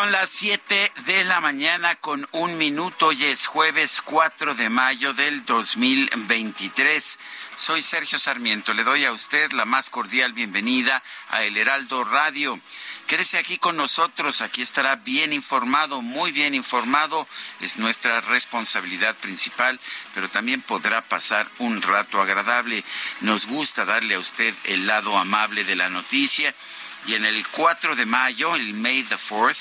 Son las 7 de la mañana con un minuto y es jueves 4 de mayo del 2023. Soy Sergio Sarmiento. Le doy a usted la más cordial bienvenida a El Heraldo Radio. Quédese aquí con nosotros, aquí estará bien informado, muy bien informado, es nuestra responsabilidad principal, pero también podrá pasar un rato agradable. Nos gusta darle a usted el lado amable de la noticia y en el 4 de mayo, el May the 4th,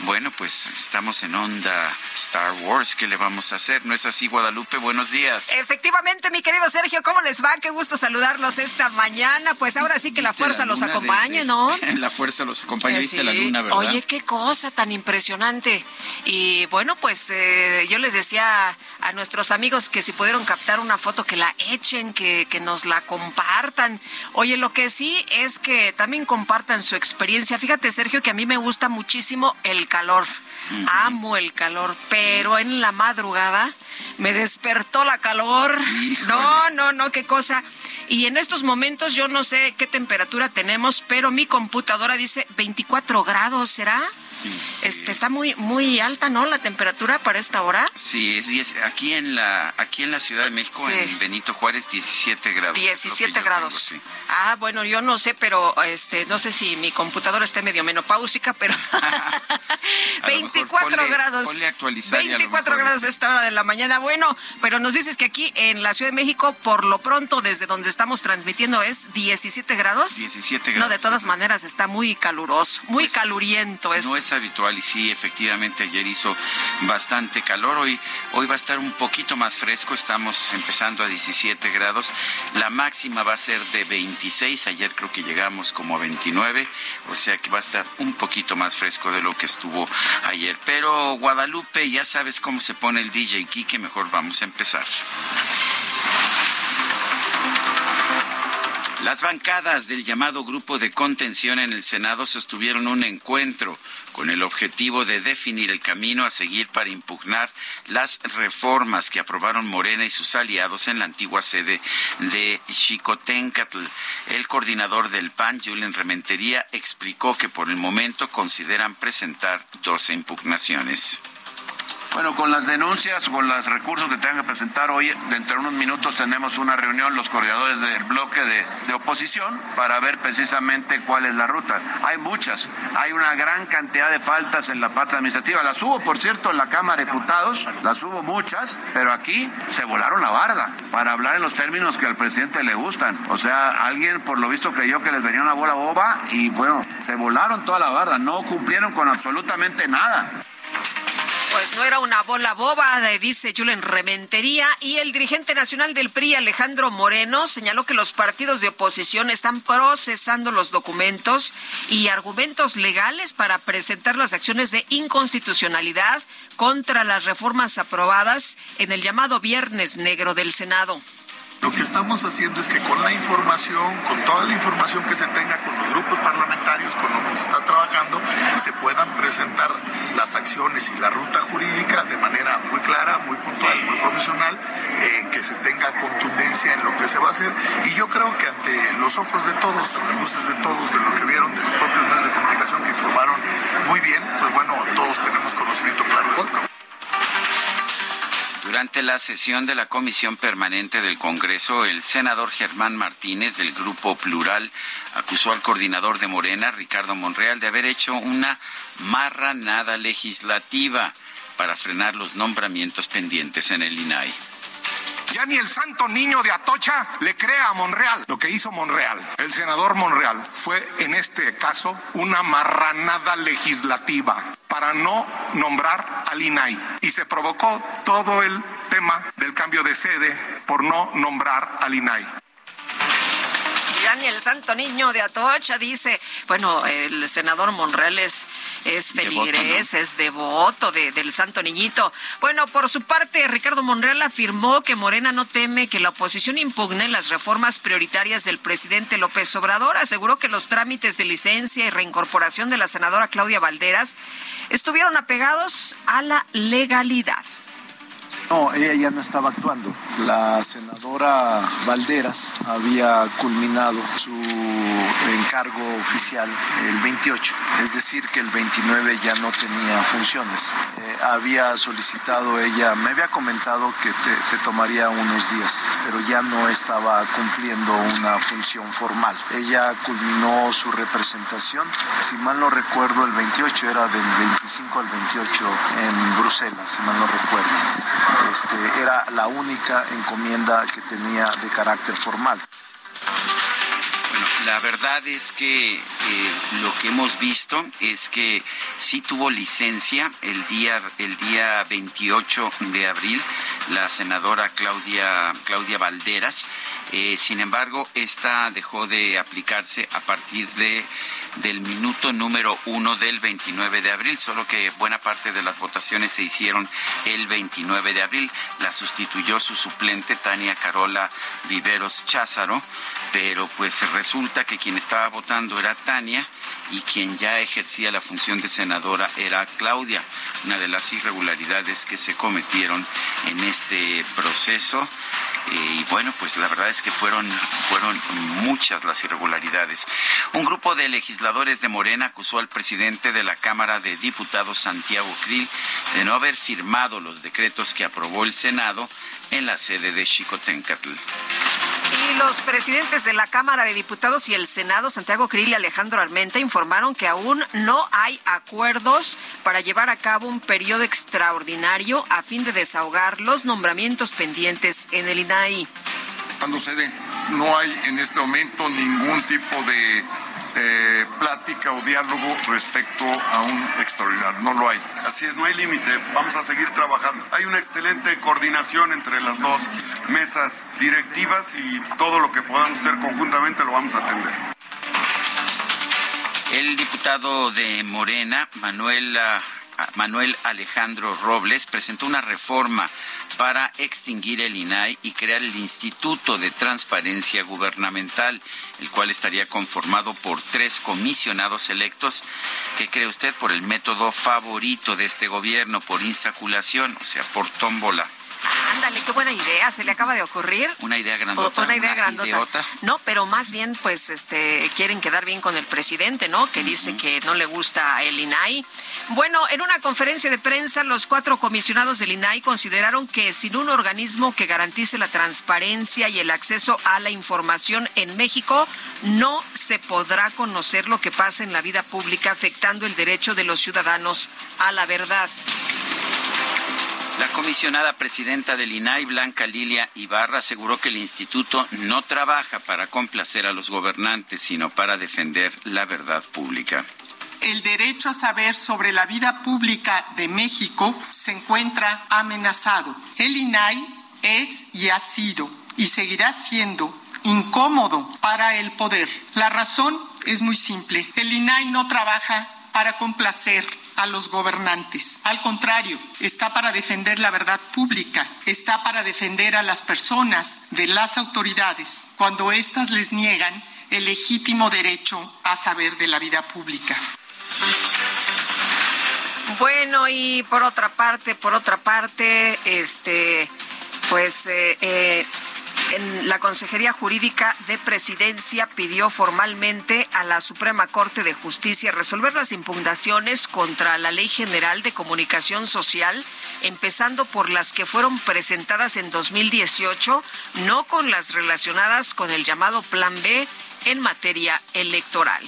bueno, pues estamos en onda Star Wars. ¿Qué le vamos a hacer? ¿No es así, Guadalupe? Buenos días. Efectivamente, mi querido Sergio, ¿cómo les va? Qué gusto saludarlos esta mañana. Pues ahora sí que la fuerza los acompañe, ¿no? La fuerza los acompaña, viste la luna, ¿verdad? Oye, qué cosa tan impresionante. Y bueno, pues eh, yo les decía a nuestros amigos que si pudieron captar una foto, que la echen, que, que nos la compartan. Oye, lo que sí es que también compartan su experiencia. Fíjate, Sergio, que a mí me gusta muchísimo el calor. Amo el calor, pero en la madrugada me despertó la calor. No, no, no, qué cosa. Y en estos momentos yo no sé qué temperatura tenemos, pero mi computadora dice 24 grados, ¿será? Este, está muy muy alta, ¿no? La temperatura para esta hora. Sí, es, aquí en la aquí en la Ciudad de México Sí. en Benito Juárez 17 grados. es lo que 17 yo grados. tengo, sí. Ah, bueno, yo no sé, pero este, no sé si mi computadora esté medio menopáusica, pero A lo mejor 24 ponle- grados. ponle a actualizar y a lo 24 mejor grados a este- esta hora de la mañana. Bueno, pero nos dices que aquí en la Ciudad de México, por lo pronto, desde donde estamos transmitiendo, es 17 grados. 17 No, de grados, todas sí. maneras, está muy caluroso, muy Pues, caluriento esto. No es habitual y sí, efectivamente ayer hizo bastante calor. Hoy, hoy va a estar un poquito más fresco. Estamos empezando a 17 grados. La máxima va a ser de 26. Ayer creo que llegamos como a 29. O sea que va a estar un poquito más fresco de lo que estuvo ayer. Pero Guadalupe, ya sabes cómo se pone el DJ Kike. Mejor vamos a empezar. Las bancadas del llamado grupo de contención en el Senado sostuvieron un encuentro con el objetivo de definir el camino a seguir para impugnar las reformas que aprobaron Morena y sus aliados en la antigua sede de Xicoténcatl. El coordinador del PAN, Julian Rementería, explicó que por el momento consideran presentar 12 impugnaciones. Bueno, con las denuncias, con los recursos que tengan que presentar hoy, dentro de unos minutos tenemos una reunión los coordinadores del bloque de, de oposición para ver precisamente cuál es la ruta. Hay muchas, hay una gran cantidad de faltas en la parte administrativa. Las hubo, por cierto, en la Cámara de Diputados, las hubo muchas, pero aquí se volaron la barda para hablar en los términos que al presidente le gustan. O sea, alguien por lo visto creyó que les venía una bola boba y bueno, se volaron toda la barda, no cumplieron con absolutamente nada. Pues no era una bola boba, dice Julen Rementería. Y el dirigente nacional del PRI, Alejandro Moreno, señaló que los partidos de oposición están procesando los documentos y argumentos legales para presentar las acciones de inconstitucionalidad contra las reformas aprobadas en el llamado Viernes Negro del Senado. Lo que estamos haciendo es que con la información, con toda la información que se tenga con los grupos parlamentarios, con lo que se está trabajando, se puedan y la ruta jurídica de manera muy clara, muy puntual, muy profesional, eh, que se tenga contundencia en lo que se va a hacer. Y yo creo que ante los ojos de todos, ante las luces de todos, de lo que vieron de los propios medios de comunicación que informaron muy bien, pues bueno, todos tenemos conocimiento Durante la sesión de la Comisión Permanente del Congreso, el senador Germán Martínez del Grupo Plural acusó al coordinador de Morena, Ricardo Monreal, de haber hecho una marranada legislativa para frenar los nombramientos pendientes en el INAI. Ya ni el santo niño de Atocha le cree a Monreal. Lo que hizo Monreal, el senador Monreal, fue en este caso una marranada legislativa para no nombrar al INAI. Y se provocó todo el tema del cambio de sede por no nombrar al INAI. Daniel Santo Niño de Atocha dice, bueno, el senador Monreal es, es es devoto de, del Santo Niñito. Bueno, por su parte, Ricardo Monreal afirmó que Morena no teme que la oposición impugne las reformas prioritarias del presidente López Obrador. Aseguró que los trámites de licencia y reincorporación de la senadora Claudia Valderas estuvieron apegados a la legalidad. No, ella ya no estaba actuando. La senadora Valderas había culminado su encargo oficial el 28, es decir, que el 29 ya no tenía funciones. Eh, había solicitado ella, me había comentado que se tomaría unos días, pero ya no estaba cumpliendo una función formal. Ella culminó su representación, si mal no recuerdo, el 28 era del 25 al 28 en Bruselas, si mal no recuerdo este, era la única encomienda que tenía de carácter formal. Bueno, la verdad es que eh, lo que hemos visto es que sí tuvo licencia el día el día 28 de abril la senadora Claudia Claudia Valderas. Eh, sin embargo, esta dejó de aplicarse a partir de del minuto número uno del 29 de abril, solo que buena parte de las votaciones se hicieron el 29 de abril. La sustituyó su suplente Tania Carola Viveros Cházaro, pero pues resulta que quien estaba votando era Tania y quien ya ejercía la función de senadora era Claudia, una de las irregularidades que se cometieron en este proceso y bueno, pues la verdad es que fueron, fueron muchas las irregularidades. Un grupo de legisladores de Morena acusó al presidente de la Cámara de Diputados, Santiago Krill, de no haber firmado los decretos que aprobó el Senado en la sede de Xicotencatl. Y los presidentes de la Cámara de Diputados y el Senado, Santiago Krill y Alejandro Armenta, informaron que aún no hay acuerdos para llevar a cabo un periodo extraordinario a fin de desahogar los nombramientos pendientes en el INAI. Cuando se dé, no hay en este momento ningún tipo de eh, plática o diálogo respecto a un extraordinario. No lo hay. Así es, no hay límite. Vamos a seguir trabajando. Hay una excelente coordinación entre las dos mesas directivas y todo lo que podamos hacer conjuntamente lo vamos a atender. El diputado de Morena, Manuel Manuel Alejandro Robles presentó una reforma para extinguir el INAI y crear el Instituto de Transparencia Gubernamental, el cual estaría conformado por tres comisionados electos, que cree usted por el método favorito de este gobierno, por insaculación, o sea, por tómbola. Ándale, qué buena idea, se le acaba de ocurrir. Una idea grandota. Una idea grandota. No, pero más bien, pues, este, quieren quedar bien con el presidente, ¿no? Que dice que no le gusta el INAI. Bueno, en una conferencia de prensa, los cuatro comisionados del INAI consideraron que sin un organismo que garantice la transparencia y el acceso a la información en México, no se podrá conocer lo que pasa en la vida pública afectando el derecho de los ciudadanos a la verdad. La comisionada presidenta del INAI, Blanca Lilia Ibarra, aseguró que el instituto no trabaja para complacer a los gobernantes, sino para defender la verdad pública. El derecho a saber sobre la vida pública de México se encuentra amenazado. El INAI es y ha sido y seguirá siendo incómodo para el poder. La razón es muy simple. El INAI no trabaja para complacer a los gobernantes. Al contrario, está para defender la verdad pública, está para defender a las personas de las autoridades cuando éstas les niegan el legítimo derecho a saber de la vida pública. Bueno, y por otra parte, por otra parte, este, pues eh, eh, En la Consejería Jurídica de Presidencia pidió formalmente a la Suprema Corte de Justicia resolver las impugnaciones contra la Ley General de Comunicación Social, empezando por las que fueron presentadas en 2018, no con las relacionadas con el llamado Plan B en materia electoral.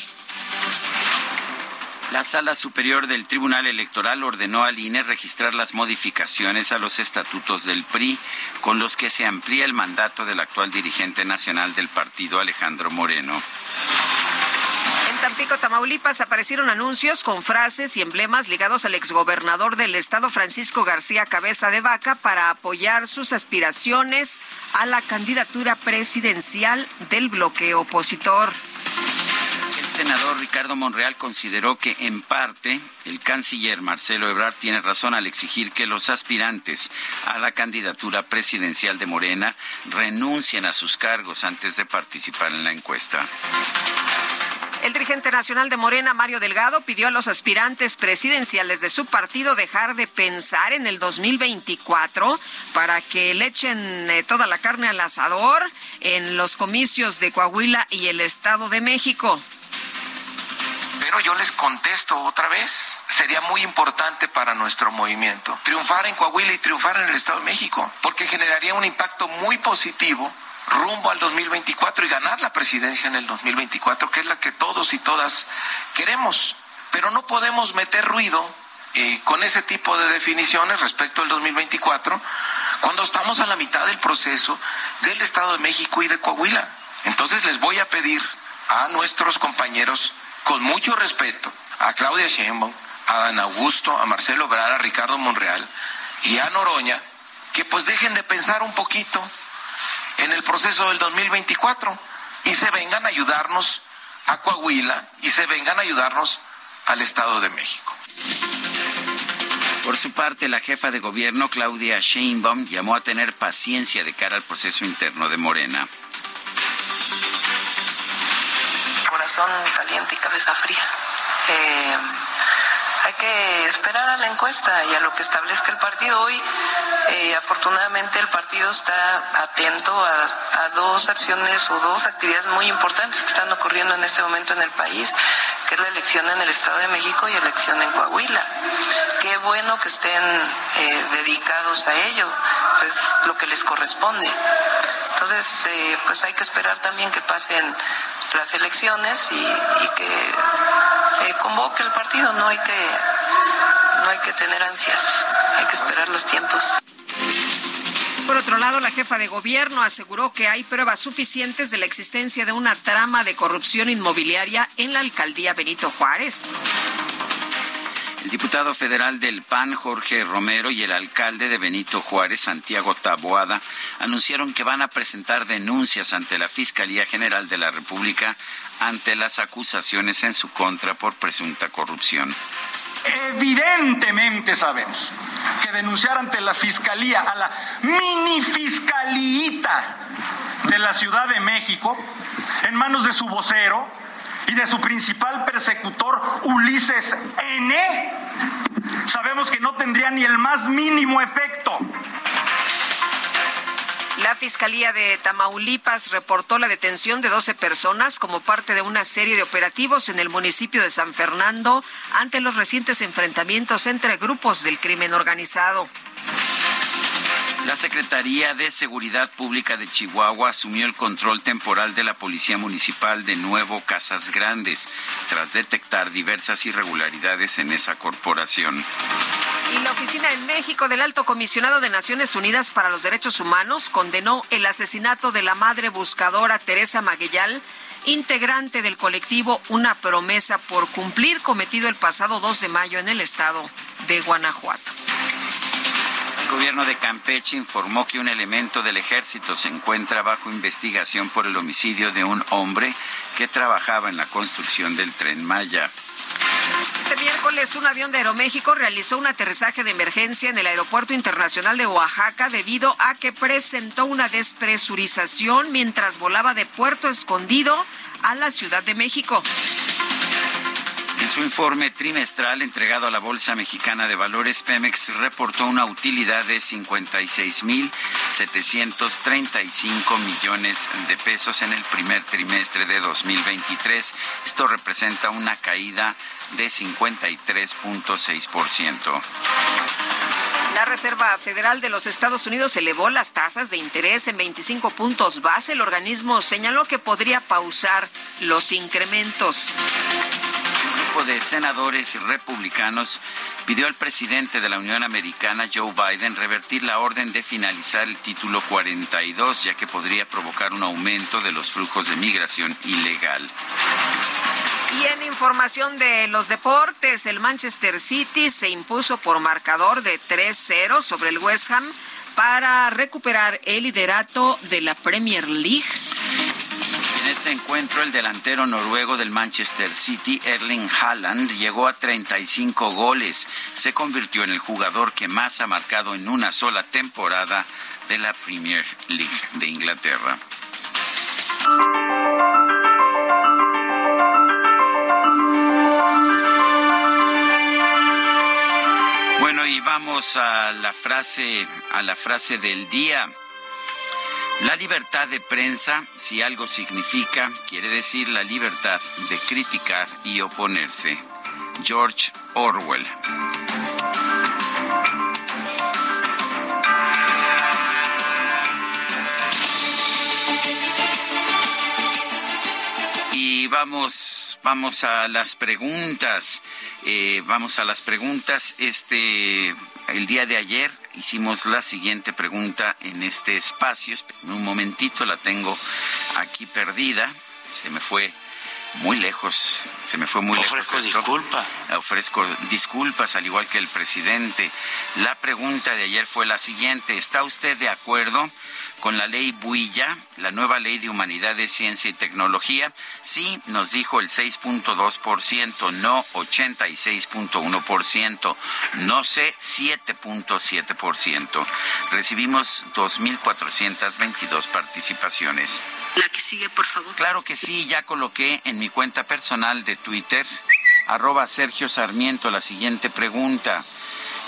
La Sala Superior del Tribunal Electoral ordenó al INE registrar las modificaciones a los estatutos del PRI con los que se amplía el mandato del actual dirigente nacional del partido, Alejandro Moreno. En Tampico, Tamaulipas, aparecieron anuncios con frases y emblemas ligados al exgobernador del estado, Francisco García Cabeza de Vaca, para apoyar sus aspiraciones a la candidatura presidencial del bloque opositor senador Ricardo Monreal consideró que en parte el canciller Marcelo Ebrard tiene razón al exigir que los aspirantes a la candidatura presidencial de Morena renuncien a sus cargos antes de participar en la encuesta. El dirigente nacional de Morena, Mario Delgado, pidió a los aspirantes presidenciales de su partido dejar de pensar en el 2024 para que le echen eh, toda la carne al asador en los comicios de Coahuila y el Estado de México. Pero yo les contesto otra vez, sería muy importante para nuestro movimiento triunfar en Coahuila y triunfar en el Estado de México, porque generaría un impacto muy positivo rumbo al 2024 y ganar la presidencia en el 2024, que es la que todos y todas queremos. Pero no podemos meter ruido eh, con ese tipo de definiciones respecto al 2024 cuando estamos a la mitad del proceso del Estado de México y de Coahuila. Entonces les voy a pedir a nuestros compañeros con mucho respeto a Claudia Sheinbaum, a Dan Augusto, a Marcelo Ebrard, a Ricardo Monreal y a Noroña, que pues dejen de pensar un poquito en el proceso del 2024 y se vengan a ayudarnos a Coahuila y se vengan a ayudarnos al Estado de México. Por su parte, la jefa de gobierno, Claudia Sheinbaum, llamó a tener paciencia de cara al proceso interno de Morena. Caliente y cabeza fría. Eh, hay que esperar a la encuesta y a lo que establezca el partido. Hoy, eh, afortunadamente, el partido está atento a, dos acciones o dos actividades muy importantes que están ocurriendo en este momento en el país, que es la elección en el Estado de México y elección en Coahuila. Qué bueno que estén eh, dedicados a ello, es lo que les corresponde. Entonces, pues hay que esperar también que pasen las elecciones y, que eh, convoque el partido. No hay que no hay que tener ansias, hay que esperar los tiempos. Por otro lado, la jefa de gobierno aseguró que hay pruebas suficientes de la existencia de una trama de corrupción inmobiliaria en la alcaldía Benito Juárez. El diputado federal del PAN, Jorge Romero, y el alcalde de Benito Juárez, Santiago Taboada, anunciaron que van a presentar denuncias ante la Fiscalía General de la República ante las acusaciones en su contra por presunta corrupción. Evidentemente sabemos que denunciar ante la Fiscalía a la mini fiscalita de la Ciudad de México, en manos de su vocero, y de su principal persecutor, Ulises N., sabemos que no tendría ni el más mínimo efecto. La Fiscalía de Tamaulipas reportó la detención de 12 personas como parte de una serie de operativos en el municipio de San Fernando ante los recientes enfrentamientos entre grupos del crimen organizado. La Secretaría de Seguridad Pública de Chihuahua asumió el control temporal de la Policía Municipal de Nuevo Casas Grandes, tras detectar diversas irregularidades en esa corporación. Y la Oficina en México del Alto Comisionado de Naciones Unidas para los Derechos Humanos condenó el asesinato de la madre buscadora Teresa Maguellal, integrante del colectivo Una Promesa por cumplir cometido el pasado 2 de mayo en el estado de Guanajuato. Gobierno de Campeche informó que un elemento del ejército se encuentra bajo investigación por el homicidio de un hombre que trabajaba en la construcción del tren Maya. Este miércoles un avión de Aeroméxico realizó un aterrizaje de emergencia en el Aeropuerto Internacional de Oaxaca debido a que presentó una despresurización mientras volaba de Puerto Escondido a la Ciudad de México. Su informe trimestral entregado a la Bolsa Mexicana de Valores, Pemex reportó una utilidad de 56.735 millones de pesos en el primer trimestre de 2023. Esto representa una caída de 53.6%. La Reserva Federal de los Estados Unidos elevó las tasas de interés en 25 puntos base. El organismo señaló que podría pausar los incrementos. Un grupo de senadores republicanos pidió al presidente de la Unión Americana, Joe Biden, revertir la orden de finalizar el título 42, ya que podría provocar un aumento de los flujos de migración ilegal. Y en información de los deportes, el Manchester City se impuso por marcador de 3-0 sobre el West Ham para recuperar el liderato de la Premier League. Este encuentro, el delantero noruego del Manchester City, Erling Haaland, llegó a 35 goles. Se convirtió en el jugador que más ha marcado en una sola temporada de la Premier League de Inglaterra. Bueno, y vamos a la frase, a la frase del día. La libertad de prensa, si algo significa, quiere decir la libertad de criticar y oponerse. George Orwell. Y vamos, vamos a las preguntas. Eh, vamos a las preguntas. Este, el día de ayer hicimos la siguiente pregunta en este espacio. En un momentito la tengo aquí perdida. Se me fue muy lejos, se me fue muy Ofrezco lejos. esto. disculpa. Ofrezco disculpas, al igual que el presidente. La pregunta de ayer fue la siguiente. ¿Está usted de acuerdo con la ley Builla, la nueva ley de humanidades, ciencia y tecnología? Sí, nos dijo el 6.2%, no 86.1%, no sé 7.7%. Recibimos 2.422 participaciones. La que sigue, por favor. Claro que sí, ya coloqué en mi cuenta personal de Twitter, arroba Sergio Sarmiento, la siguiente pregunta.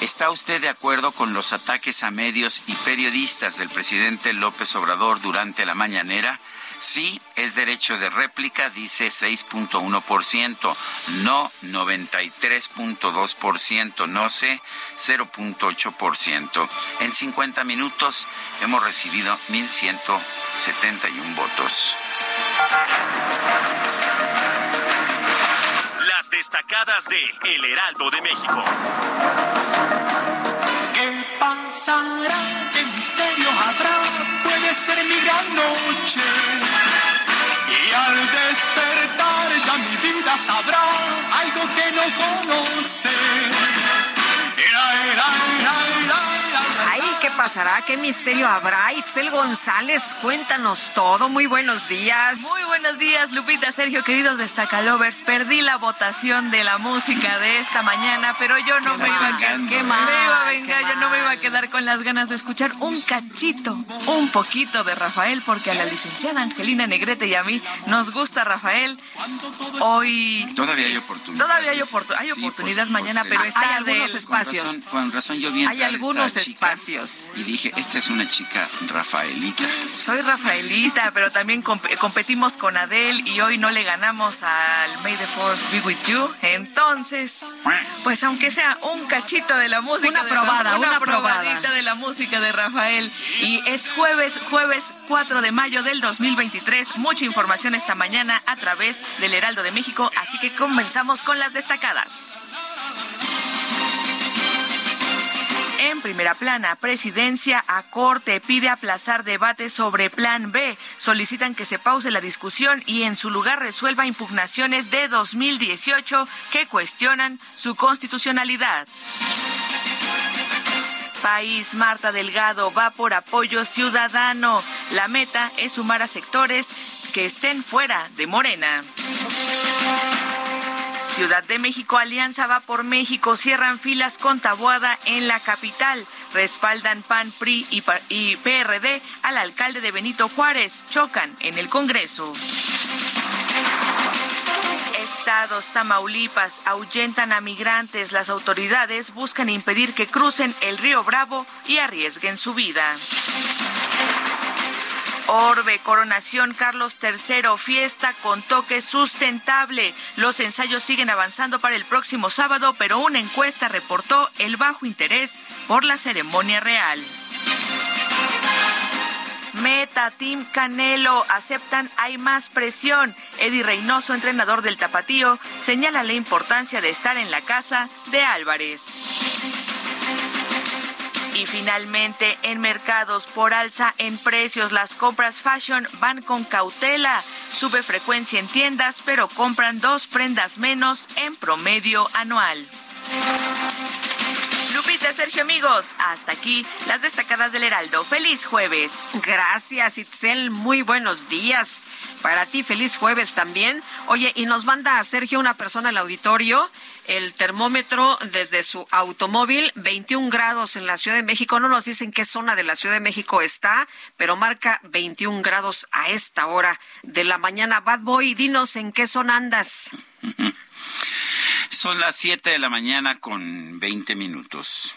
¿Está usted de acuerdo con los ataques a medios y periodistas del presidente López Obrador durante la mañanera? Sí, es derecho de réplica, dice 6.1%, no 93.2%, no sé 0.8%. En 50 minutos hemos recibido 1.171 votos. Destacadas de El Heraldo de México. ¿Qué pasará? ¿Qué misterio habrá? Puede ser mi gran noche. Y al despertar ya mi vida sabrá algo que no conoce. Era, era, era, Ay, ¿qué pasará? ¿Qué misterio habrá? Itzel González, cuéntanos todo. Muy buenos días. Muy buenos días, Lupita, Sergio, queridos destacalovers. Perdí la votación de la música de esta mañana, pero yo no me iba a quedar. qué me mal, iba a qué vengar, yo no me iba a quedar con las ganas de escuchar un cachito, un poquito de Rafael, porque a la licenciada Angelina Negrete y a mí nos gusta Rafael. Hoy Todavía hay oportunidad. Todavía hay, oportu- hay oportunidad mañana, pero es Hay tarde. algunos espacios. Con razón, con razón yo vi Hay algunos chica espacios. Y dije, esta es una chica Rafaelita. Soy Rafaelita, pero también comp- competimos con Adele y hoy no le ganamos al May the Force Be With You. Entonces, pues aunque sea un cachito de la música. Una de probada, una probada. probadita de la música de Rafael. Y es jueves, jueves 4 de mayo del 2023. Mucha información esta mañana a través del Heraldo de México, así que comenzamos con las destacadas. En primera plana, presidencia a corte pide aplazar debate sobre plan B. Solicitan que se pause la discusión y en su lugar resuelva impugnaciones de 2018 que cuestionan su constitucionalidad. País, Marta Delgado va por apoyo ciudadano. La meta es sumar a sectores que estén fuera de Morena. Ciudad de México, Alianza va por México, cierran filas con Tabuada en la capital, respaldan PAN, PRI y, y PRD al alcalde de Benito Juárez, chocan en el Congreso. estados, Tamaulipas, ahuyentan a migrantes. Las autoridades buscan impedir que crucen el río Bravo y arriesguen su vida. Orbe, coronación Carlos III, fiesta con toque sustentable. Los ensayos siguen avanzando para el próximo sábado, pero una encuesta reportó el bajo interés por la ceremonia real. Meta, Team Canelo, aceptan hay más presión. Eddie Reynoso, entrenador del Tapatío, señala la importancia de estar en la casa de Álvarez. Y finalmente, en mercados por alza en precios, las compras fashion van con cautela. Sube frecuencia en tiendas, pero compran dos prendas menos en promedio anual. Lupita, Sergio, amigos, hasta aquí las destacadas del Heraldo. Feliz jueves. Gracias, Itzel. Muy buenos días. Para ti, feliz jueves también. Oye, y nos manda Sergio una persona al auditorio el termómetro desde su automóvil, 21 grados en la Ciudad de México. No nos dicen qué zona de la Ciudad de México está, pero marca 21 grados a esta hora de la mañana. Bad Boy, dinos en qué zona andas. Son las 7 de la mañana con 20 minutos.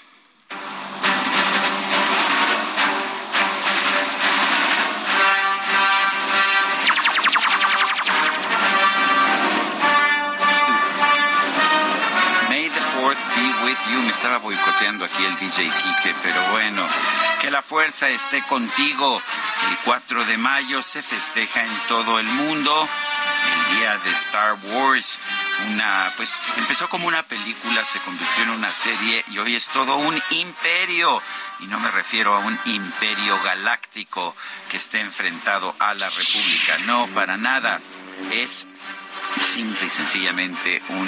With you. Me estaba boicoteando aquí el DJ Kike, pero bueno, que la fuerza esté contigo. El 4 de mayo se festeja en todo el mundo el día de Star Wars. Una, pues empezó como una película, se convirtió en una serie y hoy es todo un imperio. Y no me refiero a un imperio galáctico que esté enfrentado a la República. No, para nada. Es simple y sencillamente un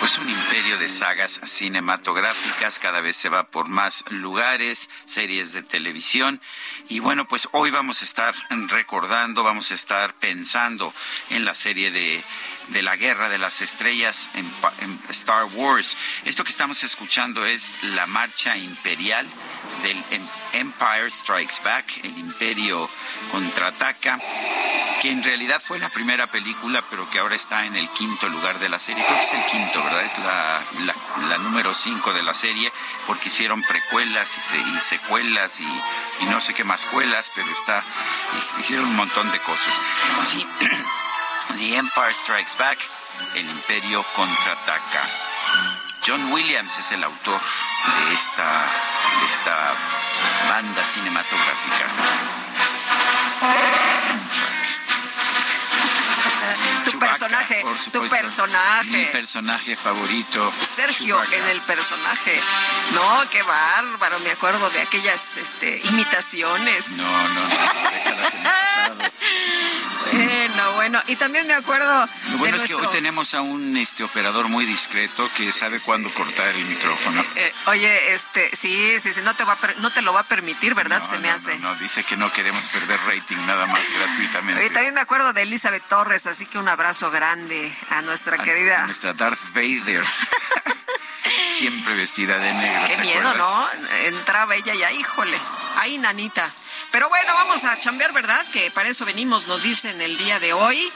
pues un imperio de sagas cinematográficas. Cada vez se va por más lugares series de televisión. Y bueno pues hoy vamos a estar recordando vamos a estar pensando en la serie de de la guerra de las estrellas en, Star Wars esto que estamos escuchando es la marcha imperial del Empire Strikes Back el imperio contraataca que en realidad fue la primera película, pero que ahora está en el quinto lugar de la serie. Creo que es el quinto, ¿verdad? Es la, número cinco de la serie, porque hicieron precuelas y secuelas y, y, no sé qué más cuelas, pero está, hicieron un montón de cosas. Sí, The Empire Strikes Back, el imperio contraataca. John Williams es el autor de esta, banda cinematográfica. Personaje, por tu personaje. Mi personaje favorito. Sergio Chewbacca. en el personaje. No, qué bárbaro, me acuerdo de aquellas este, imitaciones. No, no, no, déjalas en el pasado. Bueno, bueno, y también me acuerdo Lo bueno de es que hoy tenemos a un este operador muy discreto que sabe cuándo cortar el micrófono. Eh, oye, este, sí, sí, sí, no te va a per- no te lo va a permitir, ¿verdad? No, Se me no, hace. No, no, dice que no queremos perder rating nada más gratuitamente. Oye, también me acuerdo de Elizabeth Torres, así que un abrazo grande a nuestra A- querida. Nuestra Darth Vader. Siempre vestida de negro. Qué ¿te miedo, acuerdas? ¿no? Entraba ella ya, híjole. Ay, nanita. Pero bueno, vamos a chambear, ¿verdad? Que para eso venimos, nos dicen el día de hoy.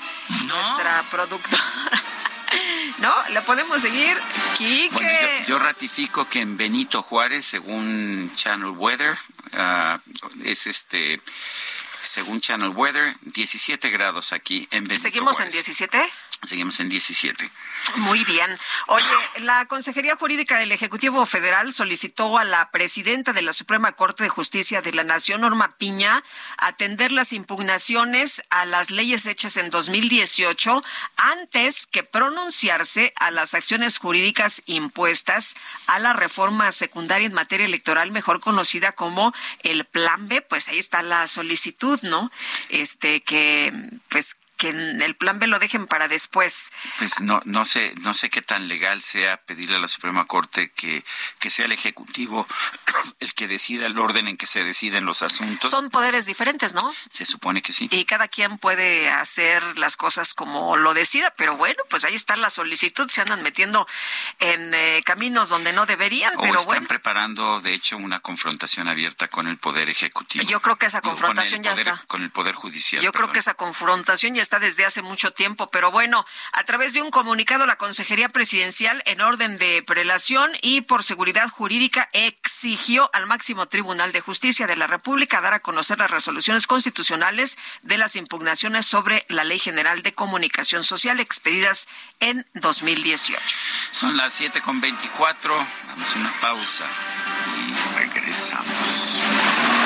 Nuestra productora. ¿No? ¿Le podemos seguir? Quique. Bueno, yo, yo ratifico que en Benito Juárez, según Channel Weather, ah, es este, según Channel Weather, 17 grados aquí en Benito ¿Seguimos en Juárez. 17? Seguimos en 17. Muy bien. Oye, la Consejería Jurídica del Ejecutivo Federal solicitó a la presidenta de la Suprema Corte de Justicia de la Nación, Norma Piña, atender las impugnaciones a las leyes hechas en 2018 antes que pronunciarse a las acciones jurídicas impuestas a la reforma secundaria en materia electoral, mejor conocida como el Plan B. Pues ahí está la solicitud, ¿no? Este, que, pues, que en el plan B lo dejen para después. Pues no, no sé, no sé qué tan legal sea pedirle a la Suprema Corte que, que sea el Ejecutivo el que decida el orden en que se deciden los asuntos. Son poderes diferentes, ¿no? Se supone que sí. Y cada quien puede hacer las cosas como lo decida, pero bueno, pues ahí está la solicitud, se andan metiendo en eh, caminos donde no deberían, O pero están bueno. preparando, de hecho, una confrontación abierta con el Poder Ejecutivo. Yo creo que esa Digo, con confrontación ya poder- está. Con el Poder Judicial. Yo creo que esa confrontación ya está desde hace mucho tiempo, pero bueno, a través de un comunicado la Consejería Presidencial en orden de prelación y por seguridad jurídica exigió al máximo Tribunal de Justicia de la República dar a conocer las resoluciones constitucionales de las impugnaciones sobre la Ley General de Comunicación Social expedidas en 2018. Son las 7 con 24. Vamos a una pausa y regresamos.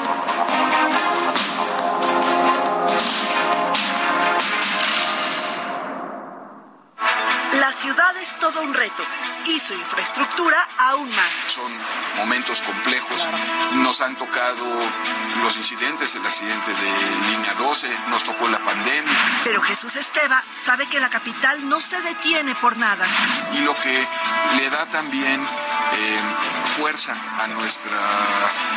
La ciudad es todo un reto y su infraestructura aún más. Son momentos complejos. Nos han tocado los incidentes, el accidente de línea 12, nos tocó la pandemia. Pero Jesús Esteba sabe que la capital no se detiene por nada. Y lo que le da también eh, fuerza a nuestra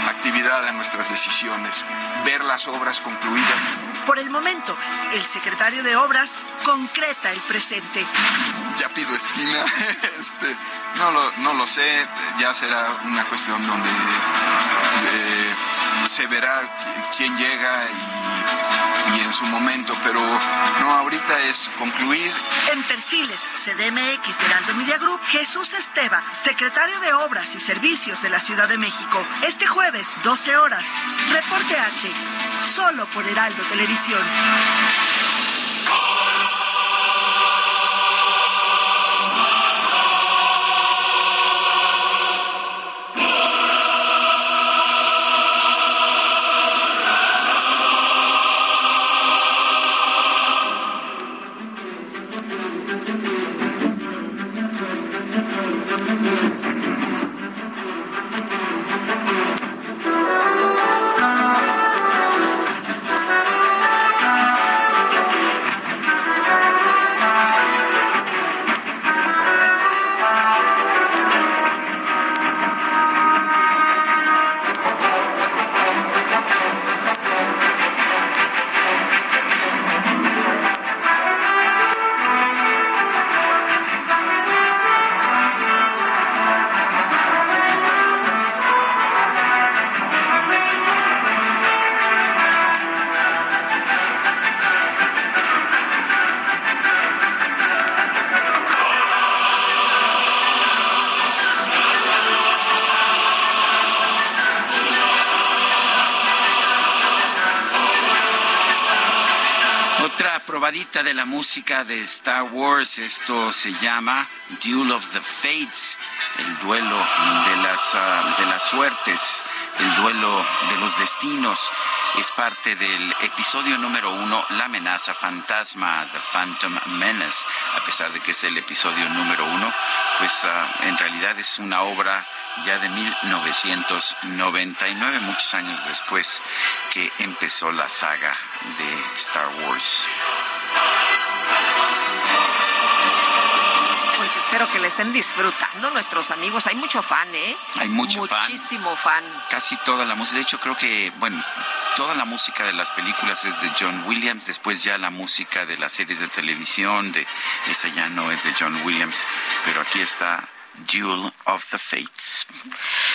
actividad, a nuestras decisiones, ver las obras concluidas. Por el momento, el secretario de Obras concreta el presente. Ya pido esquina, este, no, lo, no lo sé, ya será una cuestión donde eh, se verá quién llega y, en su momento, pero no, ahorita es concluir. En perfiles CDMX de Heraldo Media Group, Jesús Esteba, secretario de Obras y Servicios de la Ciudad de México, este jueves, 12 horas, reporte H, solo por Heraldo Televisión. De la música de Star Wars. Esto se llama Duel of the Fates, el duelo de las, uh, de las suertes, el duelo de los destinos. Es parte del episodio número uno, La amenaza fantasma, The Phantom Menace. A pesar de que es el episodio número uno, pues uh, en realidad es una obra ya de 1999, muchos años después que empezó la saga de Star Wars. Pues espero que le estén disfrutando nuestros amigos. Hay mucho fan, ¿eh? Hay mucho fan. Muchísimo fan. Casi toda la música. De hecho, creo que, bueno, toda la música de las películas es de John Williams. Después ya la música de las series de televisión, de esa ya no es de John Williams. Pero aquí está Duel of the Fates.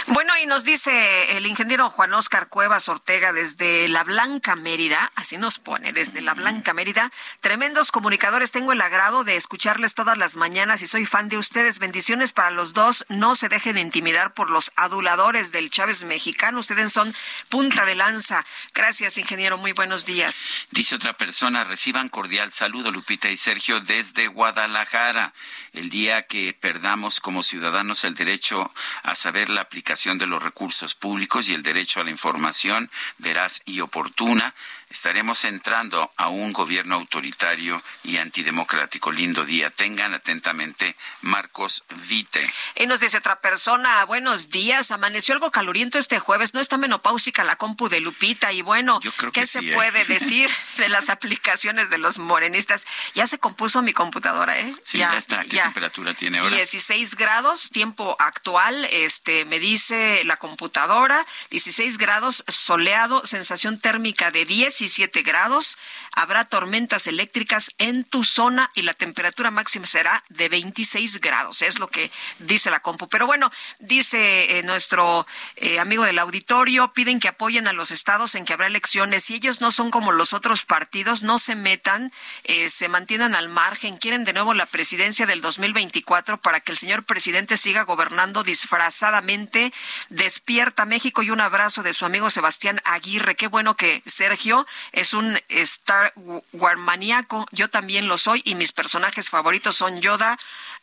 Bueno, y nos dice el ingeniero Juan Oscar Cuevas Ortega desde La Blanca Mérida, así nos pone, desde La Blanca Mérida, tremendos comunicadores, tengo el agrado de escucharles todas las mañanas y soy fan de ustedes. Bendiciones para los dos, no se dejen intimidar por los aduladores del Chávez mexicano, ustedes son punta de lanza. Gracias, ingeniero, muy buenos días. Dice otra persona, reciban cordial saludo, Lupita y Sergio, desde Guadalajara. El día que perdamos como ciudadanos el derecho a saber la aplicación de los recursos públicos y el derecho a la información veraz y oportuna estaremos entrando a un gobierno autoritario y antidemocrático. Lindo día. Tengan atentamente Marcos Vite. Y nos dice otra persona, buenos días, amaneció algo caloriento este jueves, no está menopáusica la compu de Lupita y bueno, ¿qué se ¿eh? puede decir de las aplicaciones de los morenistas? Ya se compuso mi computadora, ¿eh? Sí, ya, está. ¿Qué temperatura tiene ahora? 16 grados, tiempo actual, este, me dice la computadora, 16 grados, soleado, sensación térmica de 10 17 grados. Habrá tormentas eléctricas en tu zona y la temperatura máxima será de 26 grados. Es lo que dice la compu. Pero bueno, dice eh, nuestro eh, amigo del auditorio, piden que apoyen a los estados en que habrá elecciones. Si ellos no son como los otros partidos, no se metan, eh, se mantienen al margen, quieren de nuevo la presidencia del 2024 para que el señor presidente siga gobernando disfrazadamente. Despierta México y un abrazo de su amigo Sebastián Aguirre. Qué bueno que Sergio es un Star Wars maníaco. Yo también lo soy y mis personajes favoritos son Yoda,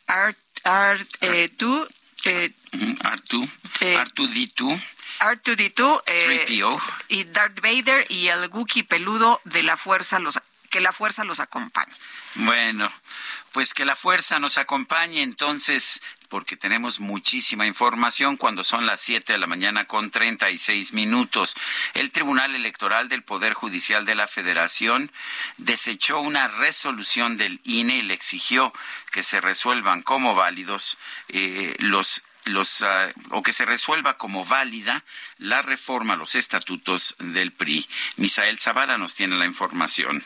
Art, Art, eh, tú, eh, Artu, eh, Artu D2. R2D2 eh, 3PO. y Darth Vader y el Wookiee peludo de la fuerza los que la fuerza los acompañe. Bueno, pues que la fuerza nos acompañe entonces, porque tenemos muchísima información cuando son las 7 de la mañana con 36 minutos. El Tribunal Electoral del Poder Judicial de la Federación desechó una resolución del INE y le exigió que se resuelvan como válidos eh, los los ah, o que se resuelva como válida la reforma a los estatutos del PRI. Misael Zavala nos tiene la información.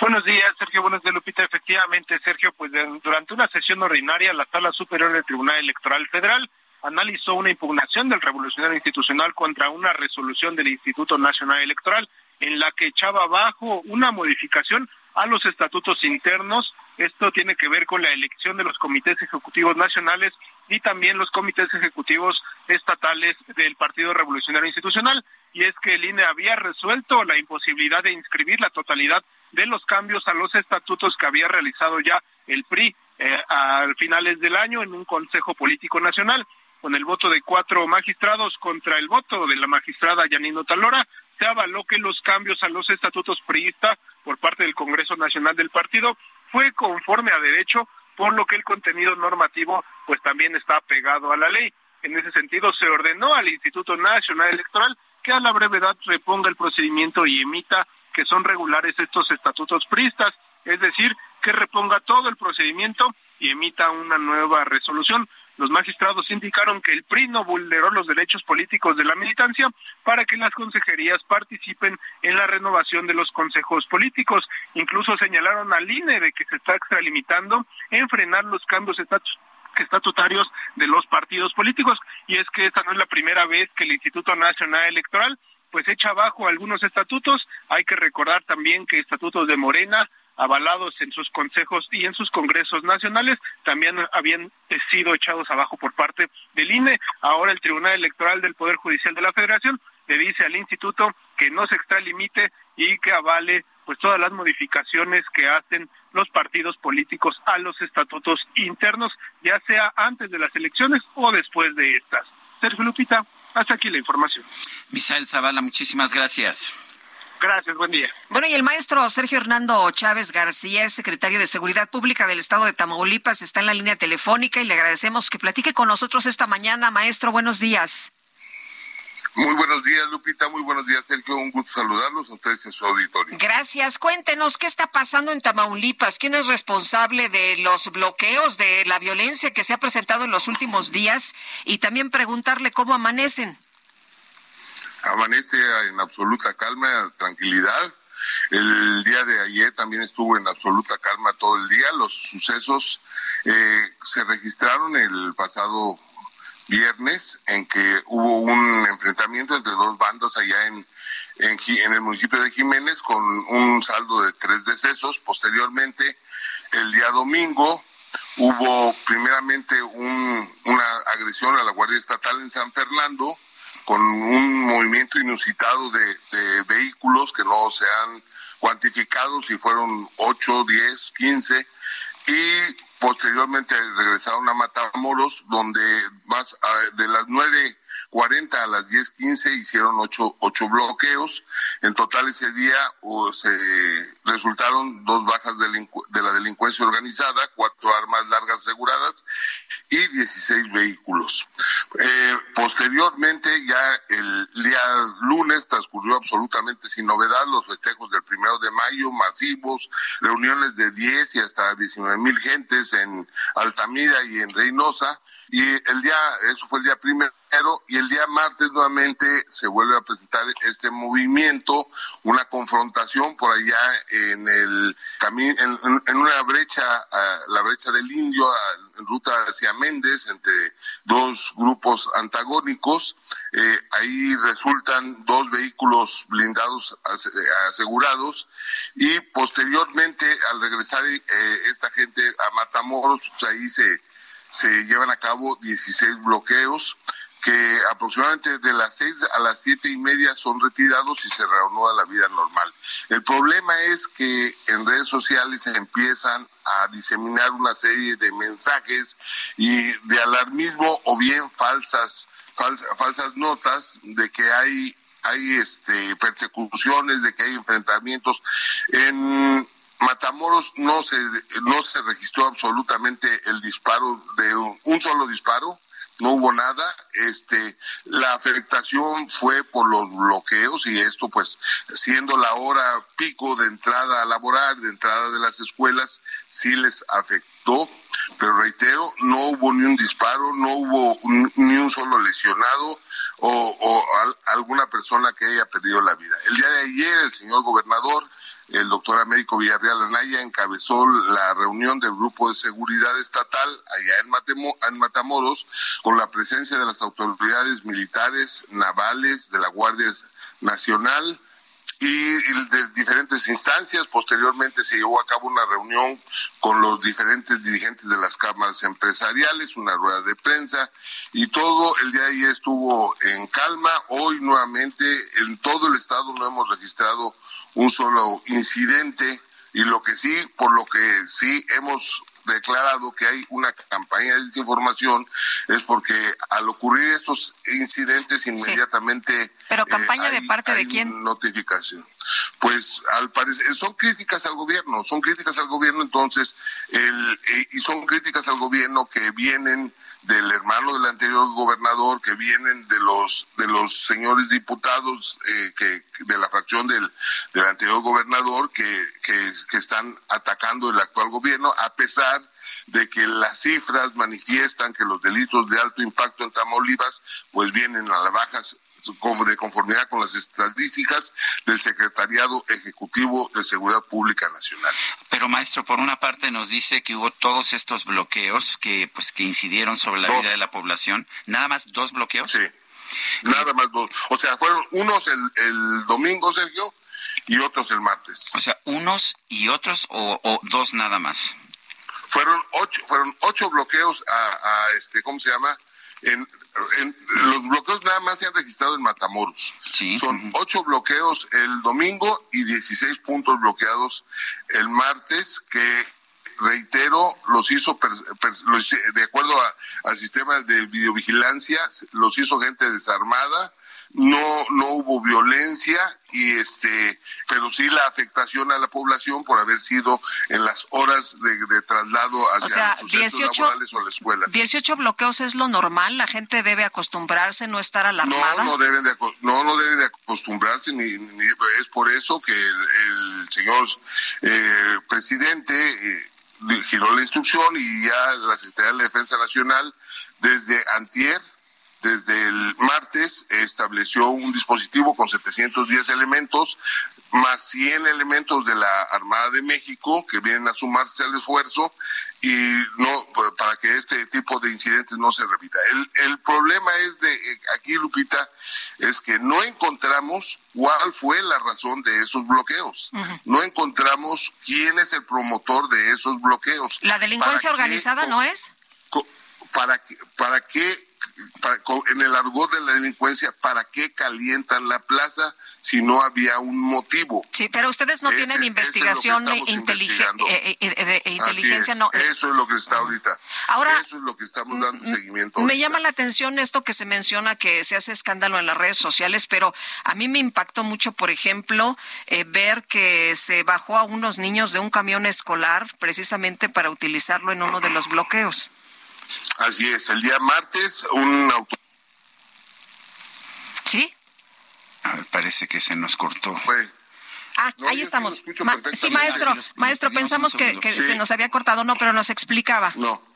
Buenos días, Sergio. Buenos días, Lupita. Efectivamente, Sergio, pues durante una sesión ordinaria, la Sala Superior del Tribunal Electoral Federal analizó una impugnación del Revolucionario Institucional contra una resolución del Instituto Nacional Electoral en la que echaba abajo una modificación a los estatutos internos. Esto tiene que ver con la elección de los comités ejecutivos nacionales y también los comités ejecutivos estatales del Partido Revolucionario Institucional. Y es que el INE había resuelto la imposibilidad de inscribir la totalidad de los cambios a los estatutos que había realizado ya el PRI eh, a finales del año en un Consejo Político Nacional. Con el voto de cuatro magistrados contra el voto de la magistrada Yanino Talora, se avaló que los cambios a los estatutos priistas por parte del Congreso Nacional del Partido fue conforme a derecho, por lo que el contenido normativo pues también está pegado a la ley. En ese sentido, se ordenó al Instituto Nacional Electoral que a la brevedad reponga el procedimiento y emita que son regulares estos estatutos priistas, es decir, que reponga todo el procedimiento y emita una nueva resolución. Los magistrados indicaron que el PRI no vulneró los derechos políticos de la militancia para que las consejerías participen en la renovación de los consejos políticos. Incluso señalaron al INE de que se está extralimitando en frenar los cambios estatutarios de los partidos políticos y es que esta no es la primera vez que el Instituto Nacional Electoral pues echa abajo algunos estatutos. Hay que recordar también que estatutos de Morena avalados en sus consejos y en sus congresos nacionales también habían sido echados abajo por parte del INE. Ahora el Tribunal Electoral del Poder Judicial de la Federación le dice al instituto que no se extralimite y que avale pues todas las modificaciones que hacen los partidos políticos a los estatutos internos, ya sea antes de las elecciones o después de estas. Sergio Lupita, hasta aquí la información. Misael Zavala, muchísimas gracias. Gracias, buen día. Bueno, y el maestro Sergio Hernando Chávez García, es secretario de Seguridad Pública del Estado de Tamaulipas, está en la línea telefónica y le agradecemos que platique con nosotros esta mañana. Maestro, buenos días. Muy buenos días, Lupita. Muy buenos días, Sergio. Un gusto saludarlos a ustedes en su auditorio. Gracias. Cuéntenos qué está pasando en Tamaulipas. ¿Quién es responsable de los bloqueos, de la violencia que se ha presentado en los últimos días? Y también preguntarle cómo amanecen. Amanece en absoluta calma, tranquilidad. El día de ayer también estuvo en absoluta calma todo el día. Los sucesos eh, se registraron el pasado viernes en que hubo un enfrentamiento entre dos bandas allá en, en, en el municipio de Jiménez con un saldo de tres decesos. Posteriormente, el día domingo, hubo primeramente un- una agresión a la Guardia Estatal en San Fernando con un movimiento inusitado de, de vehículos que no se han cuantificado si fueron 8, 10, 15 y posteriormente regresaron a Matamoros, donde más de las nueve 40 a las 10.15 hicieron ocho, ocho bloqueos. En total ese día resultaron dos bajas de la delincuencia organizada, cuatro armas largas aseguradas y 16 vehículos. Eh, posteriormente, ya el día lunes transcurrió absolutamente sin novedad los festejos del primero de mayo, masivos, reuniones de 10 y hasta 19 mil gentes en Altamira y en Reynosa. Y el día, eso fue el día primero y el día martes nuevamente se vuelve a presentar este movimiento, una confrontación por allá en el camino, en, una brecha, la brecha del Indio, en ruta hacia Méndez, entre dos grupos antagónicos. Eh, ahí resultan dos vehículos blindados asegurados y posteriormente al regresar eh, esta gente a Matamoros, pues ahí se se llevan a cabo 16 bloqueos que aproximadamente de las seis a las siete y media son retirados y se reanuda la vida normal. El problema es que en redes sociales se empiezan a diseminar una serie de mensajes y de alarmismo o bien falsas falsas notas de que hay hay este persecuciones, de que hay enfrentamientos en Matamoros no se no se registró absolutamente el disparo de un solo disparo no hubo nada. Este, la afectación fue por los bloqueos y esto pues siendo la hora pico de entrada a laborar, de entrada de las escuelas, sí les afectó. Pero reitero, no hubo ni un disparo, no hubo ni un solo lesionado o, o alguna persona que haya perdido la vida. El día de ayer el señor gobernador el doctor Américo Villarreal Anaya encabezó la reunión del Grupo de Seguridad Estatal allá en, Matamoros con la presencia de las autoridades militares, navales, de la Guardia Nacional, y de diferentes instancias. Posteriormente se llevó a cabo una reunión con los diferentes dirigentes de las cámaras empresariales, una rueda de prensa y todo el día ayer estuvo en calma. Hoy nuevamente en todo el estado no hemos registrado un solo incidente. Y lo que sí, por lo que sí hemos declarado que hay una campaña de desinformación es porque al ocurrir estos incidentes inmediatamente pero campaña de eh, parte de quién notificación. Pues al parecer son críticas al gobierno son críticas al gobierno entonces el, eh, y son críticas al gobierno que vienen del hermano del anterior gobernador que vienen de los de los señores diputados eh, que de la fracción del, del anterior gobernador que, que, que están atacando el actual gobierno a pesar de que las cifras manifiestan que los delitos de alto impacto en Tamaulipas pues vienen a la baja de conformidad con las estadísticas del Secretariado Ejecutivo de Seguridad Pública Nacional. Pero maestro, por una parte nos dice que hubo todos estos bloqueos que pues que incidieron sobre la vida de la población, nada más dos bloqueos. Sí. Nada más dos. O sea, fueron unos el, el domingo, Sergio, y otros el martes. O sea, unos y otros o dos nada más fueron ocho, fueron ocho bloqueos a, este, ¿cómo se llama? En, los bloqueos nada más se han registrado en Matamoros. Son ocho bloqueos el domingo y 16 puntos bloqueados el martes que reitero, los hizo, de acuerdo al sistema de videovigilancia, los hizo gente desarmada, no no hubo violencia y este pero sí la afectación a la población por haber sido en las horas de, traslado hacia sus 18, laborales o la escuela. 18 bloqueos es lo normal, la gente debe acostumbrarse, no estar alarmada. No, no deben de, no, no deben de acostumbrarse ni, es por eso que el, señor eh, presidente eh, giró la instrucción y ya la Secretaría de Defensa Nacional desde antier desde el martes estableció un dispositivo con 710 elementos, más 100 elementos de la Armada de México que vienen a sumarse al esfuerzo y no para que este tipo de incidentes no se repita. El, el problema es de aquí, Lupita, es que no encontramos cuál fue la razón de esos bloqueos. No encontramos quién es el promotor de esos bloqueos. ¿La delincuencia organizada no es? ¿para para qué en el argot de la delincuencia, ¿para qué calientan la plaza si no había un motivo? Sí, pero ustedes no tienen investigación e eh, eh, de inteligencia, no. Eso es lo que está ahorita. Ahora, eso es lo que estamos dando seguimiento. Me llama la atención esto que se menciona que se hace escándalo en las redes sociales, pero a mí me impactó mucho, por ejemplo, eh, ver que se bajó a unos niños de un camión escolar precisamente para utilizarlo en uno de los bloqueos. Así es, el día martes un auto. ¿Sí? A ver, parece que se nos cortó. Ah, ahí estamos. sí, maestro, maestro, pensamos que, se nos había cortado, no, pero nos explicaba. No.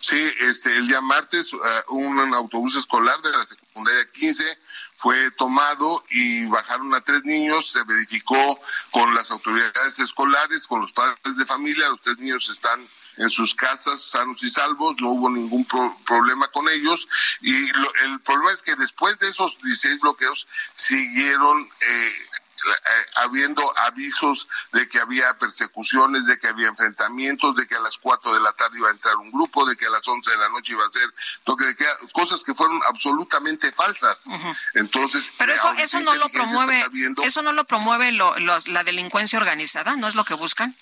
Sí, este, el día martes uh, un autobús escolar de la secundaria 15 fue tomado y bajaron a tres niños, se verificó con las autoridades escolares, con los padres de familia, los tres niños están en sus casas sanos y salvos, no hubo ningún problema con ellos y el problema es que después de esos 16 bloqueos siguieron eh, habiendo avisos de que había persecuciones, de que había enfrentamientos, de que a las 4 de la tarde iba a entrar un grupo, de que a las 11 de la noche iba a ser toque de cosas que fueron absolutamente falsas. Entonces, pero eso eso no lo promueve, eso no lo promueve la delincuencia organizada, ¿no es lo que buscan?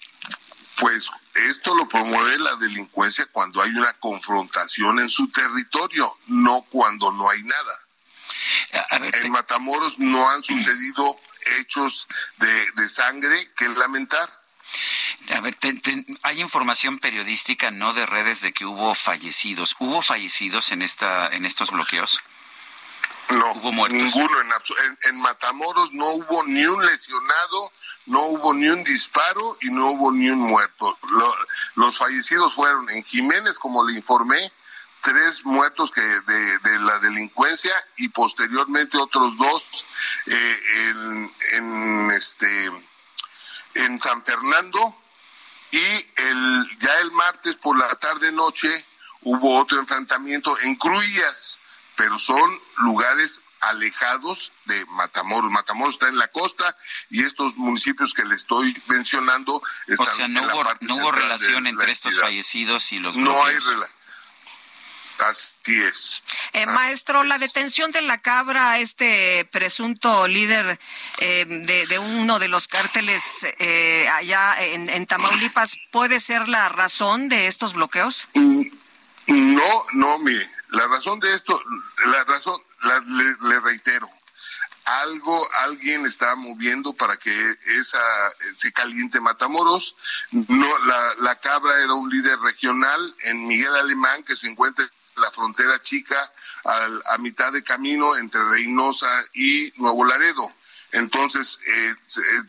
Pues esto lo promueve la delincuencia cuando hay una confrontación en su territorio, no cuando no hay nada. en Matamoros no han sucedido hechos de, sangre que lamentar. A ver, hay información periodística, no de redes, de que hubo fallecidos. ¿Hubo fallecidos en esta, en estos bloqueos? No, ninguno. En, en, Matamoros no hubo ni un lesionado, no hubo ni un disparo y no hubo ni un muerto. los fallecidos fueron en Jiménez, como le informé, tres muertos que de, la delincuencia y posteriormente otros dos eh, en, en, este en San Fernando y el ya el martes por la tarde noche hubo otro enfrentamiento en Cruillas pero son lugares alejados de Matamoros. Matamoros está en la costa y estos municipios que le estoy mencionando están o sea, no hubo, no hubo relación entre estos fallecidos y los No hay relación. Así es. Eh, maestro, la detención de la cabra, este presunto líder eh, de, uno de los cárteles eh, allá en, en, Tamaulipas, ¿puede ser la razón de estos bloqueos? Mm, no, no, mire, la razón de esto, la razón, le, reitero, algo, alguien está moviendo para que esa se caliente Matamoros. No, la, la cabra era un líder regional en Miguel Alemán que se encuentra en la frontera chica a mitad de camino entre Reynosa y Nuevo Laredo. Entonces, eh,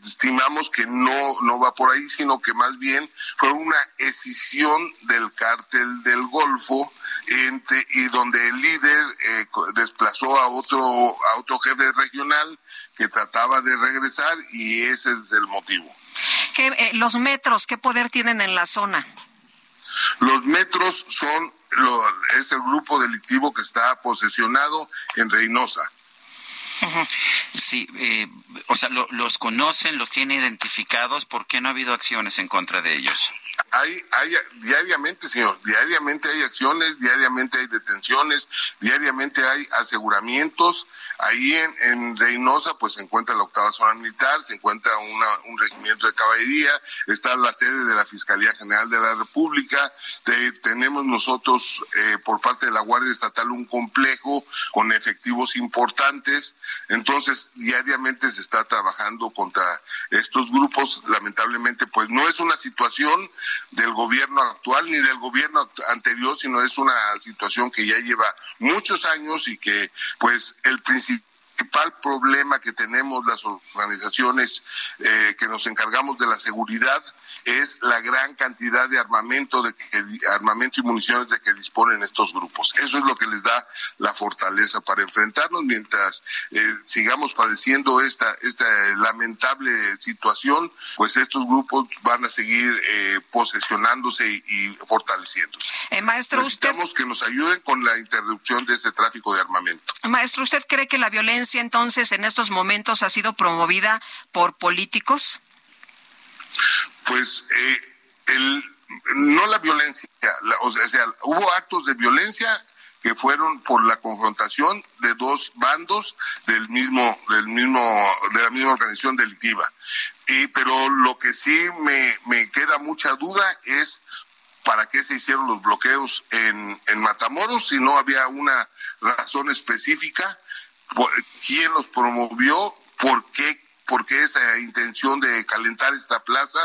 estimamos que no, no va por ahí, sino que más bien fue una escisión del cártel del Golfo entre, y donde el líder eh, desplazó a otro, a otro jefe regional que trataba de regresar y ese es el motivo. ¿Qué, eh, ¿Los metros qué poder tienen en la zona? Los metros son lo, es el grupo delictivo que está posesionado en Reynosa. Sí, eh, o sea, los conocen, los tiene identificados, ¿por qué no ha habido acciones en contra de ellos? Hay, hay, diariamente, señor, diariamente hay acciones, diariamente hay detenciones, diariamente hay aseguramientos. Ahí en, en Reynosa, pues se encuentra la octava zona militar, se encuentra una, un regimiento de caballería, está la sede de la Fiscalía General de la República, tenemos nosotros eh, por parte de la Guardia Estatal un complejo con efectivos importantes, entonces diariamente se está trabajando contra estos grupos, lamentablemente pues no es una situación del gobierno actual ni del gobierno anterior, sino es una situación que ya lleva muchos años y que pues el principal problema que tenemos las organizaciones eh, que nos encargamos de la seguridad es la gran cantidad de armamento de que, armamento y municiones de que disponen estos grupos. Eso es lo que les da la fortaleza para enfrentarnos mientras eh, sigamos padeciendo esta esta lamentable situación, pues estos grupos van a seguir eh, posesionándose y, fortaleciéndose. Eh, maestro, Necesitamos que nos ayuden con la interrupción de ese tráfico de armamento. Maestro, ¿usted cree que la violencia entonces en estos momentos ha sido promovida por políticos? Pues eh, no la violencia, o sea, hubo actos de violencia que fueron por la confrontación de dos bandos del mismo, del mismo, de la misma organización delictiva. Y, pero lo que sí me, me queda mucha duda es para qué se hicieron los bloqueos en, en Matamoros si no había una razón específica, quién los promovió, por qué, por qué esa intención de calentar esta plaza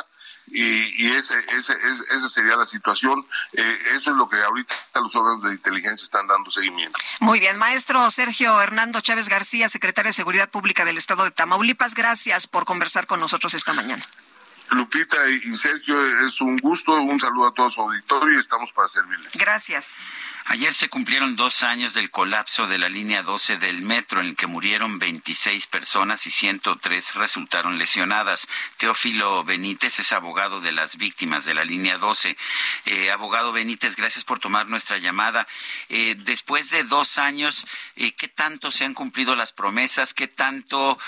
y, y ese, ese, esa sería la situación. Eh, eso es lo que ahorita los órganos de inteligencia están dando seguimiento. Muy bien, maestro Sergio Hernando Chávez García, secretario de Seguridad Pública del Estado de Tamaulipas, gracias por conversar con nosotros esta mañana. Lupita y Sergio, es un gusto, un saludo a todos su auditorio y estamos para servirles. Gracias. Ayer se cumplieron dos años del colapso de la línea 12 del metro, en el que murieron 26 personas y 103 resultaron lesionadas. Teófilo Benítez es abogado de las víctimas de la línea 12. Eh, abogado Benítez, gracias por tomar nuestra llamada. Eh, después de dos años, eh, ¿qué tanto se han cumplido las promesas? ¿Qué tanto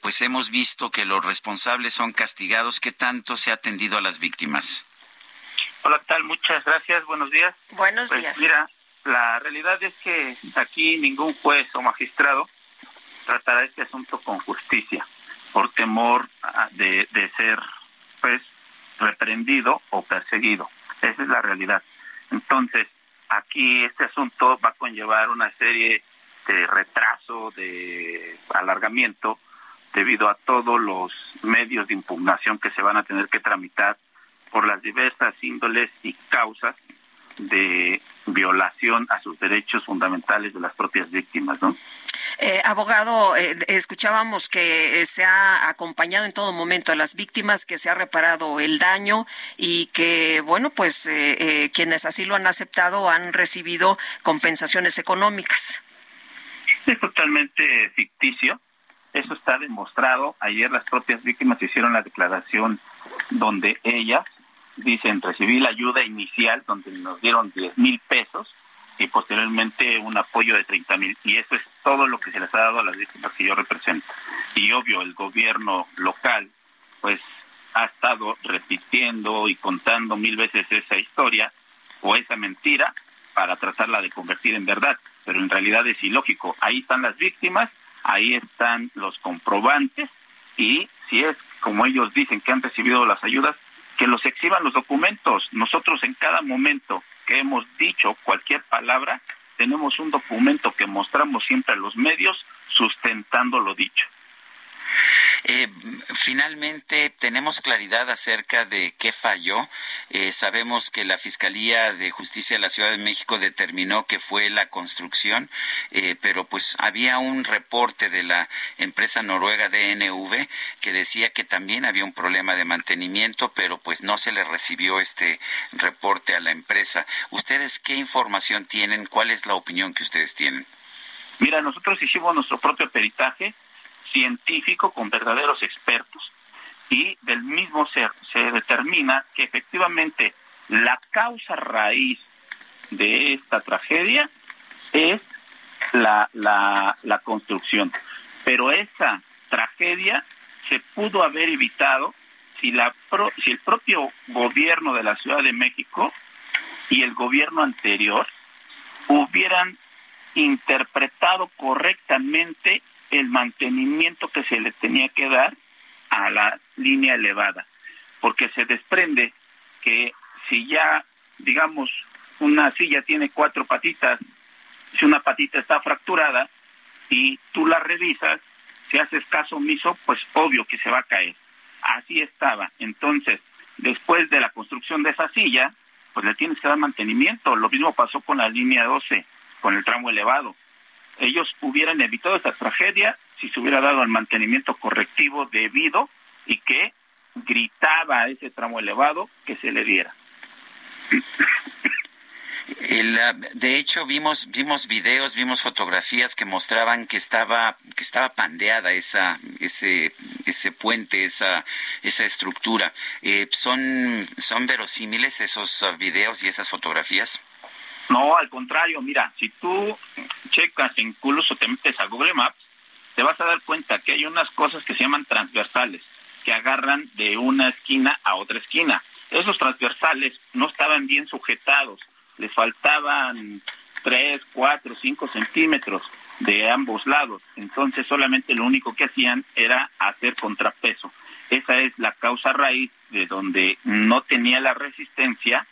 pues hemos visto que los responsables son castigados? ¿Qué tanto se ha atendido a las víctimas? Hola, ¿qué tal? Muchas gracias. Buenos días. Buenos pues, días. Mira, la realidad es que aquí ningún juez o magistrado tratará este asunto con justicia por temor de, ser pues reprendido o perseguido. Esa es la realidad. Entonces, aquí este asunto va a conllevar una serie de retraso, de alargamiento, debido a todos los medios de impugnación que se van a tener que tramitar por las diversas índoles y causas de violación a sus derechos fundamentales de las propias víctimas, ¿no? Eh, abogado, eh, escuchábamos que eh, se ha acompañado en todo momento a las víctimas, que se ha reparado el daño y que, bueno, pues quienes así lo han aceptado han recibido compensaciones económicas. Es totalmente ficticio. Eso está demostrado. Ayer las propias víctimas hicieron la declaración donde ellas dicen, recibí la ayuda inicial donde nos dieron 10 mil pesos y posteriormente un apoyo de 30 mil. Y eso es todo lo que se les ha dado a las víctimas que yo represento. Y obvio, el gobierno local, pues, ha estado repitiendo y contando mil veces esa historia o esa mentira para tratarla de convertir en verdad. Pero en realidad es ilógico. Ahí están las víctimas, ahí están los comprobantes y si es como ellos dicen que han recibido las ayudas, que los exhiban los documentos. Nosotros en cada momento que hemos dicho cualquier palabra, tenemos un documento que mostramos siempre a los medios sustentando lo dicho. Eh, finalmente, tenemos claridad acerca de qué falló. Eh, sabemos que la Fiscalía de Justicia de la Ciudad de México determinó que fue la construcción, eh, pero pues había un reporte de la empresa noruega DNV que decía que también había un problema de mantenimiento, pero pues no se le recibió este reporte a la empresa. ¿Ustedes qué información tienen? ¿Cuál es la opinión que ustedes tienen? Mira, nosotros hicimos nuestro propio peritaje científico con verdaderos expertos. Y del mismo ser se determina que efectivamente la causa raíz de esta tragedia es la, la, la construcción. Pero esa tragedia se pudo haber evitado si, la si el propio gobierno de la Ciudad de México y el gobierno anterior hubieran interpretado correctamente el mantenimiento que se le tenía que dar a la línea elevada, porque se desprende que si ya, digamos, una silla tiene cuatro patitas, si una patita está fracturada y tú la revisas, si haces caso omiso, pues obvio que se va a caer. Así estaba. Entonces, después de la construcción de esa silla, pues le tienes que dar mantenimiento. Lo mismo pasó con la línea 12, con el tramo elevado ellos hubieran evitado esta tragedia si se hubiera dado el mantenimiento correctivo debido y que gritaba ese tramo elevado que se le diera. de hecho vimos vimos videos, vimos fotografías que mostraban que estaba que estaba pandeada esa ese ese puente, esa esa estructura. Eh, son son verosímiles esos videos y esas fotografías. No, al contrario, mira, si tú checas incluso te metes a Google Maps, te vas a dar cuenta que hay unas cosas que se llaman transversales, que agarran de una esquina a otra esquina. esos transversales no estaban bien sujetados, les faltaban 3, 4, 5 centímetros de ambos lados. Entonces solamente lo único que hacían era hacer contrapeso. Esa es la causa raíz de donde no tenía la resistencia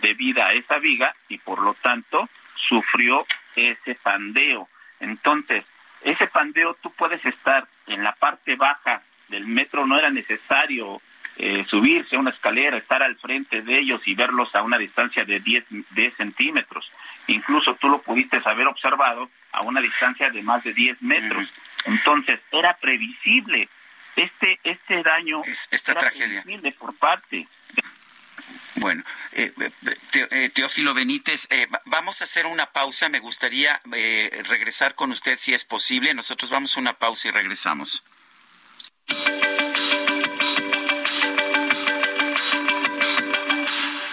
debida a esa viga y por lo tanto sufrió ese pandeo. Entonces, ese pandeo tú puedes estar en la parte baja del metro, no era necesario eh, subirse a una escalera, estar al frente de ellos y verlos a una distancia de 10, 10 centímetros. Incluso tú lo pudiste haber observado a una distancia de más de 10 metros. Entonces, era previsible este este daño, esta tragedia por parte bueno, eh, eh, eh, Teófilo Benítez, vamos a hacer una pausa. Me gustaría regresar con usted si es posible. Nosotros vamos a una pausa y regresamos.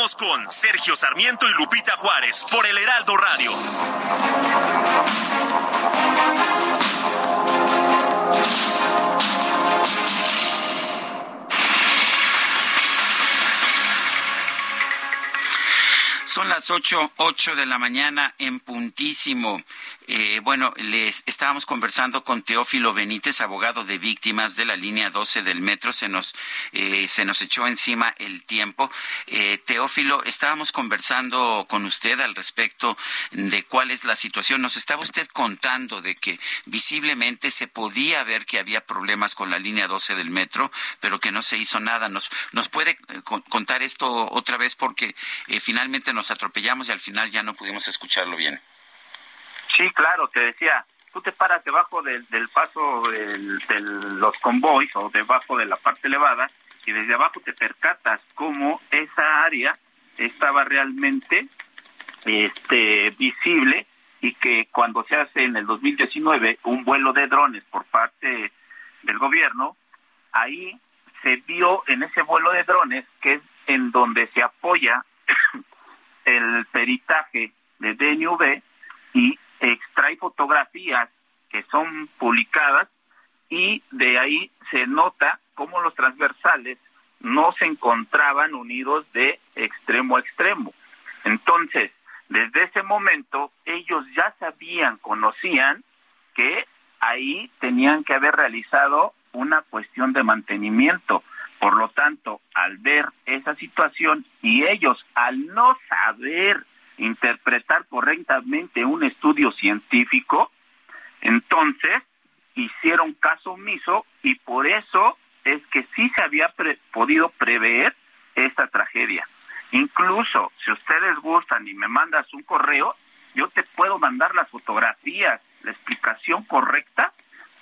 Con Sergio Sarmiento y Lupita Juárez por el Heraldo Radio. Son las ocho, ocho de la mañana en puntísimo. Eh, bueno, les estábamos conversando con Teófilo Benítez, abogado de víctimas de la línea 12 del metro. Se nos, eh, se nos echó encima el tiempo. Eh, Teófilo, estábamos conversando con usted al respecto de cuál es la situación. Nos estaba usted contando de que visiblemente se podía ver que había problemas con la línea 12 del metro, pero que no se hizo nada. ¿Nos, nos puede contar esto otra vez? Porque finalmente nos atropellamos y al final ya no pudimos escucharlo bien. Sí, claro, te decía, tú te paras debajo del, paso de los convoys o debajo de la parte elevada y desde abajo te percatas cómo esa área estaba realmente este, visible y que cuando se hace en el 2019 un vuelo de drones por parte del gobierno, ahí se vio en ese vuelo de drones que es en donde se apoya el peritaje de DNV y extrae fotografías que son publicadas y de ahí se nota cómo los transversales no se encontraban unidos de extremo a extremo. Entonces, desde ese momento ellos ya sabían, conocían que ahí tenían que haber realizado una cuestión de mantenimiento. Por lo tanto, al ver esa situación y ellos al no saber interpretar correctamente un estudio científico, entonces hicieron caso omiso y por eso es que sí se había podido prever esta tragedia. Incluso si ustedes gustan y me mandas un correo, yo te puedo mandar las fotografías, la explicación correcta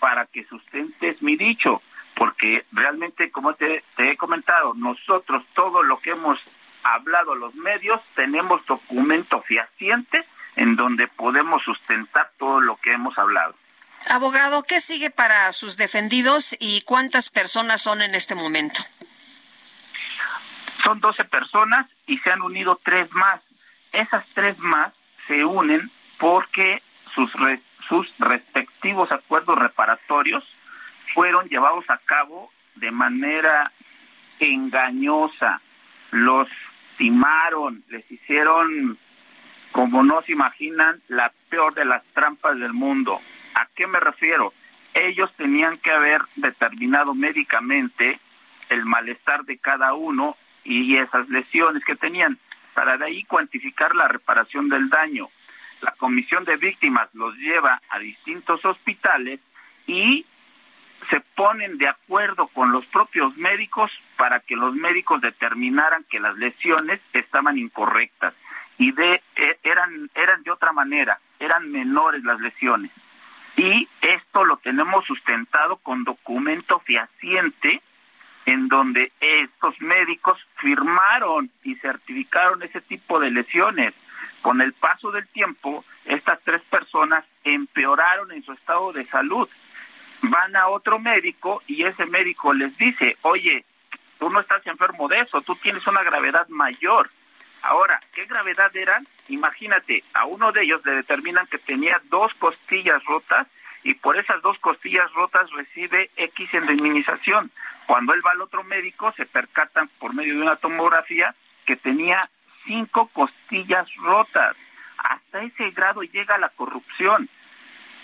para que sustentes mi dicho, porque realmente, como te, he comentado, nosotros todo lo que hemos hablado los medios, tenemos documento fehaciente en donde podemos sustentar todo lo que hemos hablado. Abogado, ¿qué sigue para sus defendidos y cuántas personas son en este momento? Son 12 personas y se han unido tres más. Esas tres más se unen porque sus, sus respectivos acuerdos reparatorios fueron llevados a cabo de manera engañosa. Los timaron, les hicieron, como no se imaginan, la peor de las trampas del mundo. ¿A qué me refiero? Ellos tenían que haber determinado médicamente el malestar de cada uno y esas lesiones que tenían, para de ahí cuantificar la reparación del daño. La comisión de víctimas los lleva a distintos hospitales y se ponen de acuerdo con los propios médicos para que los médicos determinaran que las lesiones estaban incorrectas y de e, eran eran de otra manera, eran menores las lesiones. Y esto lo tenemos sustentado con documento fehaciente en donde estos médicos firmaron y certificaron ese tipo de lesiones. con el paso del tiempo, estas tres personas empeoraron en su estado de salud. Van a otro médico y ese médico les dice, oye, tú no estás enfermo de eso, tú tienes una gravedad mayor. Ahora, ¿qué gravedad eran? Imagínate, a uno de ellos le determinan que tenía dos costillas rotas y por esas dos costillas rotas recibe X indemnización. Cuando él va al otro médico, se percatan por medio de una tomografía que tenía cinco costillas rotas. Hasta ese grado llega la corrupción.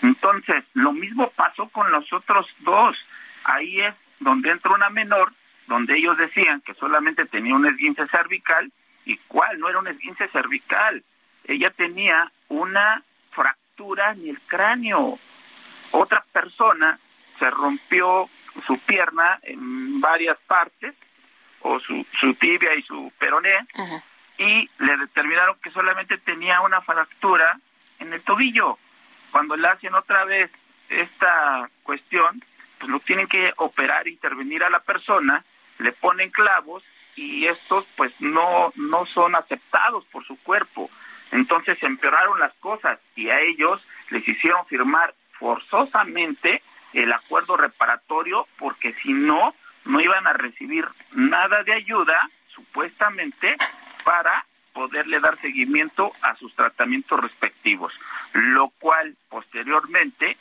Entonces, lo mismo pasó con los otros dos. Ahí es donde entra una menor, donde ellos decían que solamente tenía un esguince cervical, y cuál, no era un esguince cervical. Ella tenía una fractura en el cráneo. Otra persona se rompió su pierna en varias partes, o su, su tibia y su peroné, y le determinaron que solamente tenía una fractura en el tobillo. Cuando le hacen otra vez esta cuestión, pues lo tienen que operar, intervenir a la persona, le ponen clavos y estos pues no, no son aceptados por su cuerpo. Entonces empeoraron las cosas y a ellos les hicieron firmar forzosamente el acuerdo reparatorio porque si no, no iban a recibir nada de ayuda, supuestamente, para poderle dar seguimiento a sus tratamientos respectivos, lo cual posteriormente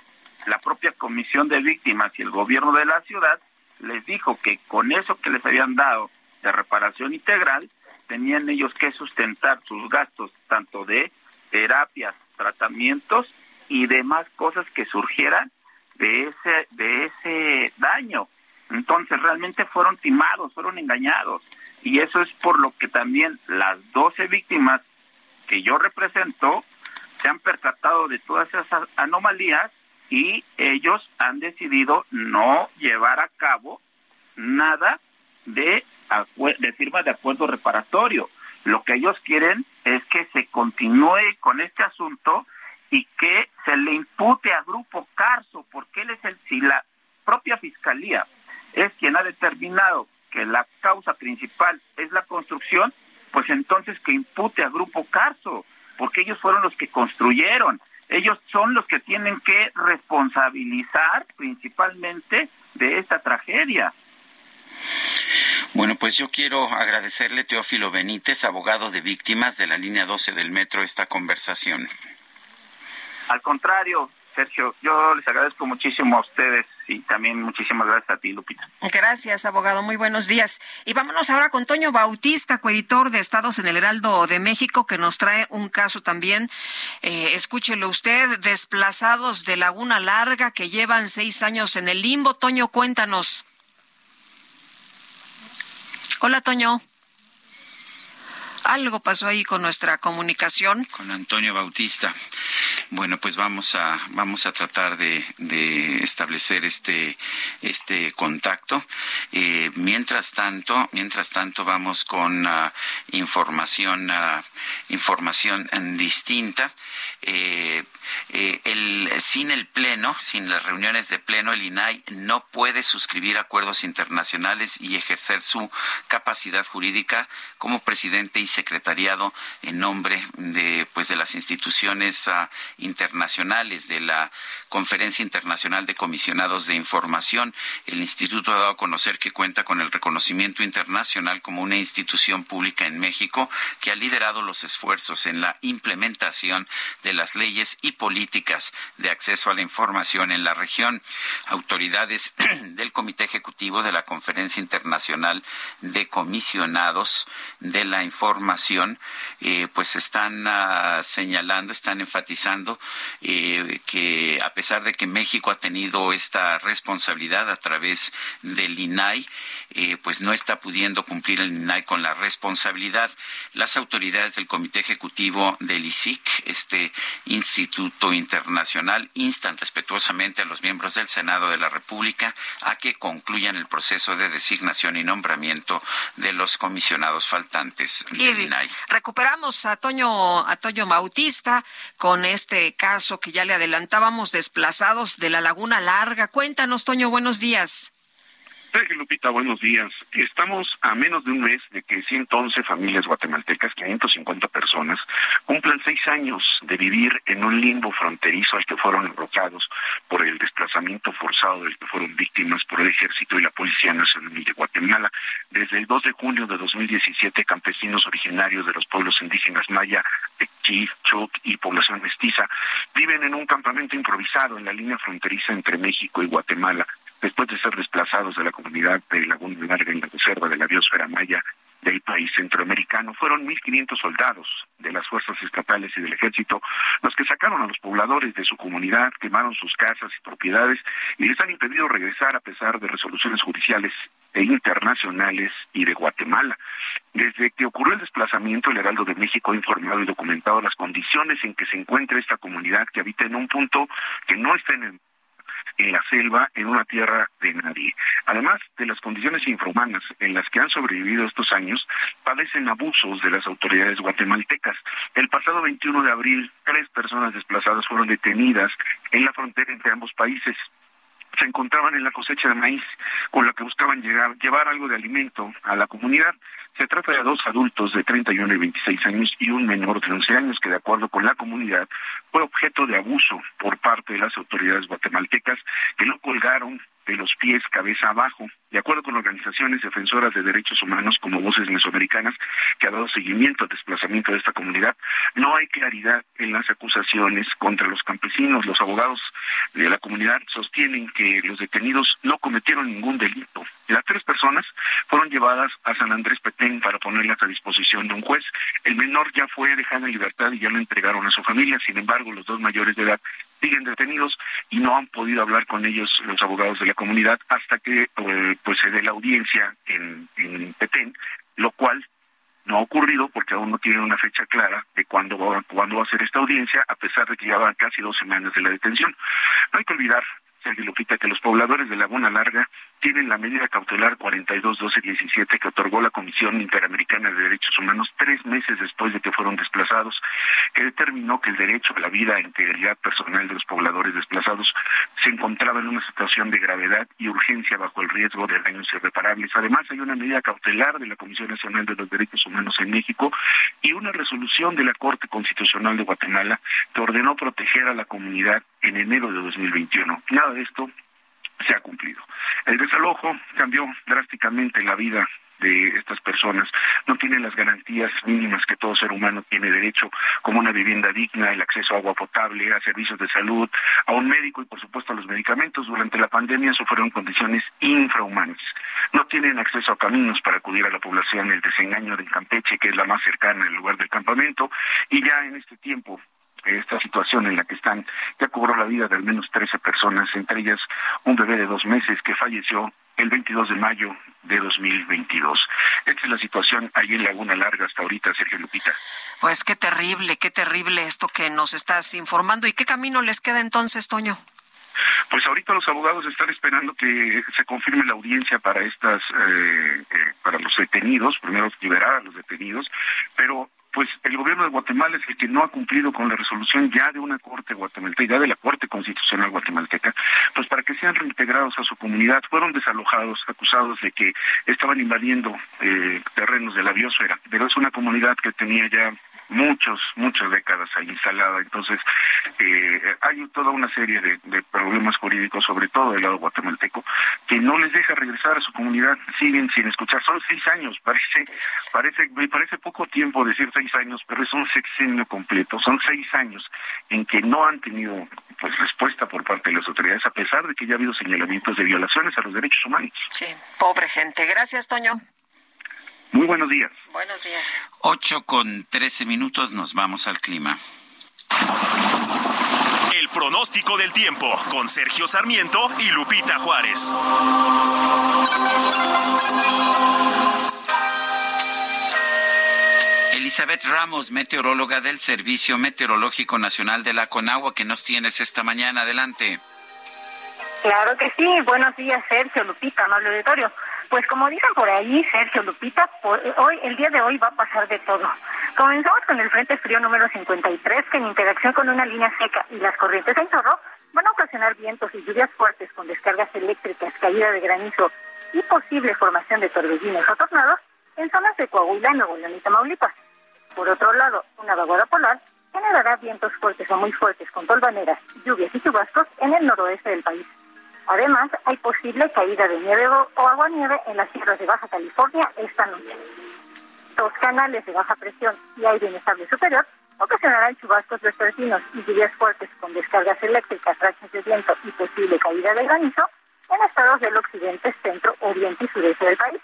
la propia Comisión de Víctimas y el gobierno de la ciudad les dijo que con eso que les habían dado de reparación integral, tenían ellos que sustentar sus gastos tanto de terapias, tratamientos y demás cosas que surgieran de ese de ese daño. Entonces realmente fueron timados, fueron engañados. Y eso es por lo que también las 12 víctimas que yo represento se han percatado de todas esas anomalías y ellos han decidido no llevar a cabo nada de, de firma de acuerdo reparatorio. Lo que ellos quieren es que se continúe con este asunto y que se le impute a Grupo Carso, porque él es el, si la propia fiscalía es quien ha determinado que la causa principal es la construcción, pues entonces que impute a Grupo Carso, porque ellos fueron los que construyeron. Ellos son los que tienen que responsabilizar principalmente de esta tragedia. Bueno, pues yo quiero agradecerle, Teófilo Benítez, abogado de víctimas de la línea 12 del metro, esta conversación. Al contrario, Sergio, yo les agradezco muchísimo a ustedes y también muchísimas gracias a ti, Lupita. Gracias, abogado. Muy buenos días. Y vámonos ahora con Toño Bautista, coeditor de Estados en el Heraldo de México, que nos trae un caso también. Eh, escúchelo usted, desplazados de Laguna Larga que llevan seis años en el limbo. Toño, cuéntanos. Hola, Toño. Algo pasó ahí con nuestra comunicación. Con Antonio Bautista. Bueno, pues vamos a vamos a tratar de, establecer este este contacto. Eh, mientras tanto, mientras tanto vamos con uh, información uh, información distinta. Eh, eh, sin el Pleno, sin las reuniones de Pleno, el INAI no puede suscribir acuerdos internacionales y ejercer su capacidad jurídica como presidente y secretariado en nombre de, pues, de las instituciones uh, internacionales, de la Conferencia Internacional de Comisionados de Información. El instituto ha dado a conocer que cuenta con el reconocimiento internacional como una institución pública en México que ha liderado los esfuerzos en la implementación de las leyes y políticas de acceso a la información en la región. Autoridades del Comité Ejecutivo de la Conferencia Internacional de Comisionados de la Información, eh, pues están uh, señalando, están enfatizando eh, que a pesar de que México ha tenido esta responsabilidad a través del INAI, eh, pues no está pudiendo cumplir el INAI con la responsabilidad. Las autoridades del Comité Ejecutivo del ISIC, este Instituto Internacional, instan respetuosamente a los miembros del Senado de la República a que concluyan el proceso de designación y nombramiento de los comisionados faltantes Recuperamos a Toño, a Toño Bautista con este caso que ya le adelantábamos, desplazados de la Laguna Larga. Cuéntanos, Toño, buenos días. Sergio Lupita, buenos días. Estamos a menos de un mes de que 111 familias guatemaltecas, 550 personas, cumplan seis años de vivir en un limbo fronterizo al que fueron enrocados por el desplazamiento forzado del que fueron víctimas por el Ejército y la Policía Nacional de Guatemala. Desde el 2 de junio de 2017, campesinos originarios de los pueblos indígenas maya, Chif, Choc y población mestiza viven en un campamento improvisado en la línea fronteriza entre México y Guatemala después de ser desplazados de la comunidad de Laguna Larga en la reserva de la biosfera maya del país centroamericano. Fueron 1.500 soldados de las fuerzas estatales y del ejército los que sacaron a los pobladores de su comunidad, quemaron sus casas y propiedades y les han impedido regresar a pesar de resoluciones judiciales e internacionales y de Guatemala. Desde que ocurrió el desplazamiento, el Heraldo de México ha informado y documentado las condiciones en que se encuentra esta comunidad que habita en un punto que no está en el en la selva, en una tierra de nadie. Además de las condiciones infrahumanas en las que han sobrevivido estos años, padecen abusos de las autoridades guatemaltecas. El pasado 21 de abril, tres personas desplazadas fueron detenidas en la frontera entre ambos países se encontraban en la cosecha de maíz con la que buscaban llegar, llevar algo de alimento a la comunidad. Se trata de dos adultos de 31 y 26 años y un menor de 11 años que, de acuerdo con la comunidad, fue objeto de abuso por parte de las autoridades guatemaltecas que lo colgaron de los pies cabeza abajo. De acuerdo con organizaciones defensoras de derechos humanos como Voces Mesoamericanas, que ha dado seguimiento al desplazamiento de esta comunidad, no hay claridad en las acusaciones contra los campesinos. Los abogados de la comunidad sostienen que los detenidos no cometieron ningún delito. Las tres personas fueron llevadas a San Andrés Petén para ponerlas a disposición de un juez. El menor ya fue dejado en libertad y ya lo entregaron a su familia. Sin embargo, los dos mayores de edad siguen detenidos y no han podido hablar con ellos los abogados de la comunidad hasta que eh, pues se dé la audiencia en, en Petén, lo cual no ha ocurrido porque aún no tienen una fecha clara de cuándo va, cuándo va a ser esta audiencia, a pesar de que ya van casi dos semanas de la detención. No hay que olvidar, Sergio Lupita, que los pobladores de Laguna Larga tienen la medida cautelar 42-12-17 que otorgó la Comisión Interamericana de Derechos Humanos tres meses después de que fueron desplazados, que determinó que el derecho a la vida e integridad personal de los pobladores desplazados encontraba en una situación de gravedad y urgencia bajo el riesgo de daños irreparables. Además, hay una medida cautelar de la Comisión Nacional de los Derechos Humanos en México y una resolución de la Corte Constitucional de Guatemala que ordenó proteger a la comunidad en enero de 2021. Nada de esto se ha cumplido. El desalojo cambió drásticamente la vida de estas personas no tienen las garantías mínimas que todo ser humano tiene derecho, como una vivienda digna, el acceso a agua potable, a servicios de salud, a un médico y por supuesto a los medicamentos. Durante la pandemia sufrieron condiciones infrahumanas. No tienen acceso a caminos para acudir a la población, el desengaño de Campeche, que es la más cercana al lugar del campamento, y ya en este tiempo esta situación en la que están ya cobró la vida de al menos 13 personas, entre ellas un bebé de dos meses que falleció el 22 de mayo de 2022. Esta es la situación ahí en Laguna Larga hasta ahorita, Sergio Lupita. Pues qué terrible, qué terrible esto que nos estás informando. ¿Y qué camino les queda entonces, Toño? Pues ahorita los abogados están esperando que se confirme la audiencia para estas, eh, eh, para los detenidos, primero liberar a los detenidos, pero pues el gobierno de Guatemala es el que no ha cumplido con la resolución ya de una corte guatemalteca, ya de la Corte Constitucional guatemalteca, pues para que sean reintegrados a su comunidad. Fueron desalojados, acusados de que estaban invadiendo eh, terrenos de la biosfera, pero es una comunidad que tenía ya muchos, muchas décadas ahí instalada. Entonces, eh, hay toda una serie de, problemas jurídicos, sobre todo del lado guatemalteco, que no les deja regresar a su comunidad, siguen sin escuchar. Son seis años, parece, parece, me parece poco tiempo decir seis años, pero es un sexenio completo. Son seis años en que no han tenido pues respuesta por parte de las autoridades, a pesar de que ya ha habido señalamientos de violaciones a los derechos humanos. Sí, pobre gente. Gracias, Toño. Muy buenos días. Buenos días. 8 con 13 minutos nos vamos al clima. El pronóstico del tiempo con Sergio Sarmiento y Lupita Juárez. Elizabeth Ramos, meteoróloga del Servicio Meteorológico Nacional de la Conagua, que nos tienes esta mañana. Adelante. Claro que sí. Buenos días, Sergio, Lupita, amable auditorio. Pues como dicen por ahí, Sergio Lupita, hoy, el día de hoy va a pasar de todo. Comenzamos con el Frente Frío número 53, que en interacción con una línea seca y las corrientes en chorro, van a ocasionar vientos y lluvias fuertes con descargas eléctricas, caída de granizo y posible formación de torbellinos o tornados en zonas de Coahuila, Nuevo León y Tamaulipas. Por otro lado, una vaguada polar generará vientos fuertes o muy fuertes con tolvaneras, lluvias y chubascos en el noroeste del país. Además, hay posible caída de nieve o agua nieve en las sierras de Baja California esta noche. Dos canales de baja presión y aire inestable superior ocasionarán chubascos vespertinos y lluvias fuertes con descargas eléctricas, rachas de viento y posible caída de granizo en estados del occidente, centro, oriente y sureste del país,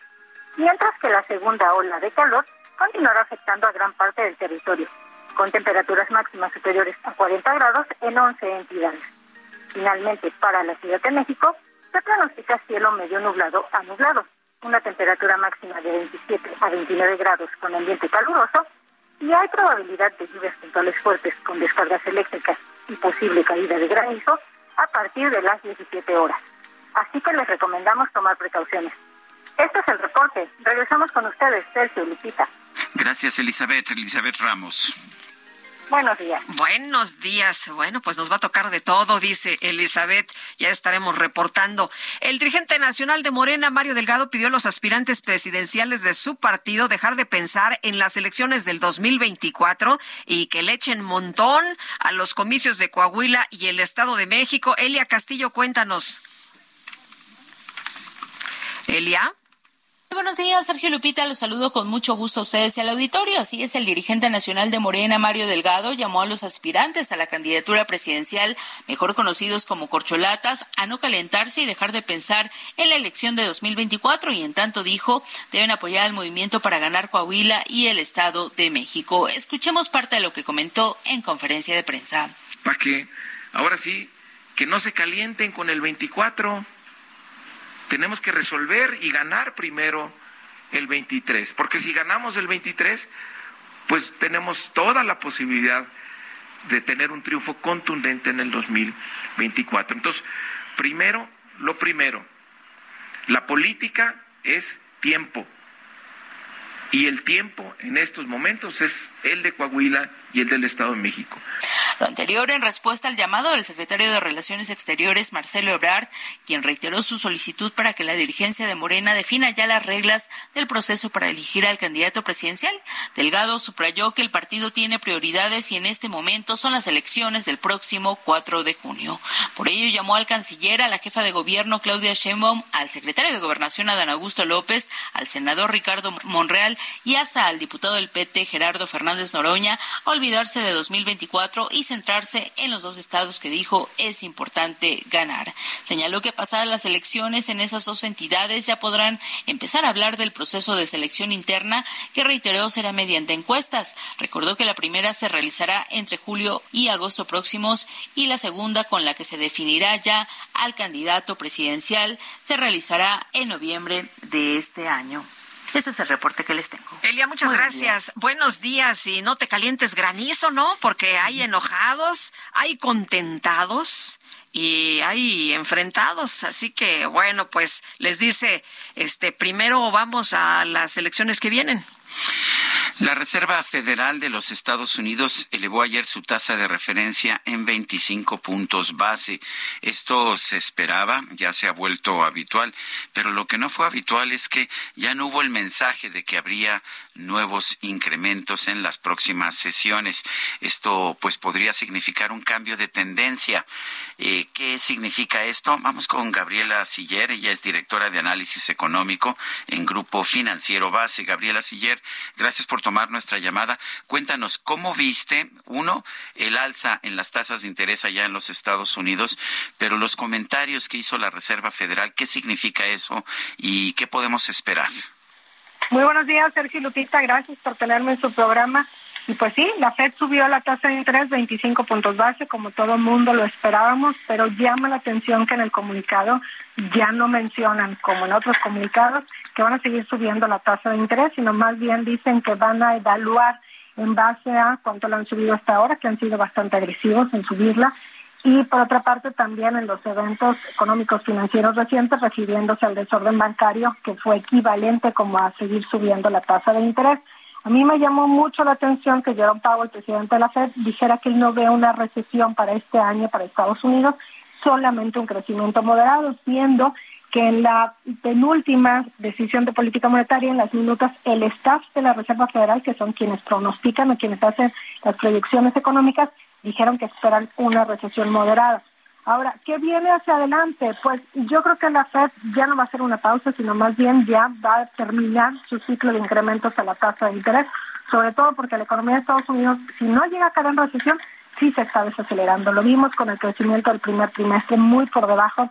mientras que la segunda ola de calor continuará afectando a gran parte del territorio, con temperaturas máximas superiores a 40 grados en 11 entidades. Finalmente, para la Ciudad de México, se pronostica cielo medio nublado a nublado, una temperatura máxima de 27 a 29 grados con ambiente caluroso y hay probabilidad de lluvias puntuales fuertes con descargas eléctricas y posible caída de granizo a partir de las 17 horas. Así que les recomendamos tomar precauciones. Este es el reporte. Regresamos con ustedes, Sergio Lupita. Gracias, Elizabeth. Elizabeth Ramos. Buenos días. Buenos días. Bueno, pues nos va a tocar de todo, dice Elizabeth. Ya estaremos reportando. El dirigente nacional de Morena, Mario Delgado, pidió a los aspirantes presidenciales de su partido dejar de pensar en las elecciones del 2024 y que le echen montón a los comicios de Coahuila y el Estado de México. Elia Castillo, cuéntanos. Elia. Buenos días, Sergio Lupita. Los saludo con mucho gusto a ustedes y al auditorio. Así es, el dirigente nacional de Morena, Mario Delgado, llamó a los aspirantes a la candidatura presidencial, mejor conocidos como corcholatas, a no calentarse y dejar de pensar en la elección de 2024. Y en tanto dijo, deben apoyar al movimiento para ganar Coahuila y el Estado de México. Escuchemos parte de lo que comentó en conferencia de prensa. Para que, ahora sí, que no se calienten con el 24 tenemos que resolver y ganar primero el 23, porque si ganamos el 23, pues tenemos toda la posibilidad de tener un triunfo contundente en el 2024. Entonces, primero, lo primero, la política es tiempo. Y el tiempo en estos momentos es el de Coahuila y el del Estado de México. Lo anterior en respuesta al llamado del secretario de Relaciones Exteriores, Marcelo Ebrard, quien reiteró su solicitud para que la dirigencia de Morena defina ya las reglas del proceso para elegir al candidato presidencial. Delgado subrayó que el partido tiene prioridades y en este momento son las elecciones del próximo 4 de junio. Por ello llamó al canciller, a la jefa de gobierno Claudia Sheinbaum, al secretario de Gobernación Adán Augusto López, al senador Ricardo Monreal y hasta al diputado del PT Gerardo Fernández Noroña a olvidarse de 2024 y centrarse en los dos estados que dijo es importante ganar. Señaló que pasadas las elecciones en esas dos entidades ya podrán empezar a hablar del proceso de selección interna que reiteró será mediante encuestas. Recordó que la primera se realizará entre julio y agosto próximos y la segunda con la que se definirá ya al candidato presidencial se realizará en noviembre de este año. Ese es el reporte que les tengo. Elia, muchas gracias. Buenos días y no te calientes granizo, ¿no? Porque hay enojados, hay contentados y hay enfrentados, así que bueno, pues les dice, este, primero vamos a las elecciones que vienen. La Reserva Federal de los Estados Unidos elevó ayer su tasa de referencia en 25 puntos base. Esto se esperaba, ya se ha vuelto habitual, pero lo que no fue habitual es que ya no hubo el mensaje de que habría nuevos incrementos en las próximas sesiones. Esto pues podría significar un cambio de tendencia. Eh, ¿Qué significa esto? Vamos con Gabriela Siller, ella es directora de análisis económico en Grupo Financiero Base. Gabriela Siller, gracias por tomar nuestra llamada. Cuéntanos, ¿cómo viste, uno, el alza en las tasas de interés allá en los Estados Unidos, pero los comentarios que hizo la Reserva Federal, ¿qué significa eso y qué podemos esperar? Muy buenos días, Sergio Lupita. Gracias por tenerme en su programa. Y pues sí, la Fed subió la tasa de interés 25 puntos base, como todo mundo lo esperábamos, pero llama la atención que en el comunicado ya no mencionan, como en otros comunicados, que van a seguir subiendo la tasa de interés, sino más bien dicen que van a evaluar en base a cuánto la han subido hasta ahora, que han sido bastante agresivos en subirla, y por otra parte también en los eventos económicos financieros recientes refiriéndose al desorden bancario que fue equivalente como a seguir subiendo la tasa de interés. A mí me llamó mucho la atención que Jerome Powell, presidente de la Fed, dijera que él no ve una recesión para este año para Estados Unidos solamente un crecimiento moderado, siendo que en la penúltima decisión de política monetaria, en las minutas, el staff de la Reserva Federal, que son quienes pronostican o quienes hacen las proyecciones económicas, dijeron que esperan una recesión moderada. Ahora, ¿qué viene hacia adelante? Pues yo creo que la Fed ya no va a hacer una pausa, sino más bien ya va a terminar su ciclo de incrementos a la tasa de interés, sobre todo porque la economía de Estados Unidos, si no llega a caer en recesión, sí se está desacelerando. Lo vimos con el crecimiento del primer trimestre muy por debajo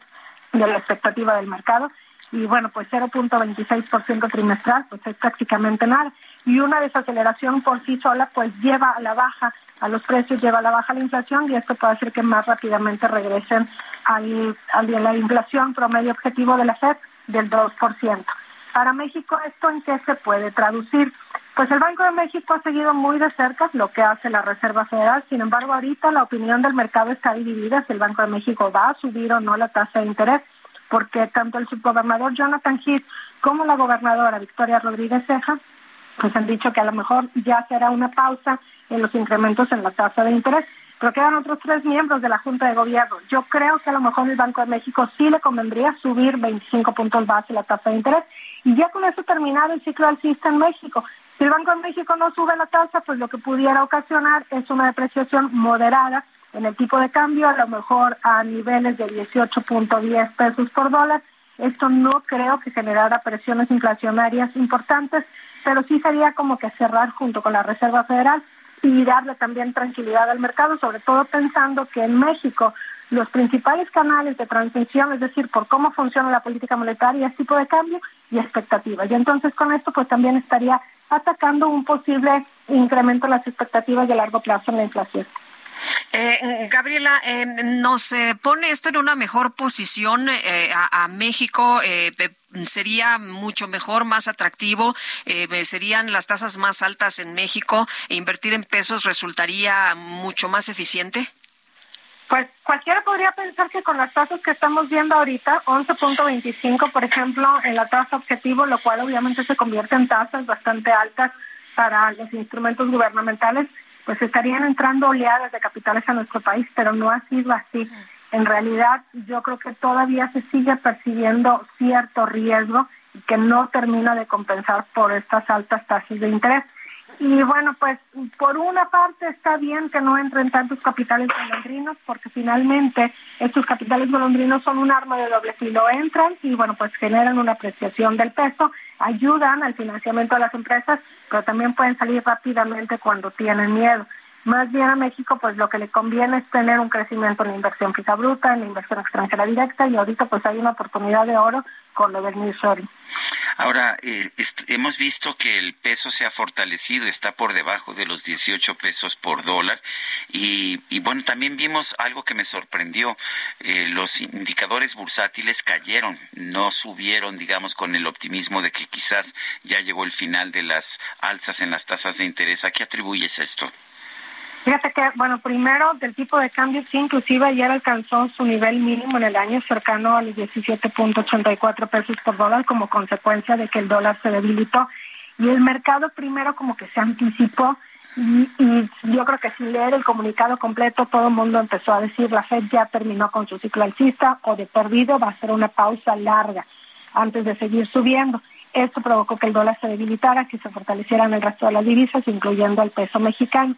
de la expectativa del mercado. Y bueno, pues 0.26% trimestral, pues es prácticamente nada. Y una desaceleración por sí sola, pues lleva a la baja a los precios, lleva a la baja la inflación y esto puede hacer que más rápidamente regresen al, al la inflación promedio objetivo de la FED del 2%. Para México, ¿esto en qué se puede traducir? Pues el Banco de México ha seguido muy de cerca lo que hace la Reserva Federal. Sin embargo, ahorita la opinión del mercado está dividida si el Banco de México va a subir o no la tasa de interés, porque tanto el subgobernador Jonathan Heath como la gobernadora Victoria Rodríguez Ceja pues han dicho que a lo mejor ya será una pausa en los incrementos en la tasa de interés. Pero quedan otros tres miembros de la Junta de Gobierno. Yo creo que a lo mejor el Banco de México sí le convendría subir 25 puntos base la tasa de interés y ya con eso terminar el ciclo alcista en México. Si el Banco de México no sube la tasa, pues lo que pudiera ocasionar es una depreciación moderada en el tipo de cambio, a lo mejor a niveles de 18.10 pesos por dólar. Esto no creo que generara presiones inflacionarias importantes, pero sí sería como que cerrar junto con la Reserva Federal y darle también tranquilidad al mercado, sobre todo pensando que en México los principales canales de transmisión, es decir, por cómo funciona la política monetaria, es tipo de cambio y expectativas. Y entonces con esto pues también estaría atacando un posible incremento en las expectativas de largo plazo en la inflación. Eh, Gabriela, eh, ¿nos eh, pone esto en una mejor posición eh, a, a, México? ¿Sería mucho mejor, más atractivo? ¿Serían las tasas más altas en México? ¿E invertir en pesos resultaría mucho más eficiente? Pues cualquiera podría pensar que con las tasas que estamos viendo ahorita, 11.25 por ejemplo, en la tasa objetivo, lo cual obviamente se convierte en tasas bastante altas para los instrumentos gubernamentales, pues estarían entrando oleadas de capitales a nuestro país, pero no ha sido así. En realidad yo creo que todavía se sigue percibiendo cierto riesgo que no termina de compensar por estas altas tasas de interés. Y bueno, pues por una parte está bien que no entren tantos capitales golondrinos, porque finalmente estos capitales golondrinos son un arma de doble filo. Entran y bueno, pues generan una apreciación del peso, ayudan al financiamiento de las empresas, pero también pueden salir rápidamente cuando tienen miedo. Más bien a México, pues lo que le conviene es tener un crecimiento en la inversión fija bruta, en la inversión extranjera directa, y ahorita pues hay una oportunidad de oro con lo del nearshoring. Ahora, eh, hemos visto que el peso se ha fortalecido, está por debajo de los 18 pesos por dólar. Y, y bueno, también vimos algo que me sorprendió. Eh, los indicadores bursátiles cayeron, no subieron, digamos, con el optimismo de que quizás ya llegó el final de las alzas en las tasas de interés. ¿A qué atribuyes esto? Fíjate que, bueno, primero del tipo de cambio, sí, inclusive ayer alcanzó su nivel mínimo en el año cercano a los 17.84 pesos por dólar como consecuencia de que el dólar se debilitó. Y el mercado primero como que se anticipó y, yo creo que sin leer el comunicado completo todo el mundo empezó a decir la Fed ya terminó con su ciclo alcista o de perdido va a ser una pausa larga antes de seguir subiendo. Esto provocó que el dólar se debilitara, que se fortalecieran el resto de las divisas, incluyendo el peso mexicano.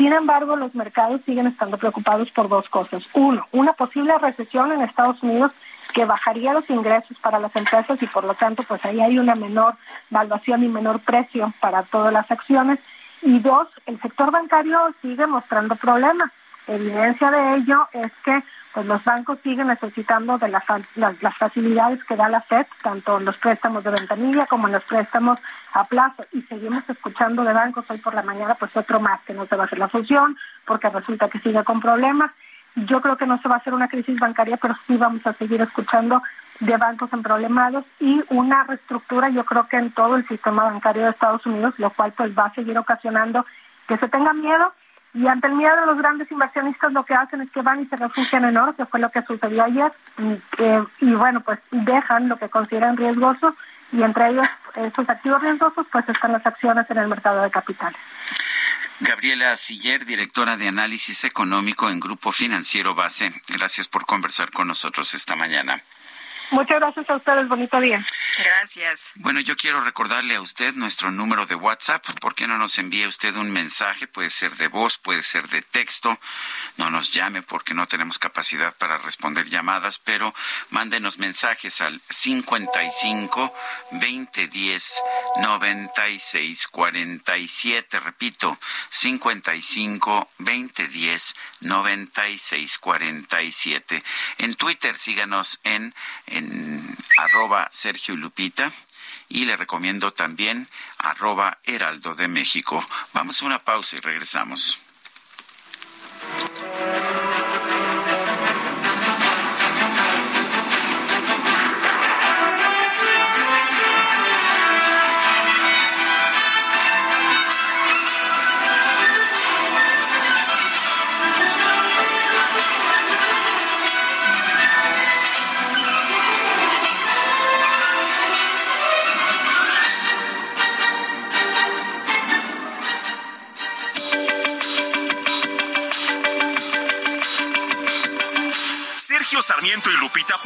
Sin embargo, los mercados siguen estando preocupados por dos cosas. Uno, una posible recesión en Estados Unidos que bajaría los ingresos para las empresas y por lo tanto pues ahí hay una menor valuación y menor precio para todas las acciones. Y dos, el sector bancario sigue mostrando problemas. Evidencia de ello es que pues los bancos siguen necesitando de las, las, facilidades que da la FED, tanto en los préstamos de ventanilla como en los préstamos a plazo. Y seguimos escuchando de bancos hoy por la mañana, pues otro más que no se va a hacer la fusión, porque resulta que sigue con problemas. Yo creo que no se va a hacer una crisis bancaria, pero sí vamos a seguir escuchando de bancos en problemados y una reestructura, yo creo que en todo el sistema bancario de Estados Unidos, lo cual pues va a seguir ocasionando que se tenga miedo y ante el miedo de los grandes inversionistas lo que hacen es que van y se refugian en oro, que fue lo que sucedió ayer, y, eh, y bueno, pues dejan lo que consideran riesgoso y entre ellos esos activos riesgosos pues están las acciones en el mercado de capitales. Gabriela Siller, directora de análisis económico en Grupo Financiero Base. Gracias por conversar con nosotros esta mañana. Muchas gracias a ustedes, bonito día. Gracias. Bueno, yo quiero recordarle a usted nuestro número de WhatsApp. ¿Por qué no nos envíe usted un mensaje? Puede ser de voz, puede ser de texto. No nos llame porque no tenemos capacidad para responder llamadas, pero mándenos mensajes al 55 2010 96 47. Repito, 55 2010 96 47. En Twitter síganos en en arroba Sergio Lupita y le recomiendo también arroba Heraldo de México. Vamos a una pausa y regresamos.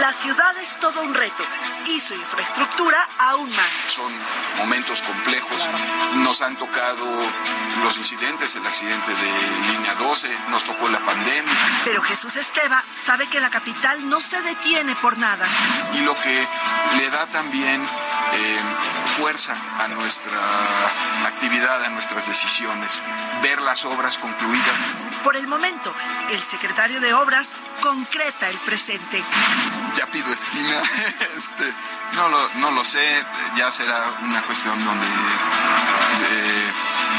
La ciudad es todo un reto y su infraestructura aún más. Son momentos complejos. Nos han tocado los incidentes, el accidente de línea 12, nos tocó la pandemia. Pero Jesús Esteva sabe que la capital no se detiene por nada. Y lo que le da también eh, fuerza a nuestra actividad, a nuestras decisiones, ver las obras concluidas. Por el momento, el secretario de Obras concreta el presente. Ya pido esquina, este, no lo, no lo sé, ya será una cuestión donde eh,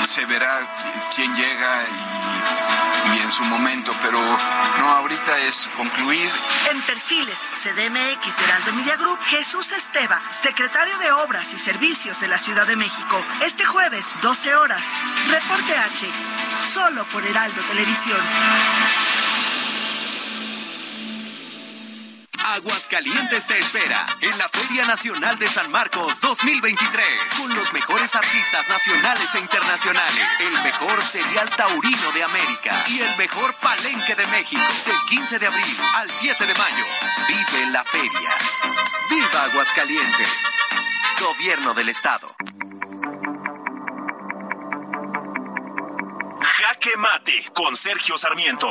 se verá quién llega y, su momento, pero no, ahorita es concluir. En perfiles CDMX de Heraldo Media Group, Jesús Esteva, secretario de Obras y Servicios de la Ciudad de México. Este jueves, 12 horas, Reporte H, solo por Heraldo Televisión. Aguascalientes te espera en la Feria Nacional de San Marcos 2023 con los mejores artistas nacionales e internacionales, el mejor serial taurino de América y el mejor palenque de México del 15 de abril al 7 de mayo. Vive la feria. Viva Aguascalientes. Gobierno del Estado. Jaque Mate con Sergio Sarmiento.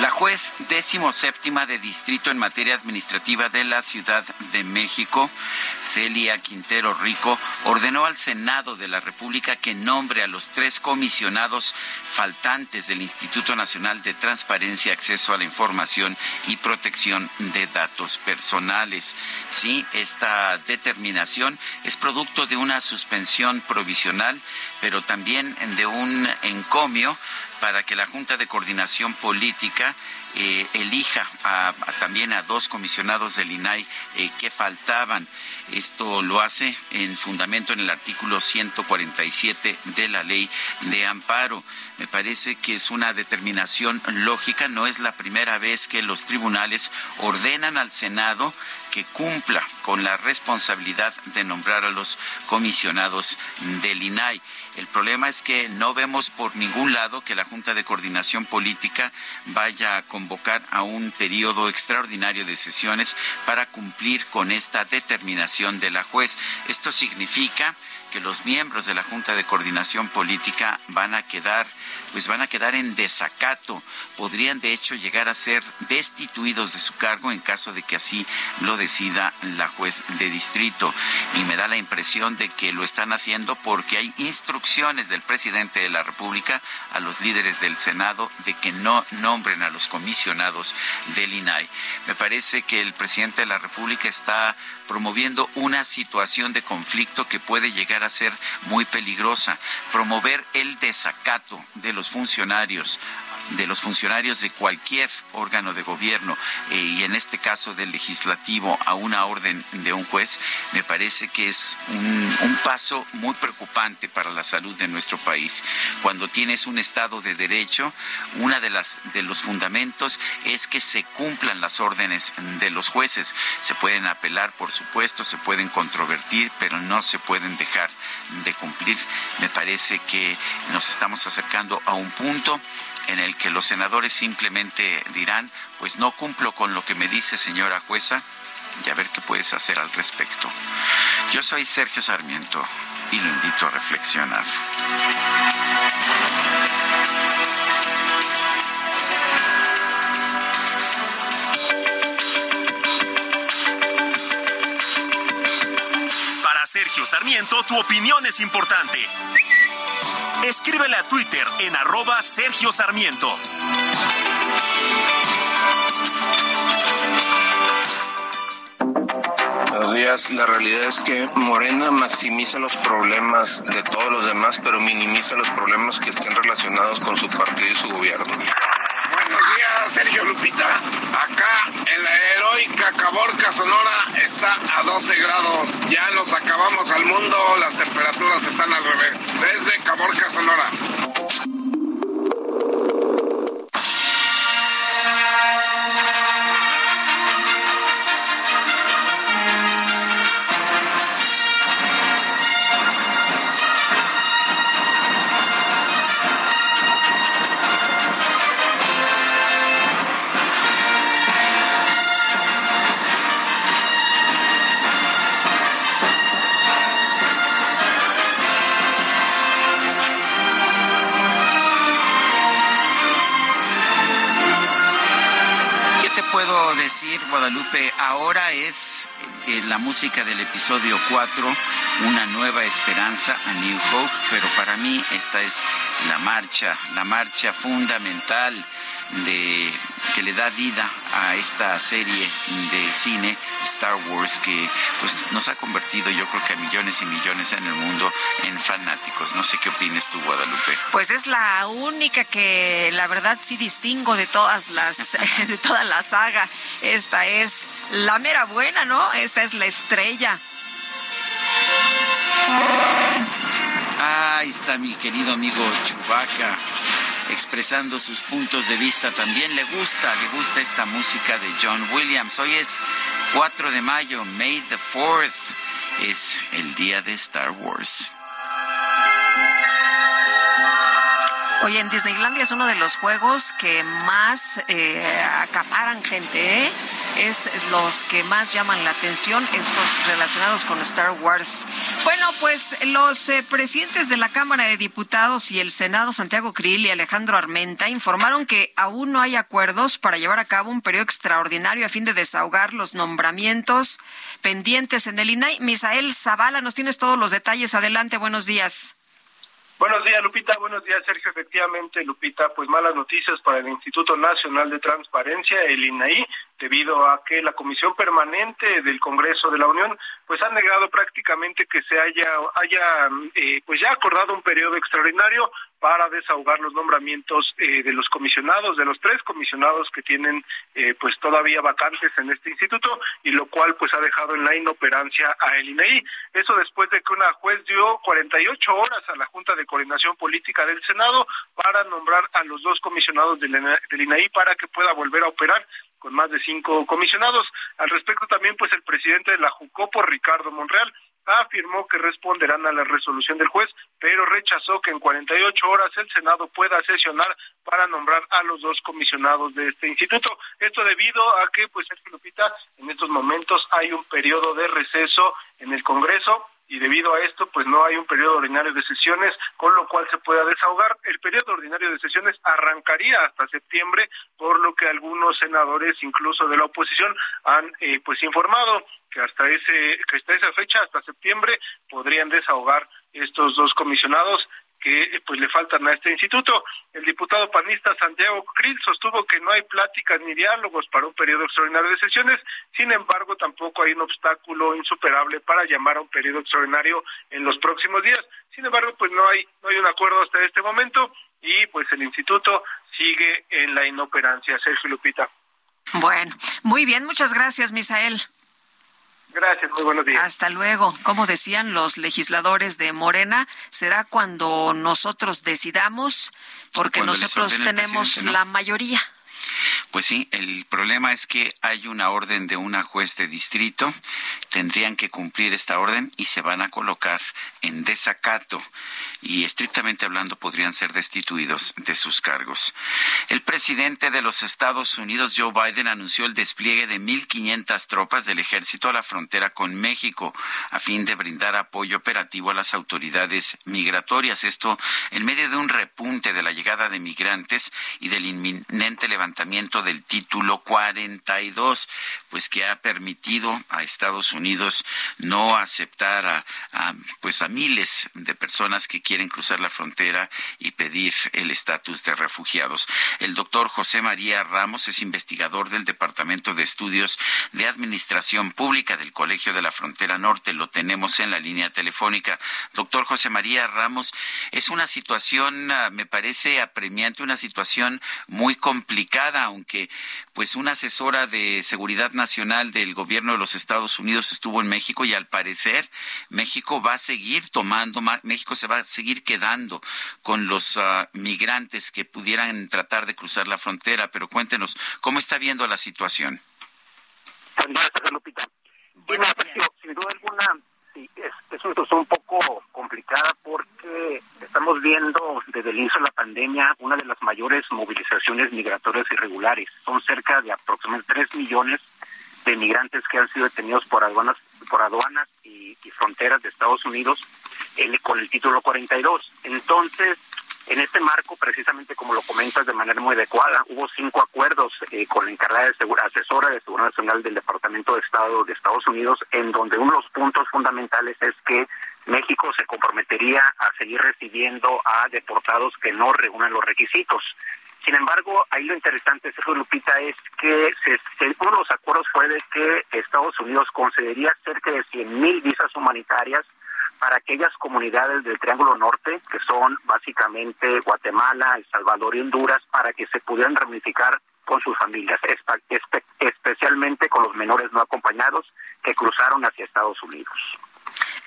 La juez décimo séptima de distrito en materia administrativa de la Ciudad de México, Celia Quintero Rico, ordenó al Senado de la República que nombre a los tres comisionados faltantes del Instituto Nacional de Transparencia, Acceso a la Información y Protección de Datos Personales. Sí, esta determinación es producto de una suspensión provisional, pero también de un encomio para que la Junta de Coordinación Política eh, elija también a dos comisionados del INAI eh, que faltaban. Esto lo hace en fundamento en el artículo 147 de la ley de amparo. Me parece que es una determinación lógica. No es la primera vez que los tribunales ordenan al Senado que cumpla con la responsabilidad de nombrar a los comisionados del INAI. El problema es que no vemos por ningún lado que la Junta de Coordinación Política vaya a convocar a un periodo extraordinario de sesiones para cumplir con esta determinación de la juez. Esto significa que los miembros de la Junta de Coordinación Política van a quedar, pues van a quedar en desacato. Podrían de hecho llegar a ser destituidos de su cargo en caso de que así lo decida la juez de distrito. Y me da la impresión de que lo están haciendo porque hay instrucciones del presidente de la República a los líderes del Senado de que no nombren a los comisionados del INAI. Me parece que el presidente de la República está promoviendo una situación de conflicto que puede llegar a ser muy peligrosa. Promover el desacato de los funcionarios de los funcionarios de cualquier órgano de gobierno eh, y en este caso del legislativo a una orden de un juez, me parece que es un, un, paso muy preocupante para la salud de nuestro país. Cuando tienes un Estado de Derecho, una de las de los fundamentos es que se cumplan las órdenes de los jueces. Se pueden apelar, por supuesto, se pueden controvertir, pero no se pueden dejar de cumplir. Me parece que nos estamos acercando a un punto en el que los senadores simplemente dirán, pues no cumplo con lo que me dice señora jueza, y a ver qué puedes hacer al respecto. Yo soy Sergio Sarmiento y lo invito a reflexionar. Sergio Sarmiento, tu opinión es importante Escríbele a Twitter en arroba Sergio Sarmiento. Buenos días. La realidad es que Morena maximiza los problemas de todos los demás, pero minimiza los problemas que estén relacionados con su partido y su gobierno. Buenos días, Sergio Lupita. Acá en la heroica Caborca Sonora está a 12 grados. Ya nos acabamos al mundo, las temperaturas están al revés. Desde Caborca Sonora. Música del episodio 4, Una nueva esperanza, a New Hope, pero para mí esta es la marcha, la marcha fundamental de que le da vida a esta serie de cine Star Wars que pues nos ha convertido yo creo que a millones y millones en el mundo en fanáticos. No sé qué opinas tú, Guadalupe. Pues es la única que la verdad sí distingo de todas las de toda la saga. Esta es la mera buena, ¿no? Esta es la estrella. Ahí está mi querido amigo Chubaca expresando sus puntos de vista. También le gusta, le gusta esta música de John Williams. Hoy es 4 de mayo, May the 4th, es el día de Star Wars. Oye, en Disneylandia es uno de los juegos que más eh, acaparan gente, ¿eh? Es los que más llaman la atención, estos relacionados con Star Wars. Bueno, pues los eh, presidentes de la Cámara de Diputados y el Senado, Santiago Krill y Alejandro Armenta, informaron que aún no hay acuerdos para llevar a cabo un periodo extraordinario a fin de desahogar los nombramientos pendientes en el INAI. Misael Zavala, nos tienes todos los detalles. Adelante, buenos días. Buenos días, Lupita. Buenos días, Sergio. Efectivamente, Lupita, pues malas noticias para el Instituto Nacional de Transparencia, el INAI, debido a que la Comisión Permanente del Congreso de la Unión pues ha negado prácticamente que se haya haya eh, pues ya acordado un periodo extraordinario para desahogar los nombramientos eh, de los comisionados, de los tres comisionados que tienen eh, pues todavía vacantes en este instituto y lo cual pues ha dejado en la inoperancia a el INEI. Eso después de que una juez dio 48 horas a la Junta de Coordinación Política del Senado para nombrar a los dos comisionados del, del INEI para que pueda volver a operar con más de cinco comisionados. Al respecto también, pues el presidente de la Jucopo, Ricardo Monreal, afirmó que responderán a la resolución del juez, pero rechazó que en 48 horas el Senado pueda sesionar para nombrar a los dos comisionados de este instituto. Esto debido a que, pues, Lupita, en estos momentos hay un periodo de receso en el Congreso y debido a esto pues no hay un periodo ordinario de sesiones con lo cual se pueda desahogar. El periodo ordinario de sesiones arrancaría hasta septiembre por lo que algunos senadores incluso de la oposición han eh, pues informado que hasta ese que hasta esa fecha hasta septiembre podrían desahogar estos dos comisionados que pues le faltan a este instituto. El diputado panista Santiago Krill sostuvo que no hay pláticas ni diálogos para un periodo extraordinario de sesiones, sin embargo tampoco hay un obstáculo insuperable para llamar a un periodo extraordinario en los próximos días. Sin embargo, pues no hay no hay un acuerdo hasta este momento y pues el instituto sigue en la inoperancia. Sergio Lupita. Bueno, muy bien, muchas gracias, Misael. Gracias, muy buenos días. Hasta luego. Como decían los legisladores de Morena, será cuando nosotros decidamos, porque nosotros tenemos la mayoría. Pues sí, el problema es que hay una orden de una juez de distrito, tendrían que cumplir esta orden y se van a colocar en desacato y estrictamente hablando podrían ser destituidos de sus cargos. El presidente de los Estados Unidos, Joe Biden, anunció el despliegue de 1.500 tropas del ejército a la frontera con México a fin de brindar apoyo operativo a las autoridades migratorias. Esto en medio de un repunte de la llegada de migrantes y del inminente levantamiento del título 42, pues que ha permitido a Estados Unidos no aceptar a, pues a miles de personas que quieren cruzar la frontera y pedir el estatus de refugiados. El doctor José María Ramos es investigador del Departamento de Estudios de Administración Pública del Colegio de la Frontera Norte. Lo tenemos en la línea telefónica. Doctor José María Ramos, es una situación, ah, me parece apremiante, una situación muy complicada, aunque pues una asesora de seguridad nacional del gobierno de los Estados Unidos estuvo en México y al parecer México va a seguir tomando, México se va a seguir quedando con los ah, migrantes que pudieran tratar de cruzar la frontera. Pero cuéntenos, ¿cómo está viendo la situación? Lupita. sin duda alguna, sí, es, es una situación un poco complicada porque estamos viendo desde el inicio de la pandemia una de las mayores movilizaciones migratorias irregulares. Son cerca de aproximadamente 3 millones de migrantes que han sido detenidos por aduanas, por aduanas y fronteras de Estados Unidos con el título 42. Entonces, en este marco, precisamente como lo comentas de manera muy adecuada, hubo cinco acuerdos eh, con la encargada de asesora de seguridad nacional del Departamento de Estado de Estados Unidos, en donde uno de los puntos fundamentales es que México se comprometería a seguir recibiendo a deportados que no reúnan los requisitos. Sin embargo, ahí lo interesante, Sergio Lupita, es que uno de los acuerdos fue de que Estados Unidos concedería cerca de 100 mil visas humanitarias para aquellas comunidades del Triángulo Norte, que son básicamente Guatemala, El Salvador y Honduras, para que se pudieran reunificar con sus familias, especialmente con los menores no acompañados que cruzaron hacia Estados Unidos.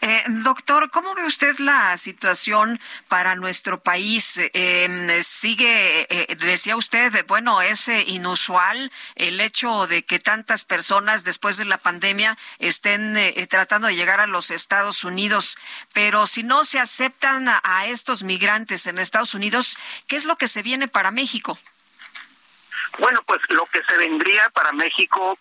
Eh, doctor, ¿cómo ve usted la situación para nuestro país? Eh, sigue, eh, decía usted, bueno, es inusual el hecho de que tantas personas después de la pandemia estén tratando de llegar a los Estados Unidos, pero si no se aceptan a estos migrantes en Estados Unidos, ¿qué es lo que se viene para México? Bueno, pues lo que se vendría para México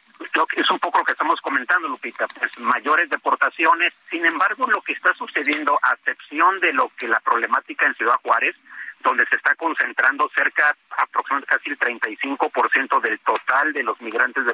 es un poco lo que estamos comentando, Lupita, pues mayores deportaciones. Sin embargo, lo que está sucediendo, a excepción de lo que la problemática en Ciudad Juárez, donde se está concentrando cerca, aproximadamente casi el 35% del total de los migrantes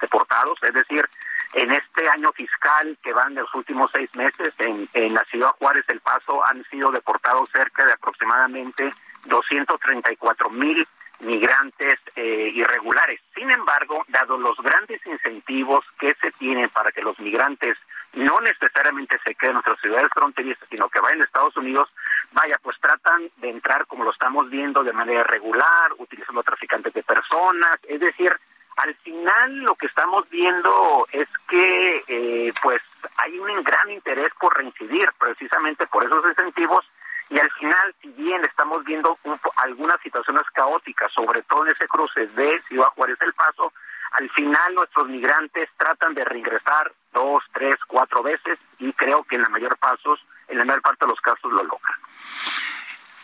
deportados, es decir, en este año fiscal que van de los últimos seis meses, en, en la Ciudad Juárez, El Paso, han sido deportados cerca de aproximadamente 234 mil migrantes eh, irregulares. Sin embargo, dado los grandes incentivos que se tienen para que los migrantes no necesariamente se queden en nuestras ciudades fronterizas, sino que vayan a Estados Unidos, vaya, pues tratan de entrar como lo estamos viendo de manera regular, utilizando traficantes de personas, es decir, al final lo que estamos viendo es que eh, pues hay un gran interés por reincidir precisamente por esos incentivos y al final si bien estamos viendo algunas situaciones caóticas sobre todo en ese cruce de Ciudad Juárez El Paso al final nuestros migrantes tratan de reingresar dos, tres, cuatro veces y creo que en la mayor pasos, en la mayor parte de los casos lo logran.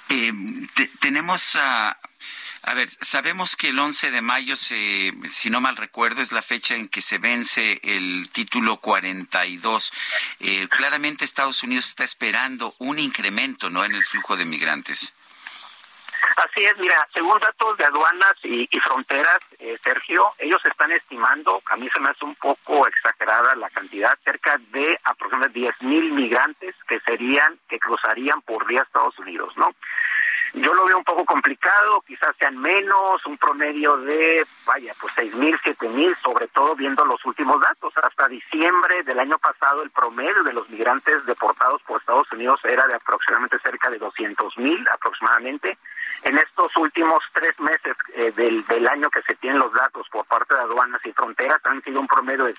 Eh, tenemos a, a ver, sabemos que el 11 de mayo, se, si no mal recuerdo, es la fecha en que se vence el título 42. Eh, claramente Estados Unidos está esperando un incremento, ¿no?, en el flujo de migrantes. Así es, mira, según datos de aduanas y, fronteras, eh, Sergio, ellos están estimando, a mí se me hace un poco exagerada la cantidad, cerca de aproximadamente 10 mil migrantes que serían, que cruzarían por día Estados Unidos, ¿no? Yo lo veo un poco complicado, quizás sean menos, un promedio de, vaya, pues seis mil, siete mil, sobre todo viendo los últimos datos. Hasta diciembre del año pasado el promedio de los migrantes deportados por Estados Unidos era de aproximadamente cerca de 200 mil aproximadamente. En estos últimos tres meses eh, del, del año que se tienen los datos por parte de aduanas y fronteras han sido un promedio de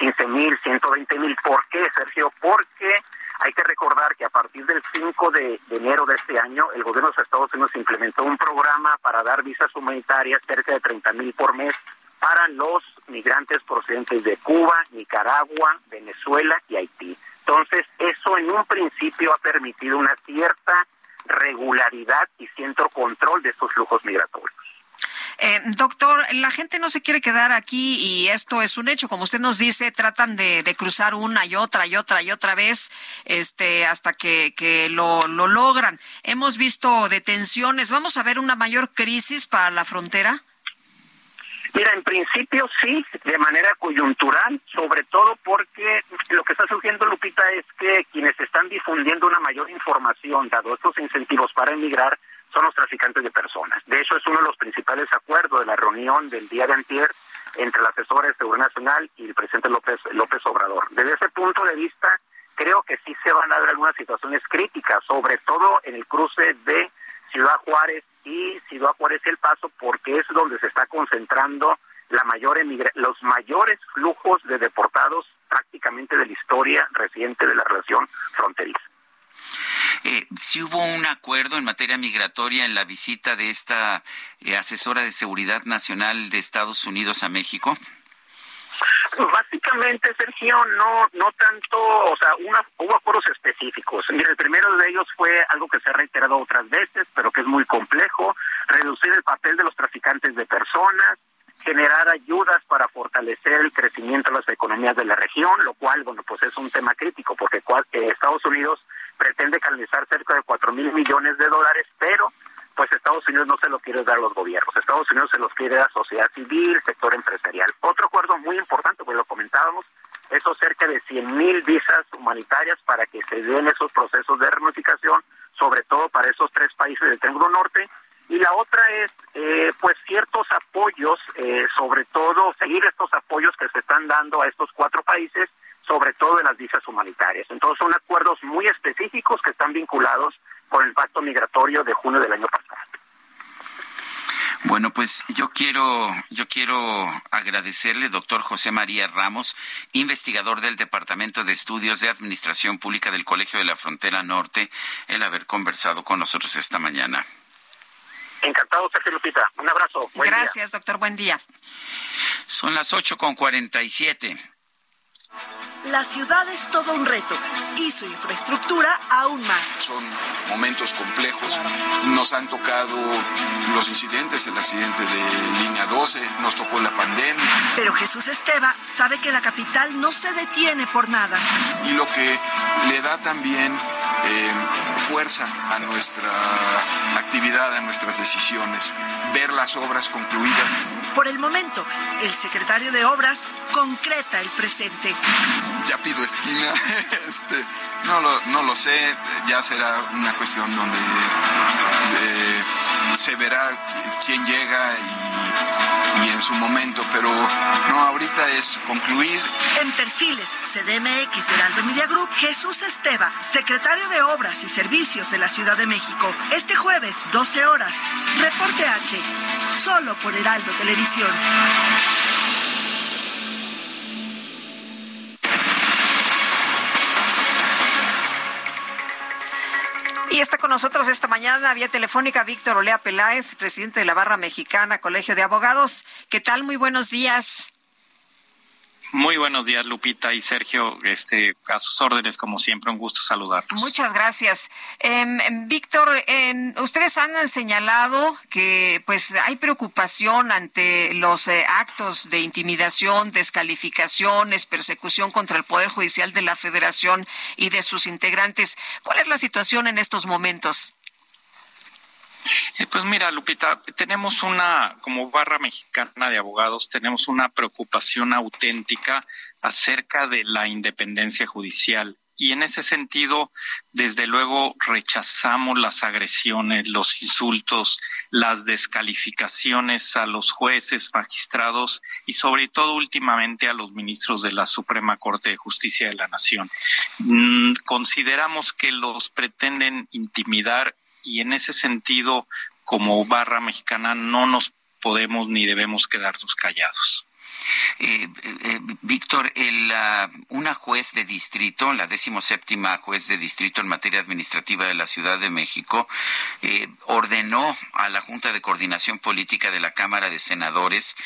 115 mil, 120 mil. ¿Por qué, Sergio? Porque hay que recordar que a partir del 5 de, enero de este año, el gobierno de los Estados Unidos implementó un programa para dar visas humanitarias cerca de 30 mil por mes para los migrantes procedentes de Cuba, Nicaragua, Venezuela y Haití. Entonces, eso en un principio ha permitido una cierta regularidad y cierto control de estos flujos migratorios. Eh, doctor, la gente no se quiere quedar aquí y esto es un hecho. Como usted nos dice, tratan de, cruzar una y otra y otra y otra vez este, hasta que, que lo, lo logran. Hemos visto detenciones. ¿Vamos a ver una mayor crisis para la frontera? Mira, en principio sí, de manera coyuntural, sobre todo porque lo que está surgiendo, Lupita, es que quienes están difundiendo una mayor información, dado estos incentivos para emigrar, son los traficantes de personas. De hecho, es uno de los principales acuerdos de la reunión del día de antier entre el asesor de Seguridad Nacional y el presidente López, López Obrador. Desde ese punto de vista, creo que sí se van a dar algunas situaciones críticas, sobre todo en el cruce de Ciudad Juárez y Ciudad Juárez El Paso, porque es donde se está concentrando la mayor los mayores flujos de deportados prácticamente de la historia reciente de la relación fronteriza. Eh, si hubo un acuerdo en materia migratoria en la visita de esta eh, asesora de seguridad nacional de Estados Unidos a México. Básicamente, Sergio, no no tanto, o sea, hubo acuerdos específicos. Mira, el primero de ellos fue algo que se ha reiterado otras veces, pero que es muy complejo, reducir el papel de los traficantes de personas, generar ayudas para fortalecer el crecimiento de las economías de la región, lo cual, bueno, pues es un tema crítico, porque eh, Estados Unidos pretende canalizar cerca de cuatro mil millones de dólares, pero pues Estados Unidos no se lo quiere dar a los gobiernos, Estados Unidos se los quiere a la sociedad civil, sector empresarial. Otro acuerdo muy importante, pues lo comentábamos, eso cerca de 100 mil visas humanitarias para que se den esos procesos de reunificación, sobre todo para esos tres países del Triángulo Norte. Y la otra es, eh, pues, ciertos apoyos, eh, sobre todo seguir estos apoyos que se están dando a estos cuatro países sobre todo en las visas humanitarias. Entonces son acuerdos muy específicos que están vinculados con el pacto migratorio de junio del año pasado. Bueno, pues yo quiero, yo quiero agradecerle, doctor José María Ramos, investigador del Departamento de Estudios de Administración Pública del Colegio de la Frontera Norte, el haber conversado con nosotros esta mañana. Encantado, Sergio Lupita. Un abrazo. Gracias, doctor. Buen día. Son las ocho con cuarenta y siete. La ciudad es todo un reto y su infraestructura aún más. Son momentos complejos. Nos han tocado los incidentes, el accidente de línea 12, nos tocó la pandemia. Pero Jesús Esteba sabe que la capital no se detiene por nada. Y lo que le da también eh, fuerza a nuestra actividad, a nuestras decisiones, ver las obras concluidas. Por el momento, el secretario de Obras concreta el presente. Ya pido esquina, este, no, lo, sé, ya será una cuestión donde eh, se verá quién llega y, en su momento, pero no, ahorita es concluir. En perfiles CDMX de Heraldo Media Group, Jesús Esteva, secretario de Obras y Servicios de la Ciudad de México, este jueves, 12 horas. Reporte H, solo por Heraldo Televisión. Y está con nosotros esta mañana vía telefónica Víctor Olea Peláez, presidente de la Barra Mexicana, Colegio de Abogados. ¿Qué tal? Muy buenos días. Muy buenos días, Lupita y Sergio. Este, a sus órdenes, como siempre, un gusto saludarlos. Muchas gracias. Em, Víctor, ustedes han señalado que pues hay preocupación ante los eh, actos de intimidación, descalificaciones, persecución contra el Poder Judicial de la Federación y de sus integrantes. ¿Cuál es la situación en estos momentos? Eh, pues mira, Lupita, tenemos una, como barra mexicana de abogados, tenemos una preocupación auténtica acerca de la independencia judicial. Y en ese sentido, desde luego, rechazamos las agresiones, los insultos, las descalificaciones a los jueces, magistrados y sobre todo últimamente a los ministros de la Suprema Corte de Justicia de la Nación. Mm, consideramos que los pretenden intimidar y en ese sentido, como barra mexicana, no nos podemos ni debemos quedarnos callados. Eh, eh, Víctor, el, una juez de distrito, la decimoséptima juez de distrito en materia administrativa de la Ciudad de México, eh, ordenó a la Junta de Coordinación Política de la Cámara de Senadores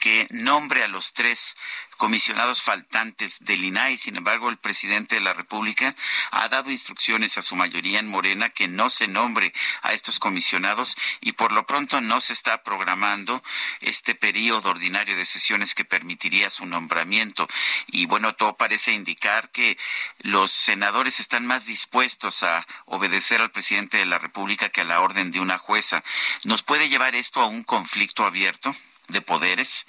que nombre a los tres comisionados faltantes del INAI. Sin embargo, el presidente de la República ha dado instrucciones a su mayoría en Morena que no se nombre a estos comisionados y por lo pronto no se está programando este periodo ordinario de sesiones que permitiría su nombramiento. Y bueno, todo parece indicar que los senadores están más dispuestos a obedecer al presidente de la República que a la orden de una jueza. ¿Nos puede llevar esto a un conflicto abierto? de poderes?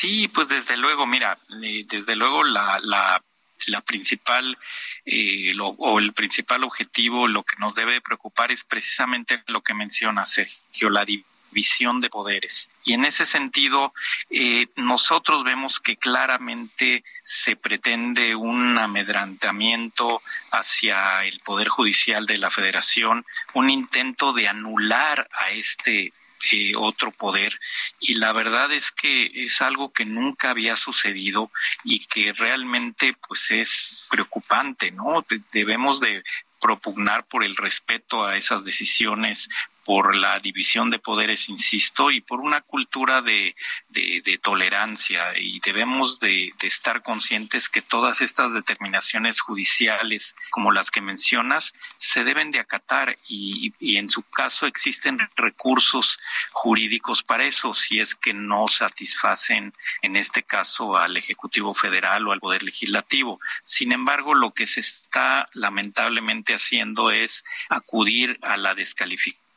Sí, pues desde luego, mira, eh, desde luego la, la, la principal eh, o el principal objetivo, lo que nos debe preocupar es precisamente lo que menciona Sergio, la división de poderes. Y en ese sentido, eh, nosotros vemos que claramente se pretende un amedrantamiento hacia el Poder Judicial de la Federación, un intento de anular a este eh, otro poder y la verdad es que es algo que nunca había sucedido y que realmente pues es preocupante, ¿no? debemos de propugnar por el respeto a esas decisiones por la división de poderes, insisto, y por una cultura de, de, tolerancia. Y debemos de, estar conscientes que todas estas determinaciones judiciales, como las que mencionas, se deben de acatar y, y en su caso existen recursos jurídicos para eso, si es que no satisfacen, en este caso, al Ejecutivo Federal o al Poder Legislativo. Sin embargo, lo que se está lamentablemente haciendo es acudir a la descalificación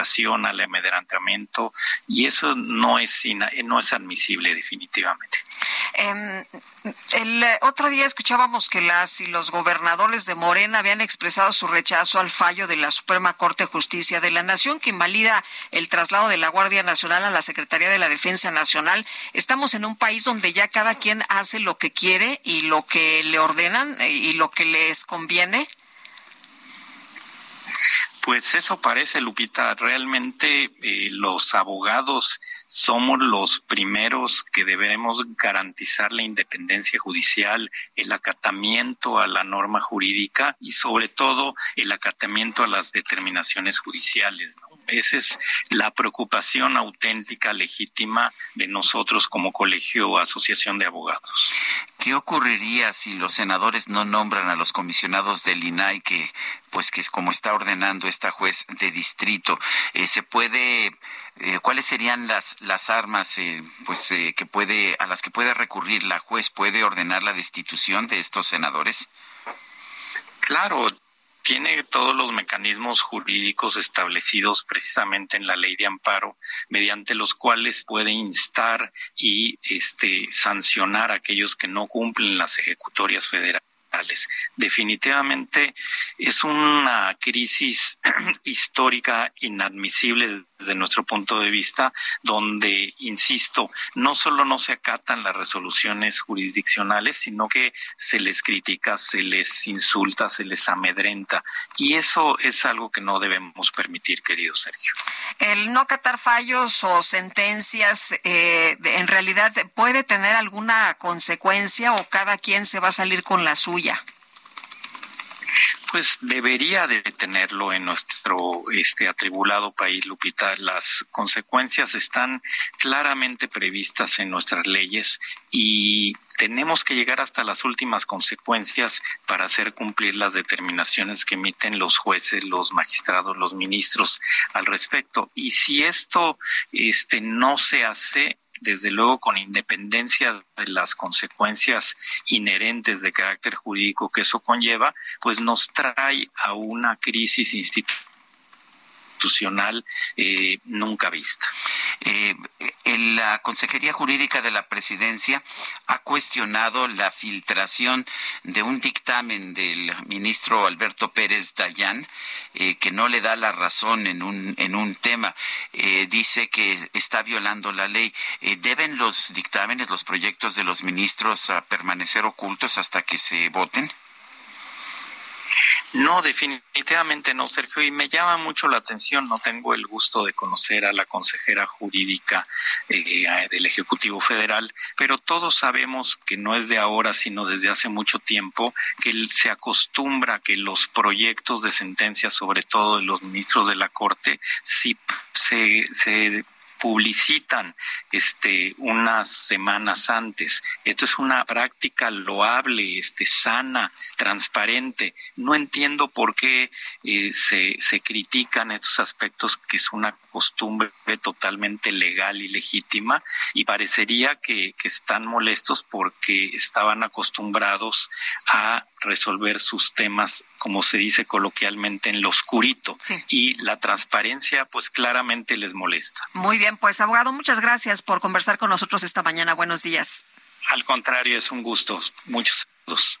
al amedrentamiento y eso no es no es admisible definitivamente. Em, el otro día escuchábamos que las y los gobernadores de Morena habían expresado su rechazo al fallo de la Suprema Corte de Justicia de la Nación que invalida el traslado de la Guardia Nacional a la Secretaría de la Defensa Nacional. Estamos en un país donde ya cada quien hace lo que quiere y lo que le ordenan y lo que les conviene. Pues eso parece, Lupita. Realmente eh, los abogados somos los primeros que deberemos garantizar la independencia judicial, el acatamiento a la norma jurídica y sobre todo el acatamiento a las determinaciones judiciales. Esa es la preocupación auténtica, legítima de nosotros como colegio o asociación de abogados. ¿Qué ocurriría si los senadores no nombran a los comisionados del INAI que, pues, que es como está ordenando esta juez de distrito? Eh, ¿Se puede eh, cuáles serían las las armas eh, pues que puede a las que puede recurrir la juez puede ordenar la destitución de estos senadores claro tiene todos los mecanismos jurídicos establecidos precisamente en la ley de amparo, mediante los cuales puede instar y este, sancionar a aquellos que no cumplen las ejecutorias federales. Definitivamente es una crisis histórica inadmisible desde nuestro punto de vista, donde, insisto, no solo no se acatan las resoluciones jurisdiccionales, sino que se les critica, se les insulta, se les amedrenta. Y eso es algo que no debemos permitir, querido Sergio. El no acatar fallos o sentencias, eh, en realidad, ¿puede tener alguna consecuencia o cada quien se va a salir con la suya? Pues debería de tenerlo en nuestro este atribulado país, Lupita. Las consecuencias están claramente previstas en nuestras leyes y tenemos que llegar hasta las últimas consecuencias para hacer cumplir las determinaciones que emiten los jueces, los magistrados, los ministros al respecto. Y si esto este no se hace, desde luego con independencia de las consecuencias inherentes de carácter jurídico que eso conlleva, pues nos trae a una crisis institucional institucional eh, nunca vista. Eh, la Consejería Jurídica de la Presidencia ha cuestionado la filtración de un dictamen del ministro Alberto Pérez Dayán eh, que no le da la razón en un, en un tema. dice que está violando la ley. ¿Deben los dictámenes, los proyectos de los ministros permanecer ocultos hasta que se voten? No, definitivamente no, Sergio, y me llama mucho la atención, no tengo el gusto de conocer a la consejera jurídica eh, del Ejecutivo Federal, pero todos sabemos que no es de ahora, sino desde hace mucho tiempo, que se acostumbra que los proyectos de sentencia, sobre todo de los ministros de la Corte, si se, se publicitan este unas semanas antes. Esto es una práctica loable, este sana, transparente. No entiendo por qué eh, se, se critican estos aspectos que es una costumbre totalmente legal y legítima y parecería que, que están molestos porque estaban acostumbrados a resolver sus temas, como se dice coloquialmente, en lo oscurito. Y la transparencia, pues claramente les molesta. Muy bien, pues abogado, muchas gracias por conversar con nosotros esta mañana. Buenos días. Al contrario, es un gusto. Muchos saludos.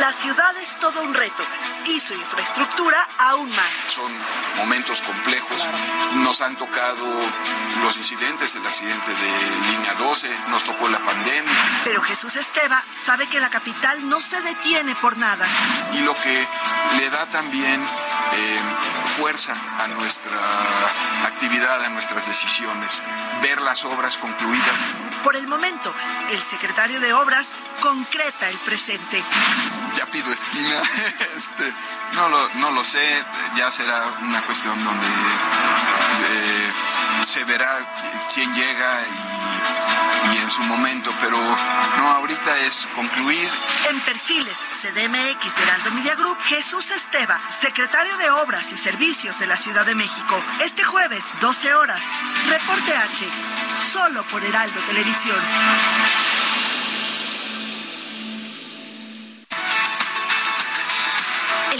La ciudad es todo un reto y su infraestructura aún más. Son momentos complejos. Nos han tocado los incidentes, el accidente de línea 12, nos tocó la pandemia. Pero Jesús Esteba sabe que la capital no se detiene por nada. Y lo que le da también eh, fuerza a nuestra actividad, a nuestras decisiones, ver las obras concluidas. Por el momento, el secretario de Obras concreta el presente. Ya pido esquina, este, no, lo, sé, ya será una cuestión donde eh, se verá quién llega y, en su momento, pero no, ahorita es concluir. En perfiles CDMX de Heraldo Media Group, Jesús Esteba, secretario de Obras y Servicios de la Ciudad de México, este jueves, 12 horas, Reporte H, solo por Heraldo Televisión.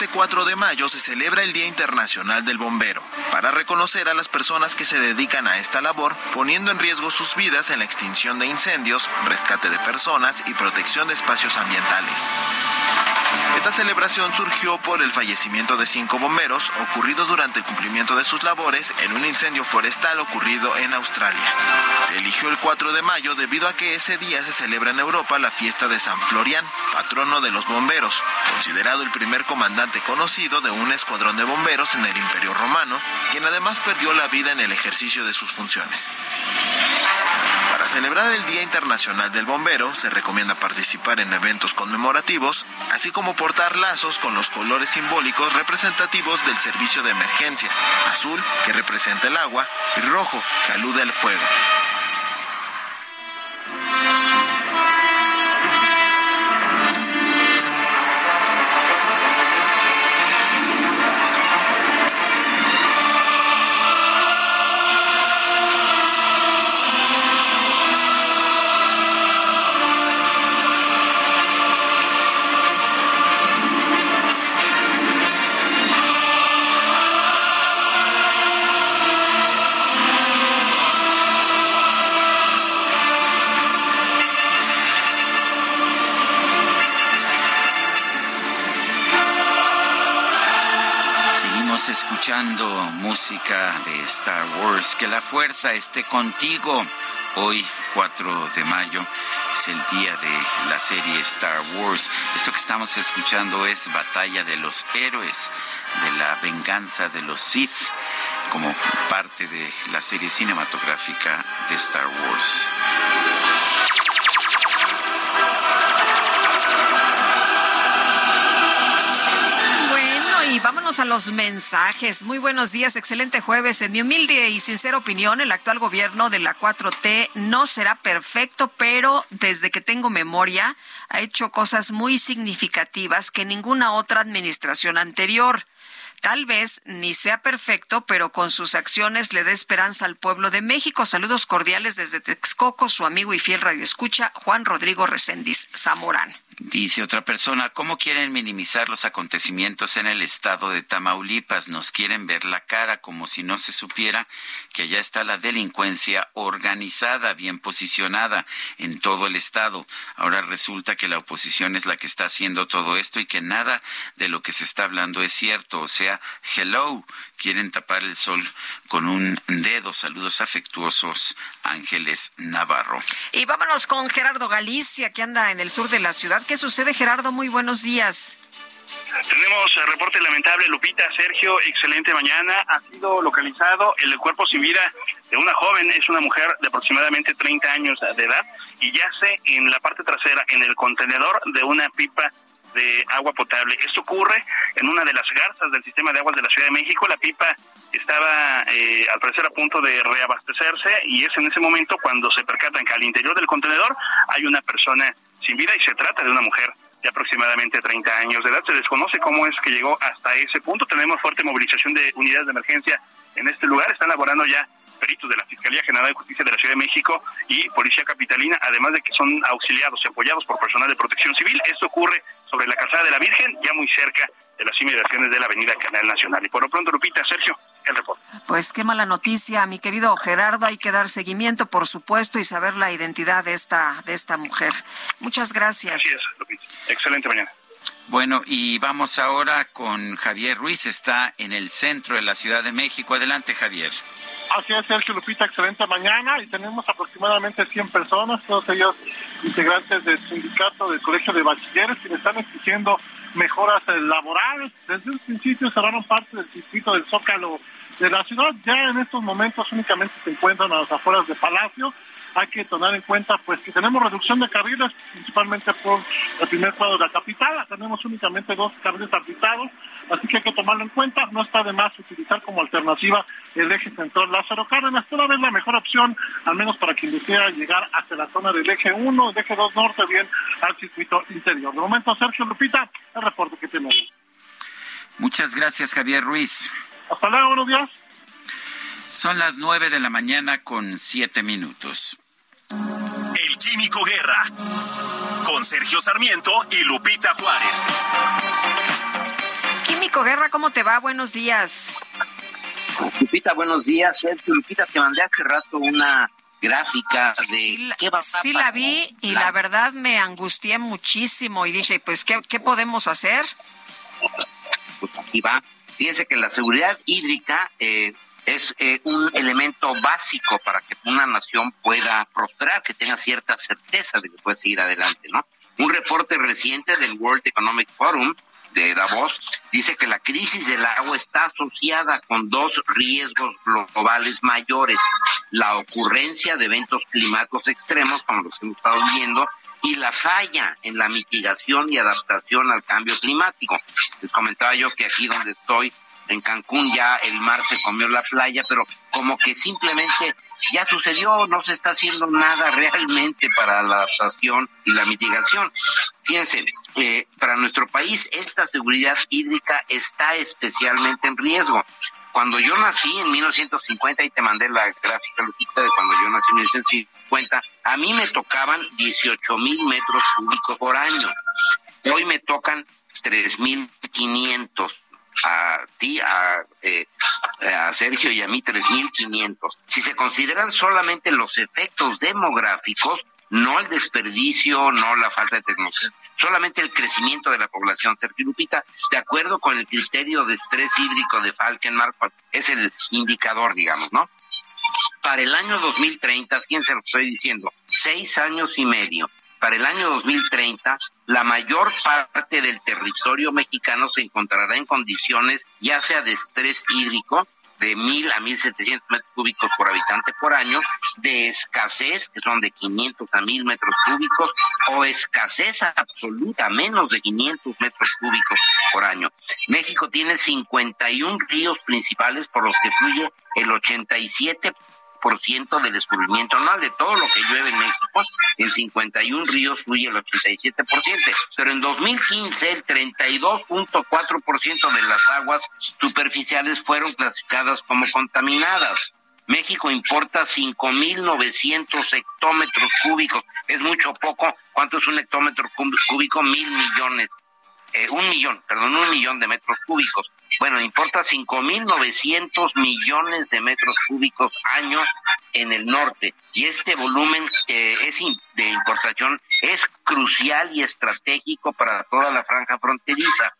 Este 4 de mayo se celebra el Día Internacional del Bombero, para reconocer a las personas que se dedican a esta labor, poniendo en riesgo sus vidas en la extinción de incendios, rescate de personas y protección de espacios ambientales. Esta celebración surgió por el fallecimiento de cinco bomberos ocurrido durante el cumplimiento de sus labores en un incendio forestal ocurrido en Australia. Se eligió el 4 de mayo debido a que ese día se celebra en Europa la fiesta de San Florian, patrono de los bomberos, considerado el primer comandante conocido de un escuadrón de bomberos en el Imperio Romano, quien además perdió la vida en el ejercicio de sus funciones. Para celebrar el Día Internacional del Bombero, se recomienda participar en eventos conmemorativos, así como portar lazos con los colores simbólicos representativos del servicio de emergencia, azul, que representa el agua, y rojo, que alude al fuego. De Star Wars. Que la fuerza esté contigo. Hoy, 4 de mayo, es el día de la serie Star Wars. Esto que estamos escuchando es Batalla de los Héroes, de la venganza de los Sith, como parte de la serie cinematográfica de Star Wars. Y vámonos a los mensajes. Muy buenos días, excelente jueves. En mi humilde y sincera opinión, el actual gobierno de la 4T no será perfecto, pero desde que tengo memoria ha hecho cosas muy significativas que ninguna otra administración anterior. Tal vez ni sea perfecto, pero con sus acciones le dé esperanza al pueblo de México. Saludos cordiales desde Texcoco, su amigo y fiel radioescucha, Juan Rodrigo Recendis Zamorán. Dice otra persona, ¿cómo quieren minimizar los acontecimientos en el estado de Tamaulipas? Nos quieren ver la cara como si no se supiera que allá está la delincuencia organizada, bien posicionada en todo el estado. Ahora resulta que la oposición es la que está haciendo todo esto y que nada de lo que se está hablando es cierto. O sea, hello, quieren tapar el sol con un dedo. Saludos afectuosos, Ángeles Navarro. Y vámonos con Gerardo Galicia, que anda en el sur de la ciudad. ¿Qué sucede, Gerardo? Muy buenos días. Tenemos reporte lamentable, Lupita, Sergio, excelente mañana. Ha sido localizado el cuerpo sin vida de una joven, es una mujer de aproximadamente 30 años de edad y yace en la parte trasera, en el contenedor de una pipa de agua potable. Esto ocurre en una de las garzas del sistema de aguas de la Ciudad de México. La pipa estaba eh, al parecer a punto de reabastecerse y es en ese momento cuando se percatan que al interior del contenedor hay una persona sin vida y se trata de una mujer de aproximadamente 30 años de edad. Se desconoce cómo es que llegó hasta ese punto. Tenemos fuerte movilización de unidades de emergencia en este lugar. Están laborando ya peritos de la Fiscalía General de Justicia de la Ciudad de México y Policía Capitalina, además de que son auxiliados y apoyados por personal de protección civil. Esto ocurre sobre la calzada de la Virgen, ya muy cerca de las inmediaciones de la Avenida Canal Nacional. Y por lo pronto, Lupita, Sergio, el reporte. Pues qué mala noticia, mi querido Gerardo. Hay que dar seguimiento, por supuesto, y saber la identidad de esta, de esta mujer. Muchas gracias. Así es, Lupita. Excelente mañana. Bueno, y vamos ahora con Javier Ruiz, está en el centro de la Ciudad de México. Adelante, Javier. Así es, Sergio Lupita, excelente mañana y tenemos aproximadamente 100 personas, todos ellos integrantes del sindicato del Colegio de Bachilleres, que están exigiendo mejoras eh, laborales. Desde un principio cerraron parte del circuito del Zócalo de la ciudad. Ya en estos momentos únicamente se encuentran a las afueras de Palacio hay que tomar en cuenta pues que tenemos reducción de carriles, principalmente por el primer cuadro de la capital, tenemos únicamente dos carriles arbitados, así que hay que tomarlo en cuenta, no está de más utilizar como alternativa el eje central Lázaro Cárdenas, toda vez la mejor opción, al menos para quien desea llegar hacia la zona del eje 1, el eje 2 norte, bien al circuito interior. De momento, Sergio Lupita, el reporte que tenemos. Muchas gracias, Javier Ruiz. Hasta luego, buenos días. Son las nueve de la mañana con siete minutos. El Químico Guerra. Con Sergio Sarmiento y Lupita Juárez. Químico Guerra, ¿cómo te va? Buenos días. Lupita, buenos días. Sergio, Lupita, te mandé hace rato una gráfica de qué va a Sí la vi y la verdad me angustié muchísimo y dije, pues, ¿qué, qué podemos hacer? Pues aquí va. Fíjense que la seguridad hídrica eh, es eh, un elemento básico para que una nación pueda prosperar, que tenga cierta certeza de que puede seguir adelante, ¿no? Un reporte reciente del World Economic Forum de Davos dice que la crisis del agua está asociada con dos riesgos globales mayores, la ocurrencia de eventos climáticos extremos, como los que hemos estado viendo, y la falla en la mitigación y adaptación al cambio climático. Les comentaba yo que aquí donde estoy, en Cancún, ya el mar se comió la playa, pero como que simplemente ya sucedió, no se está haciendo nada realmente para la adaptación y la mitigación. Fíjense, eh, para nuestro país esta seguridad hídrica está especialmente en riesgo. Cuando yo nací en 1950, y te mandé la gráfica, Lupita, de cuando yo nací en 1950, a mí me tocaban 18 mil metros cúbicos por año. Hoy me tocan 3.500 a ti, a, eh, a Sergio y a mí 3.500. Si se consideran solamente los efectos demográficos, no el desperdicio, no la falta de tecnología, solamente el crecimiento de la población. Sergio Lupita, de acuerdo con el criterio de estrés hídrico de Falkenmark, es el indicador, digamos, ¿no? Para el año 2030, fíjense lo que estoy diciendo, seis años y medio, para el año 2030, la mayor parte del territorio mexicano se encontrará en condiciones ya sea de estrés hídrico, de mil a mil setecientos metros cúbicos por habitante por año, de escasez, que son de 500 a mil metros cúbicos, o escasez absoluta, menos de 500 metros cúbicos por año. México tiene 51 ríos principales por los que fluye el 87 por ciento del descubrimiento anual de todo lo que llueve en México. En 51 ríos fluye el 87%, pero en 2015 el 32.4% de las aguas superficiales fueron clasificadas como contaminadas. México importa 5.900 hectómetros cúbicos. Es mucho poco. ¿Cuánto es un hectómetro cúbico? Mil millones. Eh, un millón, perdón, un millón de metros cúbicos. Bueno, importa 5.900 millones de metros cúbicos año en el norte y este volumen eh, es de importación es crucial y estratégico para toda la franja fronteriza,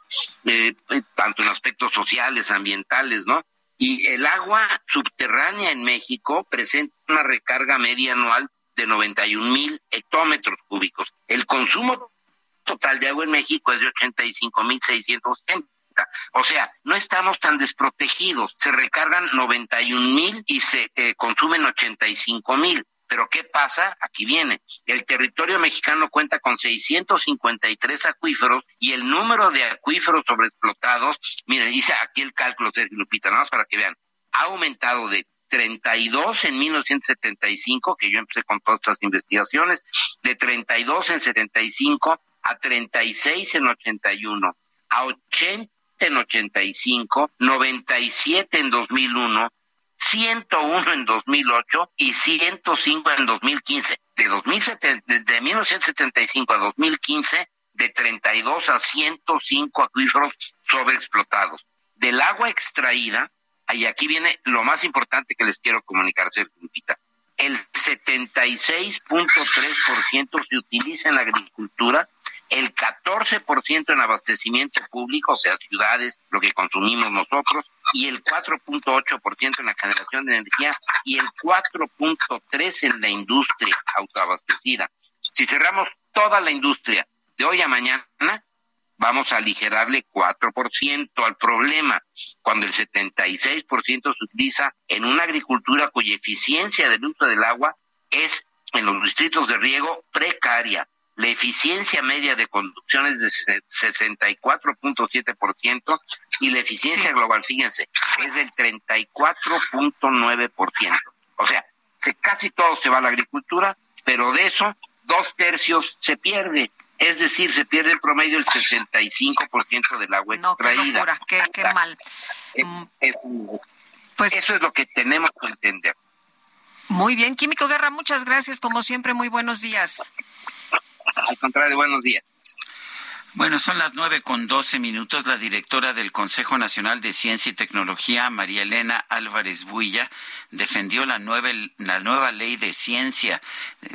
eh, eh, tanto en aspectos sociales, ambientales, ¿no? Y el agua subterránea en México presenta una recarga media anual de 91 mil hectómetros cúbicos. El consumo total de agua en México es de 85 mil 670 o sea, no estamos tan desprotegidos. Se recargan 91 mil y se eh, consumen 85 mil. Pero ¿qué pasa? Aquí viene. El territorio mexicano cuenta con 653 acuíferos y el número de acuíferos sobreexplotados, miren, dice aquí el cálculo, de Lupita, nada más para que vean, ha aumentado de 32 en 1975, que yo empecé con todas estas investigaciones, de 32 en 75 a 36 en 81, a 80 en 85, 97 en 2001, 101 en 2008 y 105 en 2015. De, 2007, de 1975 a 2015, de 32 a 105 acuíferos sobreexplotados. Del agua extraída, y aquí viene lo más importante que les quiero comunicar, Lupita. El 76.3% se utiliza en la agricultura el 14% en abastecimiento público, o sea, ciudades, lo que consumimos nosotros, y el 4.8% en la generación de energía y el 4.3% en la industria autoabastecida. Si cerramos toda la industria de hoy a mañana, vamos a aligerarle 4% al problema, cuando el 76% se utiliza en una agricultura cuya eficiencia del uso del agua es en los distritos de riego precaria, la eficiencia media de conducción es de 64.7% y la eficiencia global, fíjense, es del 34.9%. O sea, se, casi todo se va a la agricultura, pero de eso dos tercios se pierde. Es decir, se pierde en promedio el 65% del agua no, extraída. Qué, qué, mal. Mm. pues, eso es lo que tenemos que entender. Muy bien, Químico Guerra, muchas gracias. Como siempre, muy buenos días. Al contrario, buenos días. Bueno, son las nueve con doce minutos. La directora del Consejo Nacional de Ciencia y Tecnología, María Elena Álvarez Builla, defendió la nueva, la nueva ley de ciencia,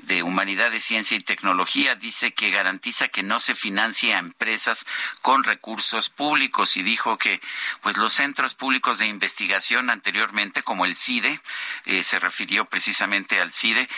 de humanidades, ciencia y tecnología. Dice que garantiza que no se financie a empresas con recursos públicos y dijo que pues los centros públicos de investigación anteriormente, como el CIDE, eh, se refirió precisamente al CIDE,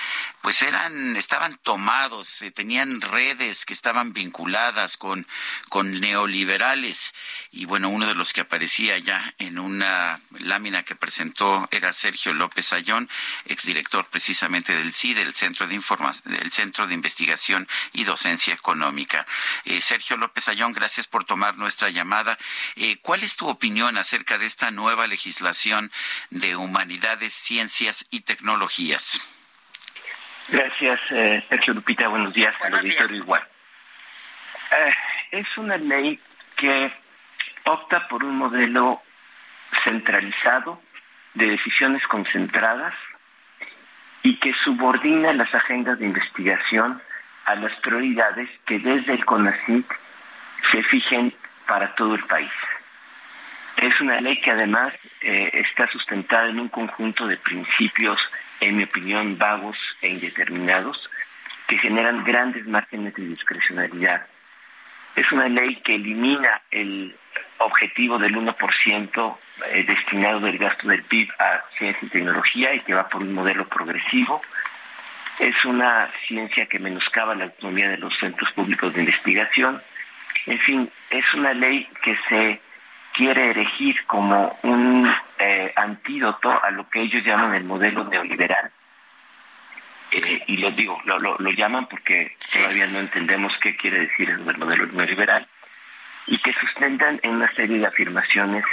pues eran, estaban tomados, eh, tenían redes que estaban vinculadas con con neoliberales. Y bueno, uno de los que aparecía ya en una lámina que presentó era Sergio López Ayón, exdirector precisamente del CID, del Centro de, del Centro de Investigación y Docencia Económica. Eh, Sergio López Ayón, gracias por tomar nuestra llamada. Eh, ¿Cuál es tu opinión acerca de esta nueva legislación de humanidades, ciencias y tecnologías? Gracias, eh, Sergio Lupita. Buenos días. Buenos días. igual. es una ley que opta por un modelo centralizado de decisiones concentradas y que subordina las agendas de investigación a las prioridades que desde el CONACYT se fijen para todo el país. Es una ley que además eh, está sustentada en un conjunto de principios, en mi opinión, vagos e indeterminados, que generan grandes márgenes de discrecionalidad es una ley que elimina el objetivo del 1% eh, destinado del gasto del PIB a ciencia y tecnología y que va por un modelo progresivo. Es una ciencia que menoscaba la autonomía de los centros públicos de investigación. En fin, es una ley que se quiere erigir como un eh, antídoto a lo que ellos llaman el modelo neoliberal. Eh, y lo digo, lo, lo, llaman porque todavía no entendemos qué quiere decir el modelo neoliberal, y que sustentan en una serie de afirmaciones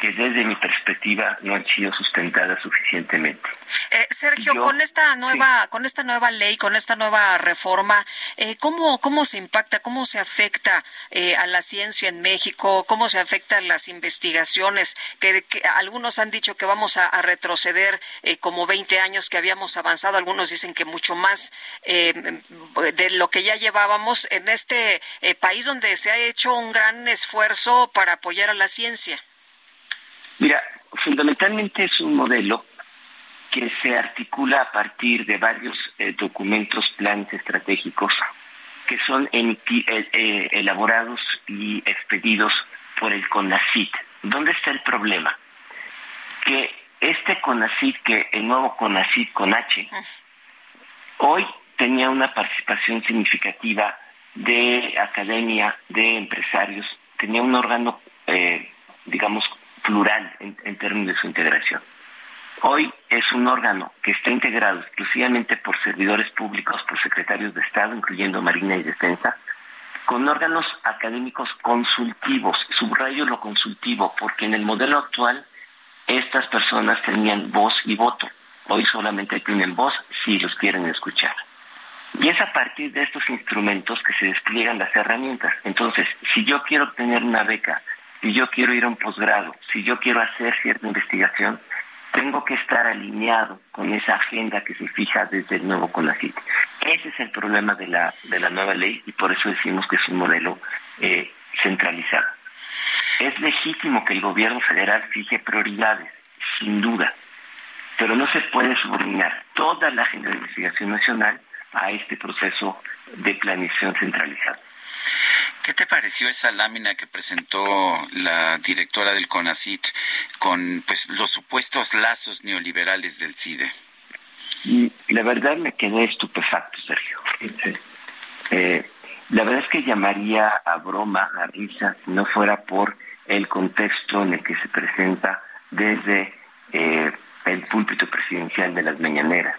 que desde mi perspectiva no han sido sustentadas suficientemente. Eh, Sergio, con esta nueva, con esta nueva ley, con esta nueva reforma, eh, ¿cómo, ¿cómo se impacta, cómo se afecta eh, a la ciencia en México, cómo se afectan las investigaciones? Que, algunos han dicho que vamos a, retroceder como 20 años que habíamos avanzado, algunos dicen que mucho más de lo que ya llevábamos en este país donde se ha hecho un gran esfuerzo para apoyar a la ciencia. Mira, fundamentalmente es un modelo que se articula a partir de varios eh, documentos, planes estratégicos que son eh, eh, elaborados y expedidos por el CONACIT. ¿Dónde está el problema? Que este CONACIT, que el nuevo CONACIT con H, hoy tenía una participación significativa de academia, de empresarios, tenía un órgano, digamos, plural en, términos de su integración. Hoy es un órgano que está integrado exclusivamente por servidores públicos, por secretarios de Estado, incluyendo Marina y Defensa, con órganos académicos consultivos. Subrayo lo consultivo, porque en el modelo actual estas personas tenían voz y voto. Hoy solamente tienen voz si los quieren escuchar. Y es a partir de estos instrumentos que se despliegan las herramientas. Entonces, si yo quiero obtener una beca si yo quiero ir a un posgrado, si yo quiero hacer cierta investigación, tengo que estar alineado con esa agenda que se fija desde el nuevo CONACYT. Ese es el problema de la, de la nueva ley y por eso decimos que es un modelo eh, centralizado. Es legítimo que el gobierno federal fije prioridades, sin duda, pero no se puede subordinar toda la agenda de investigación nacional a este proceso de planeación centralizada. ¿Qué te pareció esa lámina que presentó la directora del CONACIT con pues los supuestos lazos neoliberales del CIDE? La verdad me quedé estupefacto, Sergio. Eh, la verdad es que llamaría a broma, a risa, si no fuera por el contexto en el que se presenta desde eh, el púlpito presidencial de las mañaneras,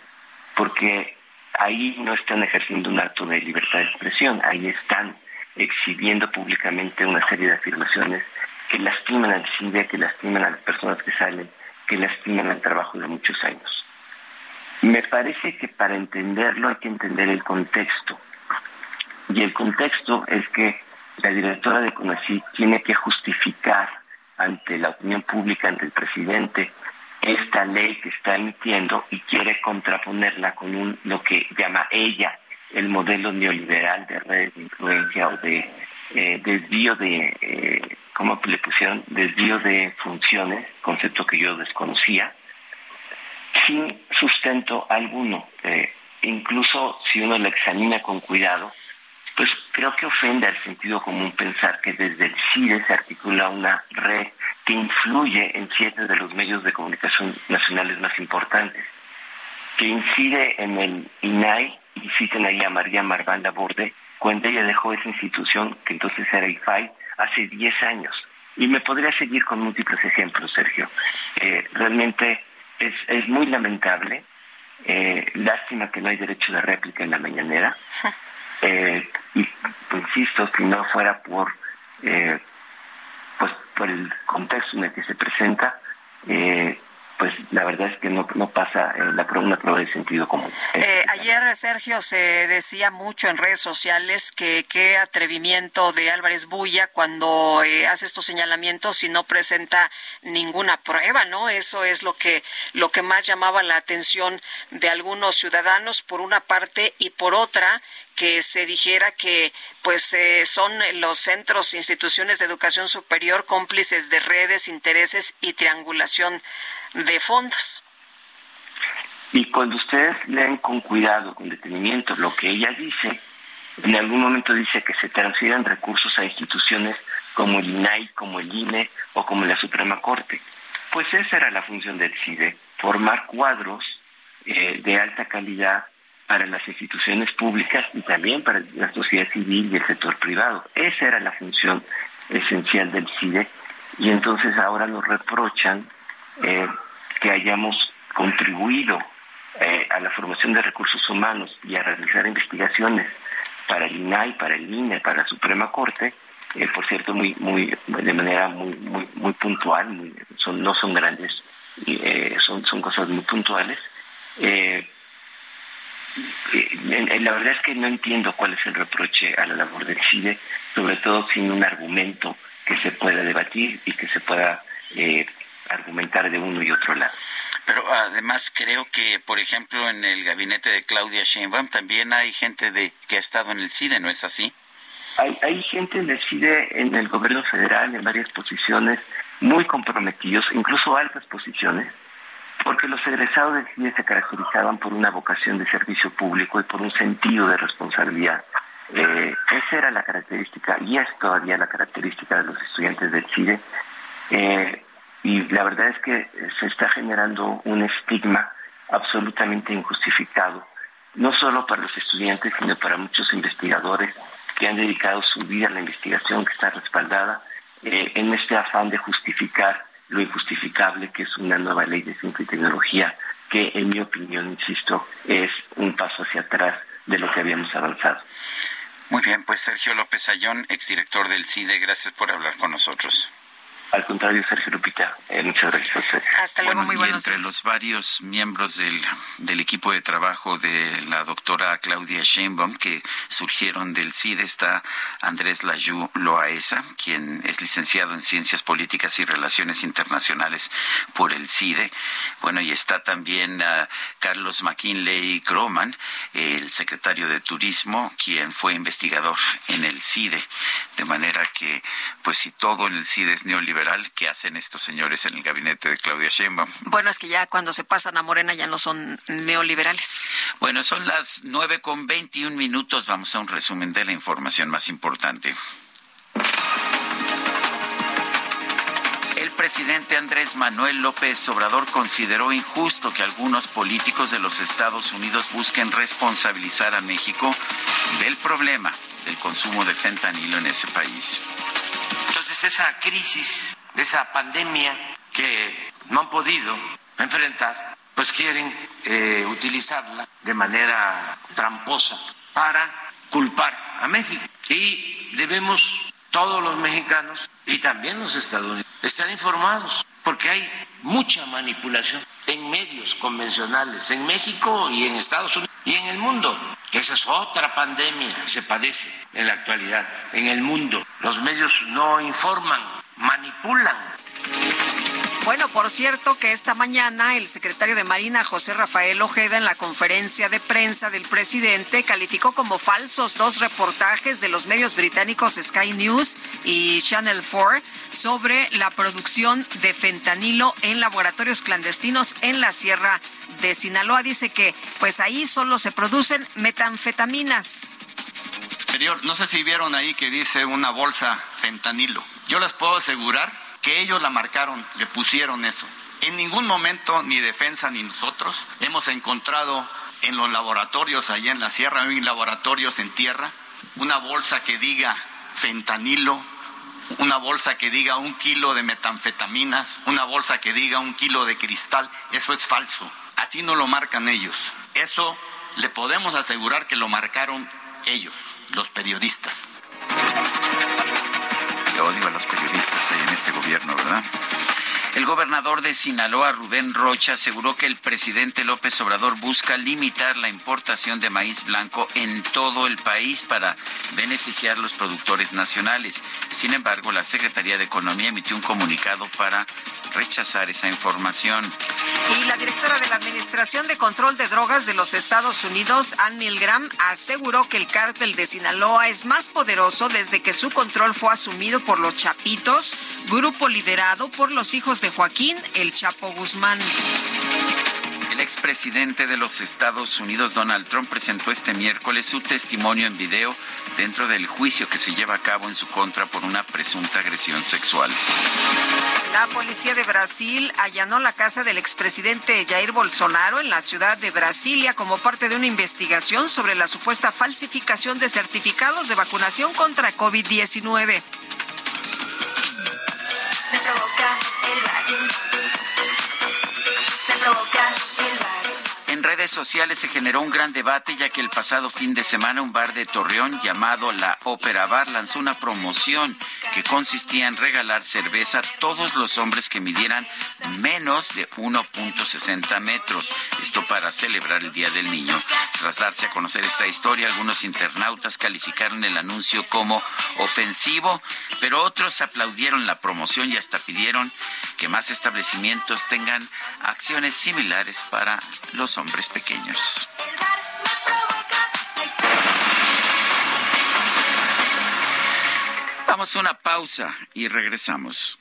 porque ahí no están ejerciendo un acto de libertad de expresión, ahí están exhibiendo públicamente una serie de afirmaciones que lastiman al CIDE, que lastiman a las personas que salen, que lastiman al trabajo de muchos años. Me parece que para entenderlo hay que entender el contexto. Y el contexto es que la directora de CONACYT tiene que justificar ante la opinión pública, ante el presidente, esta ley que está emitiendo y quiere contraponerla con un, lo que llama ella el modelo neoliberal de redes de influencia o de eh, desvío de, eh, ¿cómo le pusieron? Desvío de funciones, concepto que yo desconocía, sin sustento alguno. Eh, incluso si uno lo examina con cuidado, pues creo que ofende al sentido común pensar que desde el CIDE se articula una red que influye en siete de los medios de comunicación nacionales más importantes, que incide en el INAI, y citen ahí a María Marván Borde, cuando ella dejó esa institución, que entonces era IFAI, hace 10 años. Y me podría seguir con múltiples ejemplos, Sergio. Eh, realmente es, es muy lamentable. Eh, lástima que no hay derecho de réplica en la mañanera. Eh, y insisto, si no fuera por, pues, por el contexto en el que se presenta, pues la verdad es que no, no pasa eh, la, una prueba de sentido común. Eh, ayer, Sergio, se decía mucho en redes sociales que qué atrevimiento de Álvarez Bulla cuando eh, hace estos señalamientos y no presenta ninguna prueba, ¿no? Eso es lo que, lo que más llamaba la atención de algunos ciudadanos, por una parte, y por otra, que se dijera que pues eh, son los centros instituciones de educación superior cómplices de redes, intereses y triangulación de fondos. Y cuando ustedes leen con cuidado, con detenimiento, lo que ella dice, en algún momento dice que se transfieren recursos a instituciones como el INAI, como el INE o como la Suprema Corte. Pues esa era la función del CIDE, formar cuadros eh, de alta calidad para las instituciones públicas y también para la sociedad civil y el sector privado. Esa era la función esencial del CIDE y entonces ahora nos reprochan eh, que hayamos contribuido eh, a la formación de recursos humanos y a realizar investigaciones para el INAI, para el INE, para la Suprema Corte, eh, por cierto, muy, muy, de manera muy, muy, muy puntual, no son grandes, son, son cosas muy puntuales. La verdad es que no entiendo cuál es el reproche a la labor del CIDE, sobre todo sin un argumento que se pueda debatir y que se pueda argumentar de uno y otro lado. Pero además creo que, por ejemplo, en el gabinete de Claudia Sheinbaum también hay gente de que ha estado en el CIDE, ¿no es así? Hay, hay gente en el CIDE, en el gobierno federal, en varias posiciones, muy comprometidos, incluso altas posiciones, porque los egresados del CIDE se caracterizaban por una vocación de servicio público y por un sentido de responsabilidad. Eh, esa era la característica y es todavía la característica de los estudiantes del CIDE. Eh, y la verdad es que se está generando un estigma absolutamente injustificado, no solo para los estudiantes, sino para muchos investigadores que han dedicado su vida a la investigación que está respaldada eh, en este afán de justificar lo injustificable que es una nueva ley de ciencia y tecnología que en mi opinión, insisto, es un paso hacia atrás de lo que habíamos avanzado. Muy bien, pues Sergio López Ayón, exdirector del CIDE, gracias por hablar con nosotros. Al contrario, Sergio Lupita, eh, muchas gracias. Hasta luego, muy y buenos entre días. los varios miembros del, del equipo de trabajo de la doctora Claudia Sheinbaum que surgieron del CIDE está Andrés Layú Loaesa, quien es licenciado en Ciencias Políticas y Relaciones Internacionales por el CIDE. Bueno, y está también ah, Carlos McKinley Groman, el secretario de Turismo, quien fue investigador en el CIDE. De manera que, pues si todo en el CIDE es neoliberal, ¿qué hacen estos señores en el gabinete de Claudia Sheinbaum? Bueno, es que ya cuando se pasan a Morena ya no son neoliberales. Bueno, son las nueve con veintiún minutos. Vamos a un resumen de la información más importante. El presidente Andrés Manuel López Obrador consideró injusto que algunos políticos de los Estados Unidos busquen responsabilizar a México del problema del consumo de fentanilo en ese país. Esa crisis, esa pandemia que no han podido enfrentar, pues quieren eh, utilizarla de manera tramposa para culpar a México. Y debemos todos los mexicanos y también los estadounidenses estar informados, porque hay mucha manipulación en medios convencionales, en México y en Estados Unidos y en el mundo. Esa es otra pandemia que se padece en la actualidad en el mundo. Los medios no informan, manipulan. Bueno, por cierto que esta mañana el secretario de Marina, José Rafael Ojeda, en la conferencia de prensa del presidente, calificó como falsos dos reportajes de los medios británicos Sky News y Channel 4 sobre la producción de fentanilo en laboratorios clandestinos en la Sierra de Sinaloa. Dice que pues ahí solo se producen metanfetaminas. No sé si vieron ahí que dice una bolsa fentanilo. Yo les puedo asegurar que ellos la marcaron, le pusieron eso. En ningún momento, ni defensa ni nosotros, hemos encontrado en los laboratorios allá en la sierra, en laboratorios en tierra, una bolsa que diga fentanilo, una bolsa que diga un kilo de metanfetaminas, una bolsa que diga un kilo de cristal. Eso es falso. Así no lo marcan ellos. Eso le podemos asegurar que lo marcaron ellos, los periodistas odio a los periodistas ahí en este gobierno, ¿verdad? El gobernador de Sinaloa, Rubén Rocha, aseguró que el presidente López Obrador busca limitar la importación de maíz blanco en todo el país para beneficiar a los productores nacionales. Sin embargo, la Secretaría de Economía emitió un comunicado para rechazar esa información. Y la directora de la Administración de Control de Drogas de los Estados Unidos, Ann Milgram, aseguró que el cártel de Sinaloa es más poderoso desde que su control fue asumido por los Chapitos, grupo liderado por los hijos de Joaquín El Chapo Guzmán. El expresidente de los Estados Unidos, Donald Trump, presentó este miércoles su testimonio en video dentro del juicio que se lleva a cabo en su contra por una presunta agresión sexual. La policía de Brasil allanó la casa del expresidente Jair Bolsonaro en la ciudad de Brasilia como parte de una investigación sobre la supuesta falsificación de certificados de vacunación contra COVID-19. En redes sociales se generó un gran debate ya que el pasado fin de semana un bar de Torreón llamado La Ópera Bar lanzó una promoción que consistía en regalar cerveza a todos los hombres que midieran menos de 1.60 metros. Esto para celebrar el Día del Niño. Tras darse a conocer esta historia, algunos internautas calificaron el anuncio como ofensivo, pero otros aplaudieron la promoción y hasta pidieron que más establecimientos tengan acciones similares para los hombres pequeños. Vamos a una pausa y regresamos.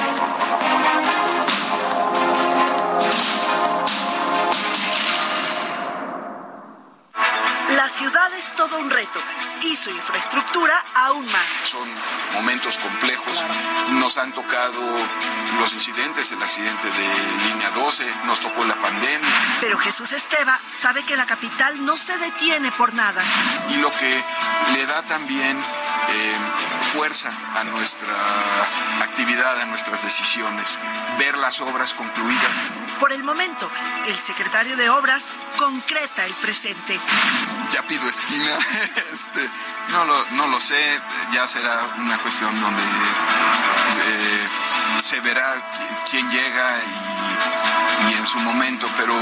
La ciudad es todo un reto y su infraestructura aún más. Son momentos complejos. Nos han tocado los incidentes, el accidente de línea 12, nos tocó la pandemia. Pero Jesús Esteba sabe que la capital no se detiene por nada. Y lo que le da también eh, fuerza a nuestra actividad, a nuestras decisiones, ver las obras concluidas. Por el momento, el secretario de Obras concreta el presente. Ya pido esquina, este, no, lo, no lo sé, ya será una cuestión donde eh, se verá quién llega y, y, en su momento, pero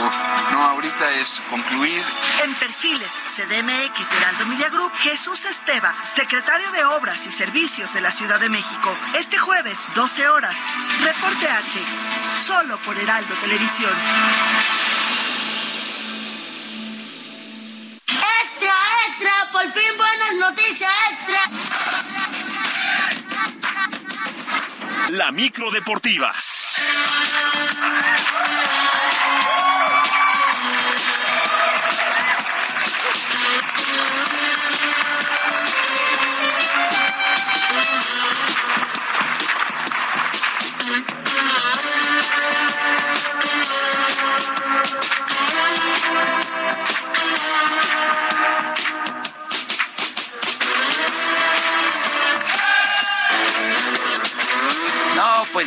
no, ahorita es concluir. En perfiles CDMX de Heraldo Media Group, Jesús Esteba, secretario de Obras y Servicios de la Ciudad de México, este jueves, 12 horas, reporte H, solo por Heraldo Televisión. Extra, extra, por fin buenas noticias, extra. La micro deportiva.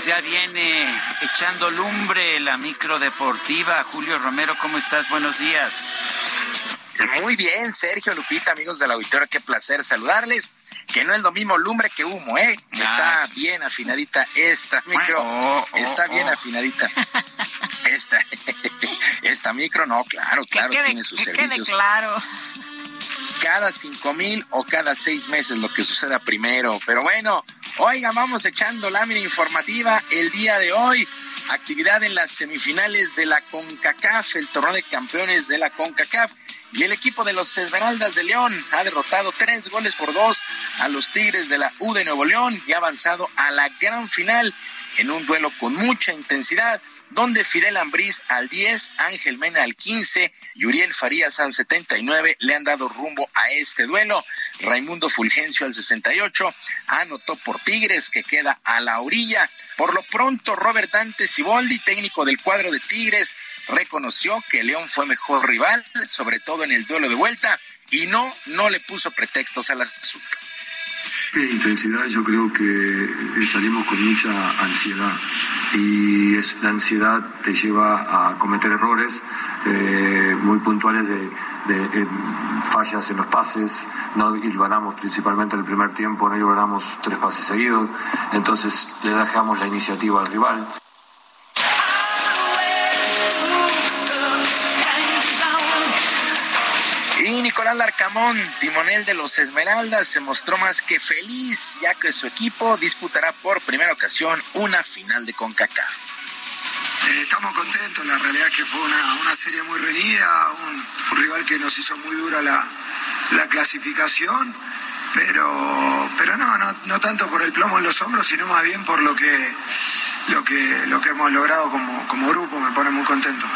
Pues ya viene echando lumbre la micro deportiva. Julio Romero, ¿cómo estás? Buenos días. Muy bien, Sergio Lupita, amigos del auditorio, qué placer saludarles. Que no es lo mismo lumbre que humo, ¿eh? Está bien afinadita esta micro. Oh, oh, está bien oh. afinadita. Esta, esta micro, no, claro, claro, tiene sus servicios. claro cada cinco mil o cada seis meses lo que suceda primero. Pero bueno, oiga, vamos echando lámina informativa el día de hoy. Actividad en las semifinales de la CONCACAF, el torneo de campeones de la CONCACAF. Y el equipo de los Esmeraldas de León ha derrotado tres goles por dos a los Tigres de la U de Nuevo León y ha avanzado a la gran final en un duelo con mucha intensidad donde Fidel Ambriz al 10, Ángel Mena al 15 y Uriel Farías al 79 le han dado rumbo a este duelo. Raimundo Fulgencio al 68 anotó por Tigres que queda a la orilla. Por lo pronto, Robert Dante Siboldi, técnico del cuadro de Tigres, reconoció que León fue mejor rival, sobre todo en el duelo de vuelta, y no, no le puso pretextos al asunto intensidad yo creo que salimos con mucha ansiedad y es, la ansiedad te lleva a cometer errores eh, muy puntuales de, fallas en los pases, no ganamos principalmente en el primer tiempo, no ganamos tres pases seguidos, entonces le dejamos la iniciativa al rival. Nicolás Larcamón, timonel de los Esmeraldas, se mostró más que feliz ya que su equipo disputará por primera ocasión una final de CONCACAF. Eh, estamos contentos, la realidad es que fue una, serie muy reñida, un, rival que nos hizo muy dura la, clasificación, pero, pero no, no, no tanto por el plomo en los hombros, sino más bien por lo que, lo que, lo que hemos logrado como, como grupo, me pone muy contento.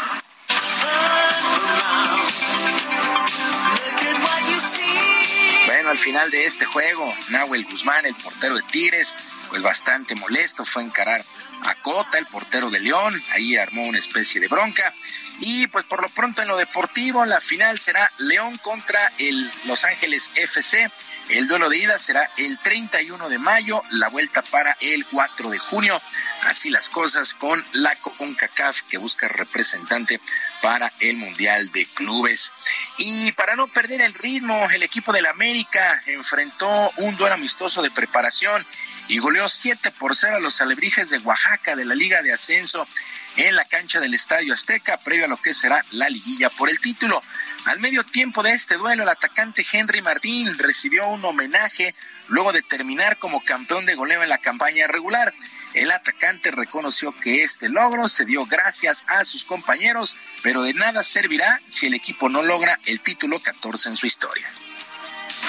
Bueno, al final de este juego, Nahuel Guzmán, el portero de Tigres, pues bastante molesto, fue a encarar a Cota, el portero de León, ahí armó una especie de bronca. Y pues por lo pronto en lo deportivo, la final será León contra el Los Ángeles FC. El duelo de ida será el 31 de mayo, la vuelta para el 4 de junio. Así las cosas con la CONCACAF que busca representante para el Mundial de Clubes. Y para no perder el ritmo, el equipo del América enfrentó un duelo amistoso de preparación y goleó 7 por 0 a los alebrijes de Oaxaca de la Liga de Ascenso en la cancha del Estadio Azteca, previo a lo que será la liguilla por el título. Al medio tiempo de este duelo, el atacante Henry Martín recibió un homenaje luego de terminar como campeón de goleo en la campaña regular. El atacante reconoció que este logro se dio gracias a sus compañeros, pero de nada servirá si el equipo no logra el título 14 en su historia.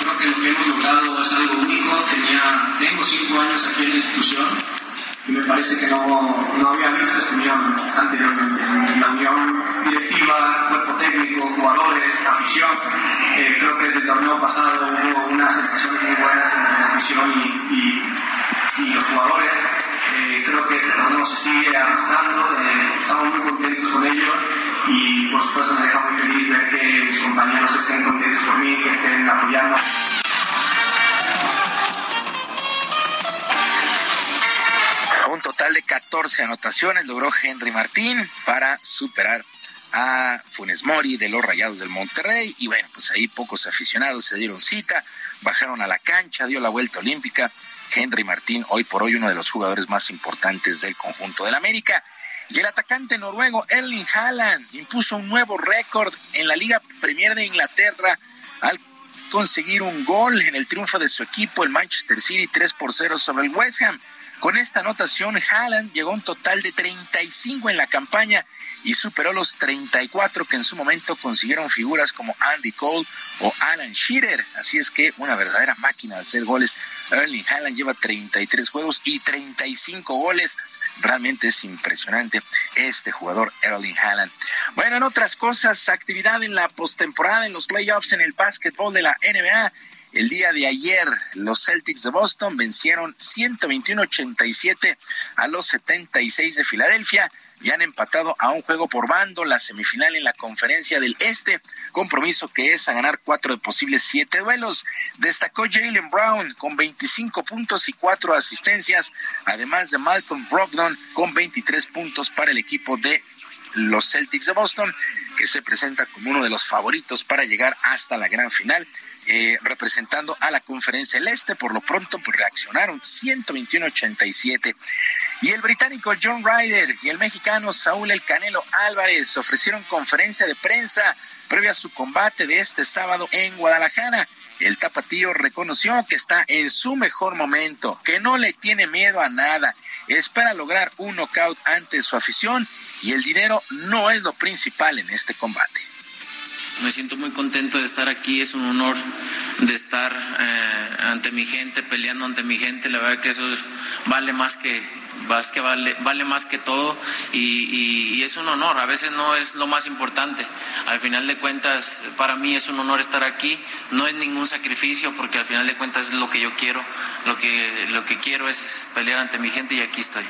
Creo que lo que hemos logrado es algo único. Tengo cinco años aquí en la institución y me parece que no, no había visto esta unión anteriormente. La unión directiva, cuerpo técnico, jugadores, afición. Eh, creo que desde el torneo pasado hubo unas sensaciones muy buenas entre la afición y, y, los jugadores. Eh, creo que este torneo se sigue arrastrando, eh, estamos muy contentos con ello y por supuesto me deja muy feliz ver que mis compañeros estén contentos por mí, que estén apoyando. Un total de 14 anotaciones logró Henry Martín para superar a Funes Mori de los Rayados del Monterrey y bueno, pues ahí pocos aficionados se dieron cita, bajaron a la cancha, dio la vuelta olímpica. Henry Martín, hoy por hoy uno de los jugadores más importantes del conjunto del América. Y el atacante noruego Erling Haaland impuso un nuevo récord en la Liga Premier de Inglaterra al conseguir un gol en el triunfo de su equipo, el Manchester City, 3 por 0 sobre el West Ham. Con esta anotación, Haaland llegó a un total de 35 en la campaña y superó los 34 que en su momento consiguieron figuras como Andy Cole o Alan Shearer. Así es que una verdadera máquina de hacer goles. Erling Haaland lleva 33 juegos y 35 goles. Realmente es impresionante este jugador Erling Haaland. Bueno, en otras cosas, actividad en la postemporada, en los playoffs en el básquetbol de la NBA. El día de ayer, los Celtics de Boston vencieron 121-87 a los 76 de Filadelfia y han empatado a un juego por bando la semifinal en la conferencia del Este, compromiso que es a ganar cuatro de posibles siete duelos. Destacó Jalen Brown con 25 puntos y cuatro asistencias, además de Malcolm Brogdon con 23 puntos para el equipo de los Celtics de Boston, que se presenta como uno de los favoritos para llegar hasta la gran final. Eh, representando a la conferencia del Este. Por lo pronto, pues reaccionaron 121-87. Y el británico John Ryder y el mexicano Saúl El Canelo Álvarez ofrecieron conferencia de prensa previa a su combate de este sábado en Guadalajara. El tapatío reconoció que está en su mejor momento, que no le tiene miedo a nada, espera lograr un knockout ante su afición y el dinero no es lo principal en este combate. Me siento muy contento de estar aquí, es un honor de estar eh, ante mi gente, peleando ante mi gente, la verdad que eso vale más que, que vale, vale más que todo y, y, es un honor, a veces no es lo más importante, al final de cuentas para mí es un honor estar aquí, no es ningún sacrificio porque al final de cuentas es lo que yo quiero, lo que, lo que quiero es pelear ante mi gente y aquí estoy.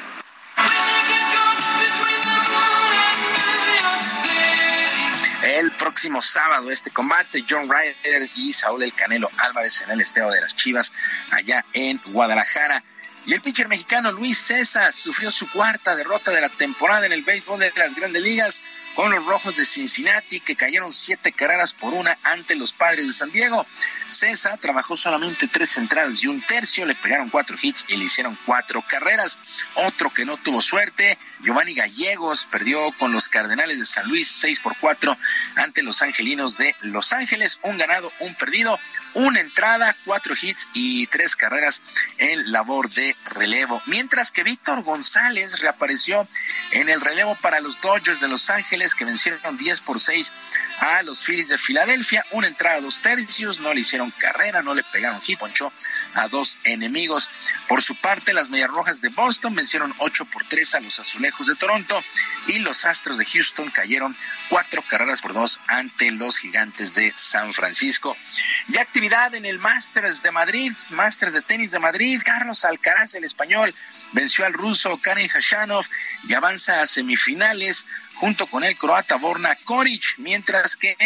El próximo sábado este combate, John Ryder y Saúl El Canelo Álvarez en el Estado de las Chivas, allá en Guadalajara. Y el pitcher mexicano Luis César sufrió su cuarta derrota de la temporada en el béisbol de las grandes ligas con los Rojos de Cincinnati, que cayeron siete carreras por una ante los Padres de San Diego. César trabajó solamente tres entradas y un tercio, le pegaron cuatro hits y le hicieron cuatro carreras. Otro que no tuvo suerte, Giovanni Gallegos, perdió con los Cardenales de San Luis seis por cuatro ante los Angelinos de Los Ángeles. Un ganado, un perdido, una entrada, cuatro hits y tres carreras en labor de relevo. Mientras que Víctor González reapareció en el relevo para los Dodgers de Los Ángeles que vencieron 10 por 6 a los Phillies de Filadelfia. Una entrada, dos tercios, no le hicieron carrera, no le pegaron hit, a dos enemigos. Por su parte, las Medias de Boston vencieron 8 por 3 a los Azulejos de Toronto y los Astros de Houston cayeron cuatro carreras por dos ante los Gigantes de San Francisco. Y actividad en el Masters de Madrid, Masters de tenis de Madrid. Carlos Alcaraz, el español, venció al ruso Karen Hashanov y avanza a semifinales junto con el croata Borna Koric, mientras que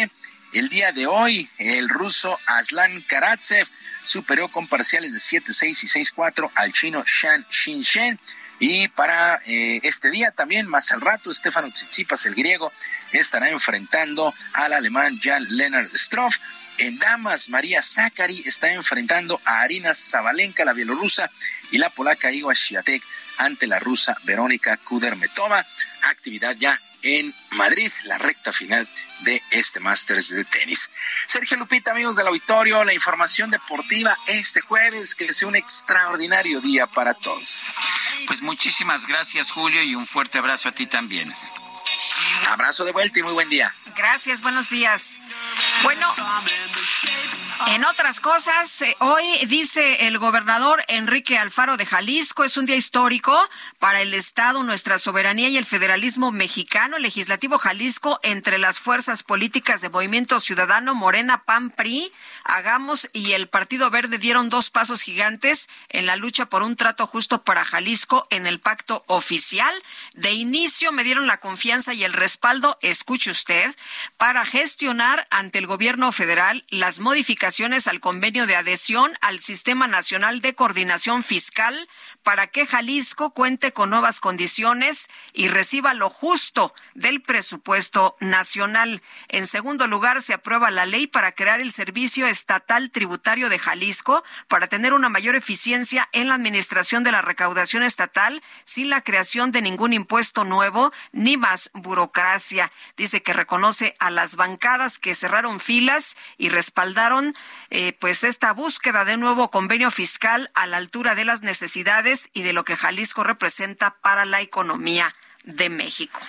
el día de hoy el ruso Aslan Karatsev superó con parciales de 7-6 y 6-4 al chino Shan Xinshen. Y para eh, este día también, más al rato, Stefano Tsitsipas, el griego, estará enfrentando al alemán Jan Lennart Stroff. En damas, María Zakari está enfrentando a Arina Zabalenka, la bielorrusa, y la polaca Igor Swiatek ante la rusa Verónica Kudermetova. Actividad ya en Madrid, la recta final de este Masters de tenis. Sergio Lupita, amigos del auditorio, la información deportiva este jueves, que sea un extraordinario día para todos. Pues muchísimas gracias, Julio, y un fuerte abrazo a ti también. Abrazo de vuelta y muy buen día. Gracias, buenos días. Bueno, en otras cosas, eh, hoy dice el gobernador Enrique Alfaro de Jalisco, es un día histórico para el Estado, nuestra soberanía y el federalismo mexicano, el legislativo Jalisco, entre las fuerzas políticas de Movimiento Ciudadano, Morena, PAN, PRI, Hagamos y el Partido Verde dieron dos pasos gigantes en la lucha por un trato justo para Jalisco en el pacto oficial. De inicio me dieron la confianza y el respaldo, escuche usted, para gestionar ante el gobierno federal las modificaciones al convenio de adhesión al Sistema Nacional de Coordinación Fiscal para que Jalisco cuente con nuevas condiciones y reciba lo justo del presupuesto nacional. En segundo lugar, se aprueba la ley para crear el Servicio Estatal Tributario de Jalisco para tener una mayor eficiencia en la administración de la recaudación estatal sin la creación de ningún impuesto nuevo ni más burocracia. Dice que reconoce a las bancadas que cerraron filas y respaldaron eh, pues esta búsqueda de nuevo convenio fiscal a la altura de las necesidades y de lo que Jalisco representa para la economía de México.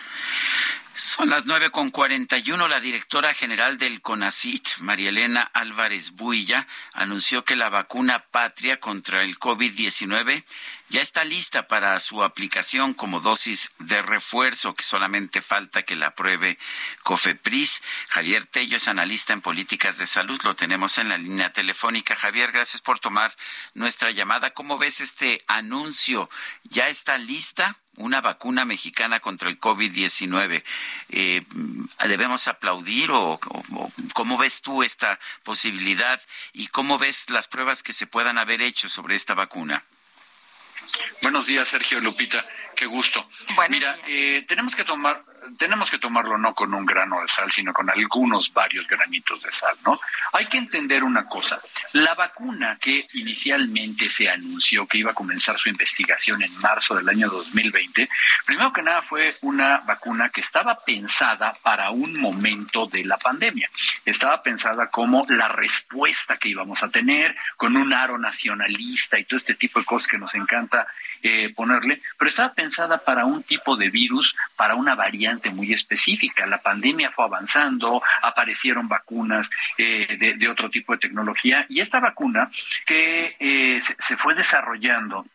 Son las nueve con cuarenta y uno. La directora general del CONACIT, María Elena Álvarez Builla, anunció que la vacuna patria contra el COVID-19 ya está lista para su aplicación como dosis de refuerzo, que solamente falta que la apruebe COFEPRIS. Javier Tello es analista en políticas de salud, lo tenemos en la línea telefónica. Javier, gracias por tomar nuestra llamada. ¿Cómo ves este anuncio? ¿Ya está lista? una vacuna mexicana contra el COVID-19. Eh, ¿Debemos aplaudir o, cómo ves tú esta posibilidad y cómo ves las pruebas que se puedan haber hecho sobre esta vacuna? Buenos días, Sergio Lupita. Qué gusto. Mira, eh, tenemos que tomar tenemos que tomarlo no con un grano de sal, sino con algunos varios granitos de sal, ¿no? Hay que entender una cosa. La vacuna que inicialmente se anunció que iba a comenzar su investigación en marzo del año 2020, primero que nada fue una vacuna que estaba pensada para un momento de la pandemia. Estaba pensada como la respuesta que íbamos a tener, con un aro nacionalista y todo este tipo de cosas que nos encanta eh, ponerle, pero estaba pensada para un tipo de virus, para una variante muy específica. La pandemia fue avanzando, aparecieron vacunas eh, de, otro tipo de tecnología y esta vacuna que eh, se fue desarrollando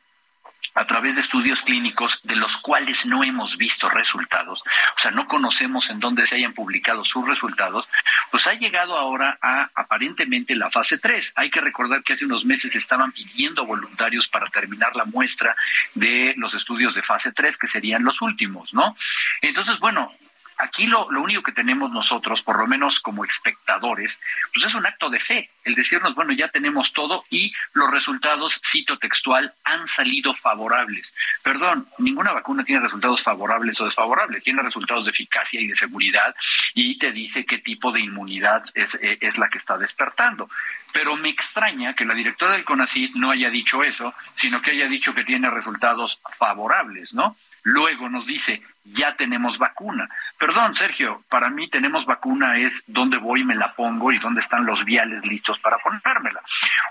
a través de estudios clínicos de los cuales no hemos visto resultados, o sea, no conocemos en dónde se hayan publicado sus resultados, pues ha llegado ahora a aparentemente la fase 3. Hay que recordar que hace unos meses estaban pidiendo voluntarios para terminar la muestra de los estudios de fase 3, que serían los últimos, ¿no? Entonces, bueno, Aquí lo, único que tenemos nosotros, por lo menos como espectadores, pues es un acto de fe, el decirnos, bueno, ya tenemos todo y los resultados, cito textual, han salido favorables. Perdón, ninguna vacuna tiene resultados favorables o desfavorables, tiene resultados de eficacia y de seguridad y te dice qué tipo de inmunidad es, eh, es la que está despertando. Pero me extraña que la directora del CONACYT no haya dicho eso, sino que haya dicho que tiene resultados favorables, ¿no? Luego nos dice, ya tenemos vacuna. Perdón, Sergio, para mí tenemos vacuna es dónde voy y me la pongo y dónde están los viales listos para ponérmela.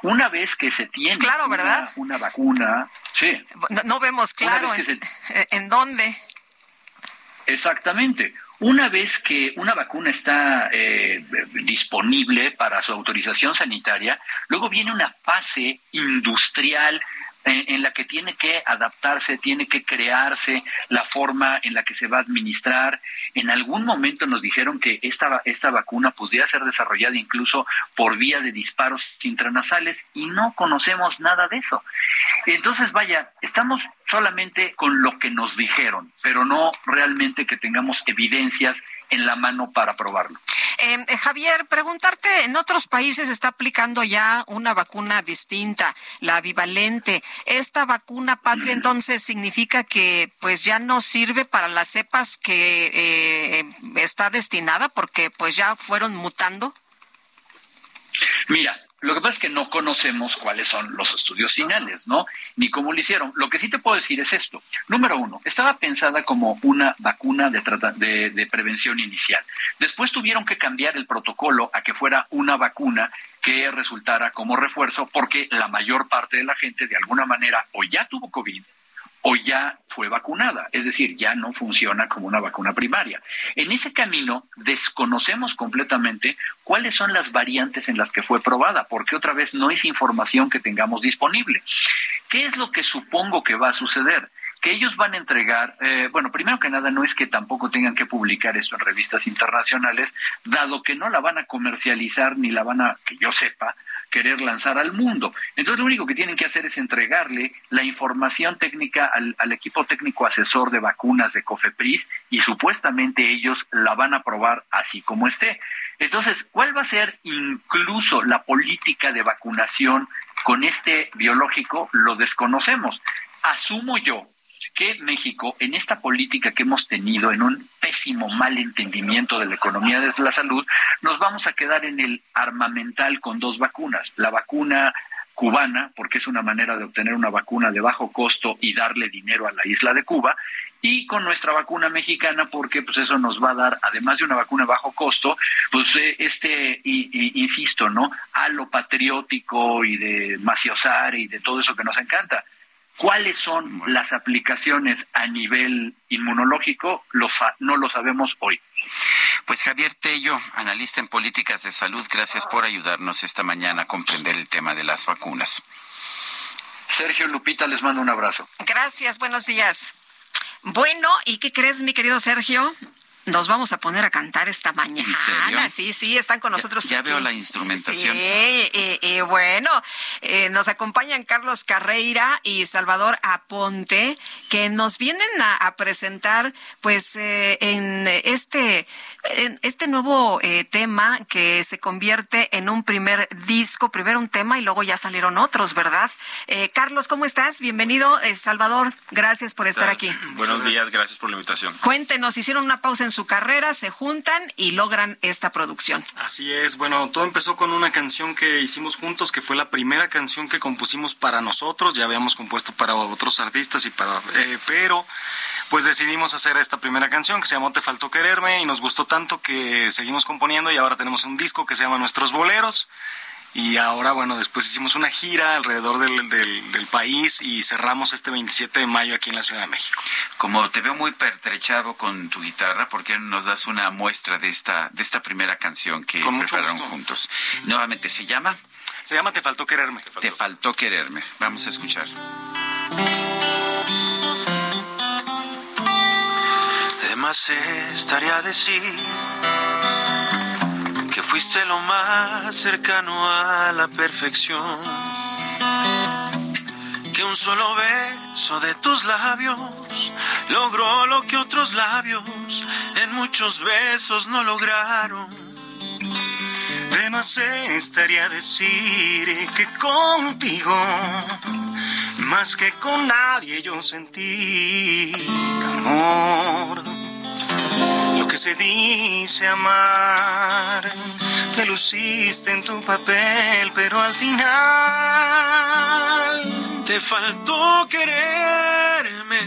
Una vez que se tiene una, vacuna, sí. No, vemos claro en, dónde. Exactamente. Una vez que una vacuna está eh, disponible para su autorización sanitaria, luego viene una fase industrial en, la que tiene que adaptarse, tiene que crearse la forma en la que se va a administrar. En algún momento nos dijeron que esta, esta vacuna podría ser desarrollada incluso por vía de disparos intranasales y no conocemos nada de eso. Entonces, vaya, estamos solamente con lo que nos dijeron, pero no realmente que tengamos evidencias en la mano para probarlo. Em, eh, Javier, preguntarte, en otros países está aplicando ya una vacuna distinta, la bivalente. ¿Esta vacuna patria entonces significa que pues ya no sirve para las cepas que eh, está destinada porque pues ya fueron mutando? Mira, lo que pasa es que no conocemos cuáles son los estudios finales, ¿no? Ni cómo lo hicieron. Lo que sí te puedo decir es esto. Número uno, estaba pensada como una vacuna de, de, de prevención inicial. Después tuvieron que cambiar el protocolo a que fuera una vacuna que resultara como refuerzo porque la mayor parte de la gente de alguna manera o ya tuvo COVID o ya fue vacunada, es decir, ya no funciona como una vacuna primaria. En ese camino desconocemos completamente cuáles son las variantes en las que fue probada, porque otra vez no es información que tengamos disponible. ¿Qué es lo que supongo que va a suceder? Que ellos van a entregar, eh, bueno, primero que nada no es que tampoco tengan que publicar esto en revistas internacionales, dado que no la van a comercializar ni la van a, que yo sepa, querer lanzar al mundo. Entonces lo único que tienen que hacer es entregarle la información técnica al, equipo técnico asesor de vacunas de COFEPRIS y supuestamente ellos la van a probar así como esté. Entonces, ¿cuál va a ser incluso la política de vacunación con este biológico? Lo desconocemos. Asumo yo que México, en esta política que hemos tenido, en un pésimo mal entendimiento de la economía de la salud, nos vamos a quedar en el armamental con dos vacunas. La vacuna cubana, porque es una manera de obtener una vacuna de bajo costo y darle dinero a la isla de Cuba, y con nuestra vacuna mexicana, porque pues eso nos va a dar, además de una vacuna de bajo costo, pues eh, este, insisto, ¿no? A lo patriótico y de maciosar y de todo eso que nos encanta. ¿Cuáles son las aplicaciones a nivel inmunológico? no lo sabemos hoy. Pues Javier Tello, analista en políticas de salud, gracias por ayudarnos esta mañana a comprender el tema de las vacunas. Sergio Lupita, les mando un abrazo. Gracias, buenos días. Bueno, ¿y qué crees, mi querido Sergio? Nos vamos a poner a cantar esta mañana. Sí, sí, están con nosotros. Ya, veo la instrumentación. Sí, bueno, eh, nos acompañan Carlos Carreira y Salvador Aponte, que nos vienen a, presentar, pues, eh, en este este nuevo eh, tema que se convierte en un primer disco, primero un tema y luego ya salieron otros, ¿verdad? Eh, Carlos, ¿cómo estás? Bienvenido. Eh, Salvador, gracias por estar aquí. Buenos días, gracias por la invitación. Cuéntenos, hicieron una pausa en su carrera, se juntan y logran esta producción. Así es, bueno, todo empezó con una canción que hicimos juntos, que fue la primera canción que compusimos para nosotros, ya habíamos compuesto para otros artistas y para, pero pues decidimos hacer esta primera canción que se llamó Te faltó quererme y nos gustó tanto que seguimos componiendo y ahora tenemos un disco que se llama Nuestros Boleros. Y ahora, bueno, después hicimos una gira alrededor del, del, país y cerramos este 27 de mayo aquí en la Ciudad de México. Como te veo muy pertrechado con tu guitarra, ¿por qué nos das una muestra de esta, de esta primera canción que prepararon juntos? Nuevamente, ¿se llama? Se llama Te faltó quererme. Te faltó quererme. Vamos a escuchar. Más estaría decir que fuiste lo más cercano a la perfección. Que un solo beso de tus labios logró lo que otros labios en muchos besos no lograron. De más estaría decir que contigo, más que con nadie yo sentí amor que se dice amar. Te luciste en tu papel, pero al final te faltó quererme.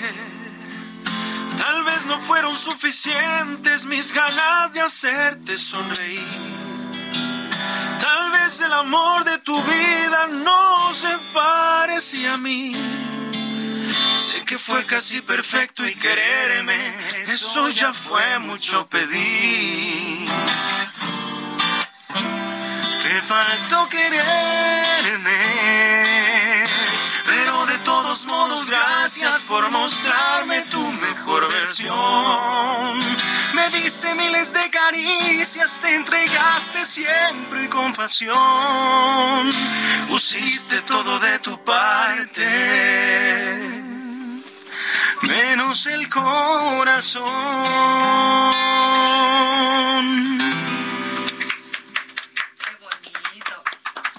Tal vez no fueron suficientes mis ganas de hacerte sonreír. Tal vez el amor de tu vida no se parecía a mí Sé que fue casi perfecto y quererme, eso ya fue mucho pedir. Te faltó quererme, pero de todos modos gracias por mostrarme tu mejor versión. Me diste miles de caricias, te entregaste siempre con pasión. Pusiste todo de tu parte menos el corazón. Qué bonito.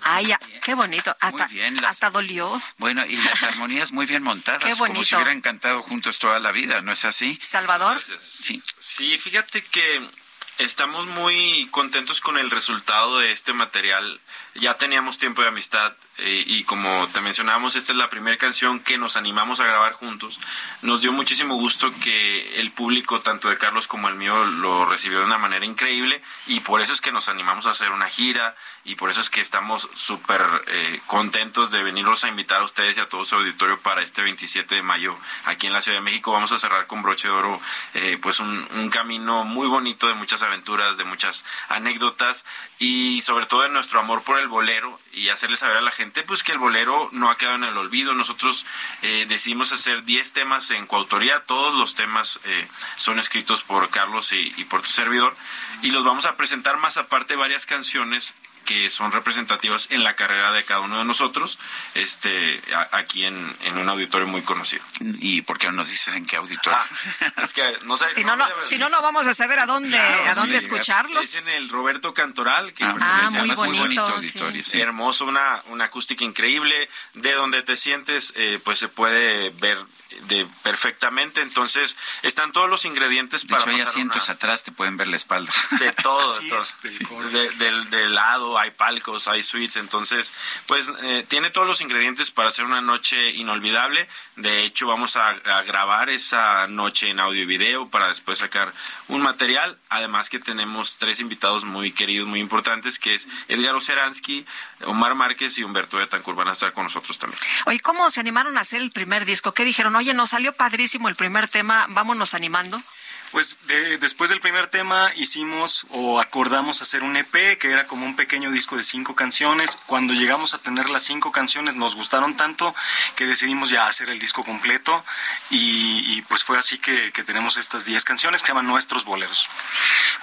Ay, qué bonito. Hasta, hasta dolió. Bueno, y las armonías muy bien montadas. Qué bonito. Como si hubieran cantado juntos toda la vida, ¿no es así? Salvador. Sí. Sí, fíjate que estamos muy contentos con el resultado de este material. Ya teníamos tiempo de amistad eh, y como te mencionábamos, esta es la primera canción que nos animamos a grabar juntos. Nos dio muchísimo gusto que el público, tanto de Carlos como el mío, lo recibió de una manera increíble y por eso es que nos animamos a hacer una gira y por eso es que estamos súper eh, contentos de venirlos a invitar a ustedes y a todo su auditorio para este 27 de mayo aquí en la Ciudad de México. Vamos a cerrar con broche de oro eh, pues un, un camino muy bonito de muchas aventuras, de muchas anécdotas y sobre todo de nuestro amor por el bolero y hacerle saber a la gente pues que el bolero no ha quedado en el olvido. Nosotros eh, decidimos hacer 10 temas en coautoría, todos los temas eh, son escritos por Carlos y, y, por tu servidor y los vamos a presentar más aparte varias canciones que son representativas en la carrera de cada uno de nosotros, este, aquí en, en un auditorio muy conocido. ¿Y por qué no nos dices en qué auditorio? Ah, es que no sé. si no, no, si no, no vamos a saber a dónde, a dónde escucharlos. Es en el Roberto Cantoral, que ah, ah muy, bonito, auditorio. Sí. Hermoso, una, una acústica increíble, de donde te sientes, eh, pues se puede ver de perfectamente. Entonces, están todos los ingredientes para. hay asientos atrás, te pueden ver la espalda. De todo, de, lado, hay palcos, hay suites. Entonces, pues eh, tiene todos los ingredientes para hacer una noche inolvidable. De hecho, vamos a, grabar esa noche en audio y video para después sacar un material. Además, que tenemos tres invitados muy queridos, muy importantes, que es Edgar Oceransky, Omar Márquez y Humberto Betancourt. Van a estar con nosotros también. Oye, ¿cómo se animaron a hacer el primer disco? ¿Qué dijeron? Oye, nos salió padrísimo el primer tema, vámonos animando. Pues después del primer tema hicimos o acordamos hacer un EP que era como un pequeño disco de cinco canciones. Cuando llegamos a tener las cinco canciones nos gustaron tanto que decidimos ya hacer el disco completo y, pues fue así que, tenemos estas diez canciones que se llaman Nuestros Boleros.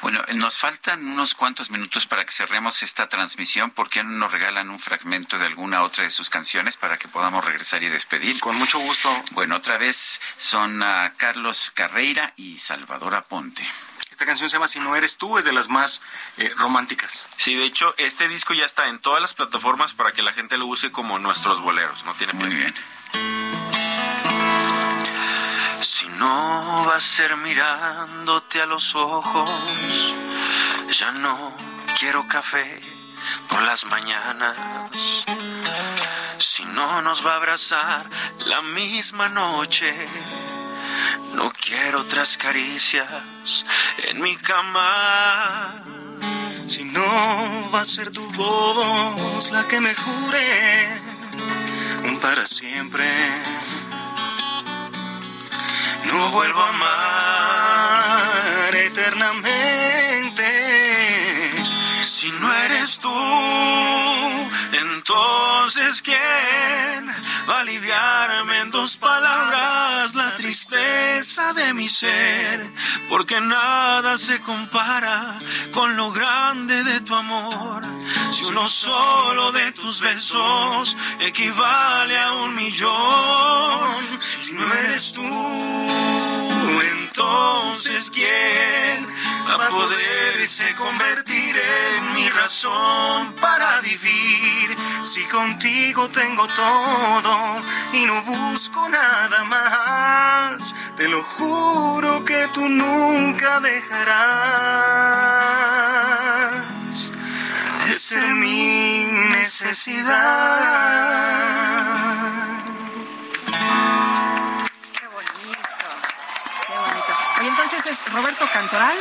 Bueno, nos faltan unos cuantos minutos para que cerremos esta transmisión. ¿Por qué no nos regalan un fragmento de alguna otra de sus canciones para que podamos regresar y despedir? Con mucho gusto. Bueno, otra vez son uh, Carlos Carreira y Salvador Esta canción se llama Si no eres tú, es de las más eh, románticas. Sí, de hecho, este disco ya está en todas las plataformas para que la gente lo use como nuestros boleros, no tiene Muy bien. Si no va a ser mirándote a los ojos, ya no quiero café por las mañanas. Si no nos va a abrazar la misma noche no quiero otras caricias en mi cama. Si no va a ser tu voz la que me jure un para siempre. No vuelvo a amar eternamente. Si no eres tú, entonces ¿quién va a aliviarme en dos palabras la tristeza de mi ser? Porque nada se compara con lo grande de tu amor. Si uno solo de tus besos equivale a un millón, si no eres tú, entonces ¿quién va a poderse convertir en mi razón para vivir? Si contigo tengo todo y no busco nada más, te lo juro que tú nunca dejarás de ser mi necesidad. Entonces es Roberto Cantoral.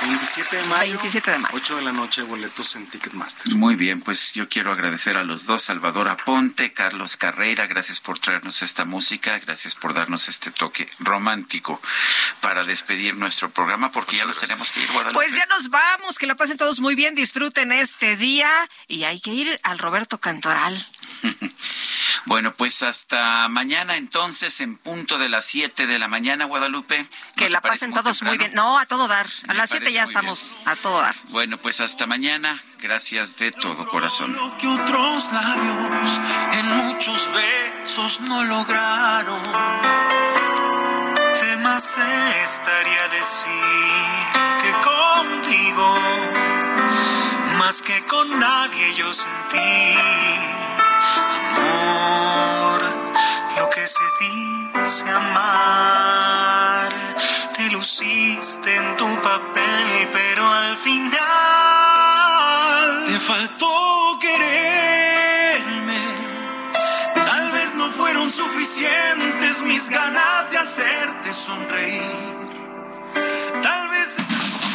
27 de mayo. 27 de mayo. 8 de la noche, boletos en Ticketmaster. Muy bien, pues yo quiero agradecer a los dos, Salvador Aponte, Carlos Carreira, gracias por traernos esta música, gracias por darnos este toque romántico para despedir nuestro programa, porque ya los tenemos que ir, Guadalupe. Pues ya nos vamos, que la pasen todos muy bien, disfruten este día y hay que ir al Roberto Cantoral. Bueno, pues hasta mañana entonces en punto de las 7 de la mañana, Guadalupe. Que la pasen todos muy bien. No, a todo dar. A las 7 ya estamos a todo dar. Bueno, pues hasta mañana. Gracias de todo corazón. Lo que otros labios en muchos besos no lograron. De más estaría decir que contigo, más que con nadie yo sentí amor, lo que se dice amar. Te luciste en tu papel, pero al final te faltó quererme. Tal vez no fueron suficientes mis ganas de hacerte sonreír. Tal vez...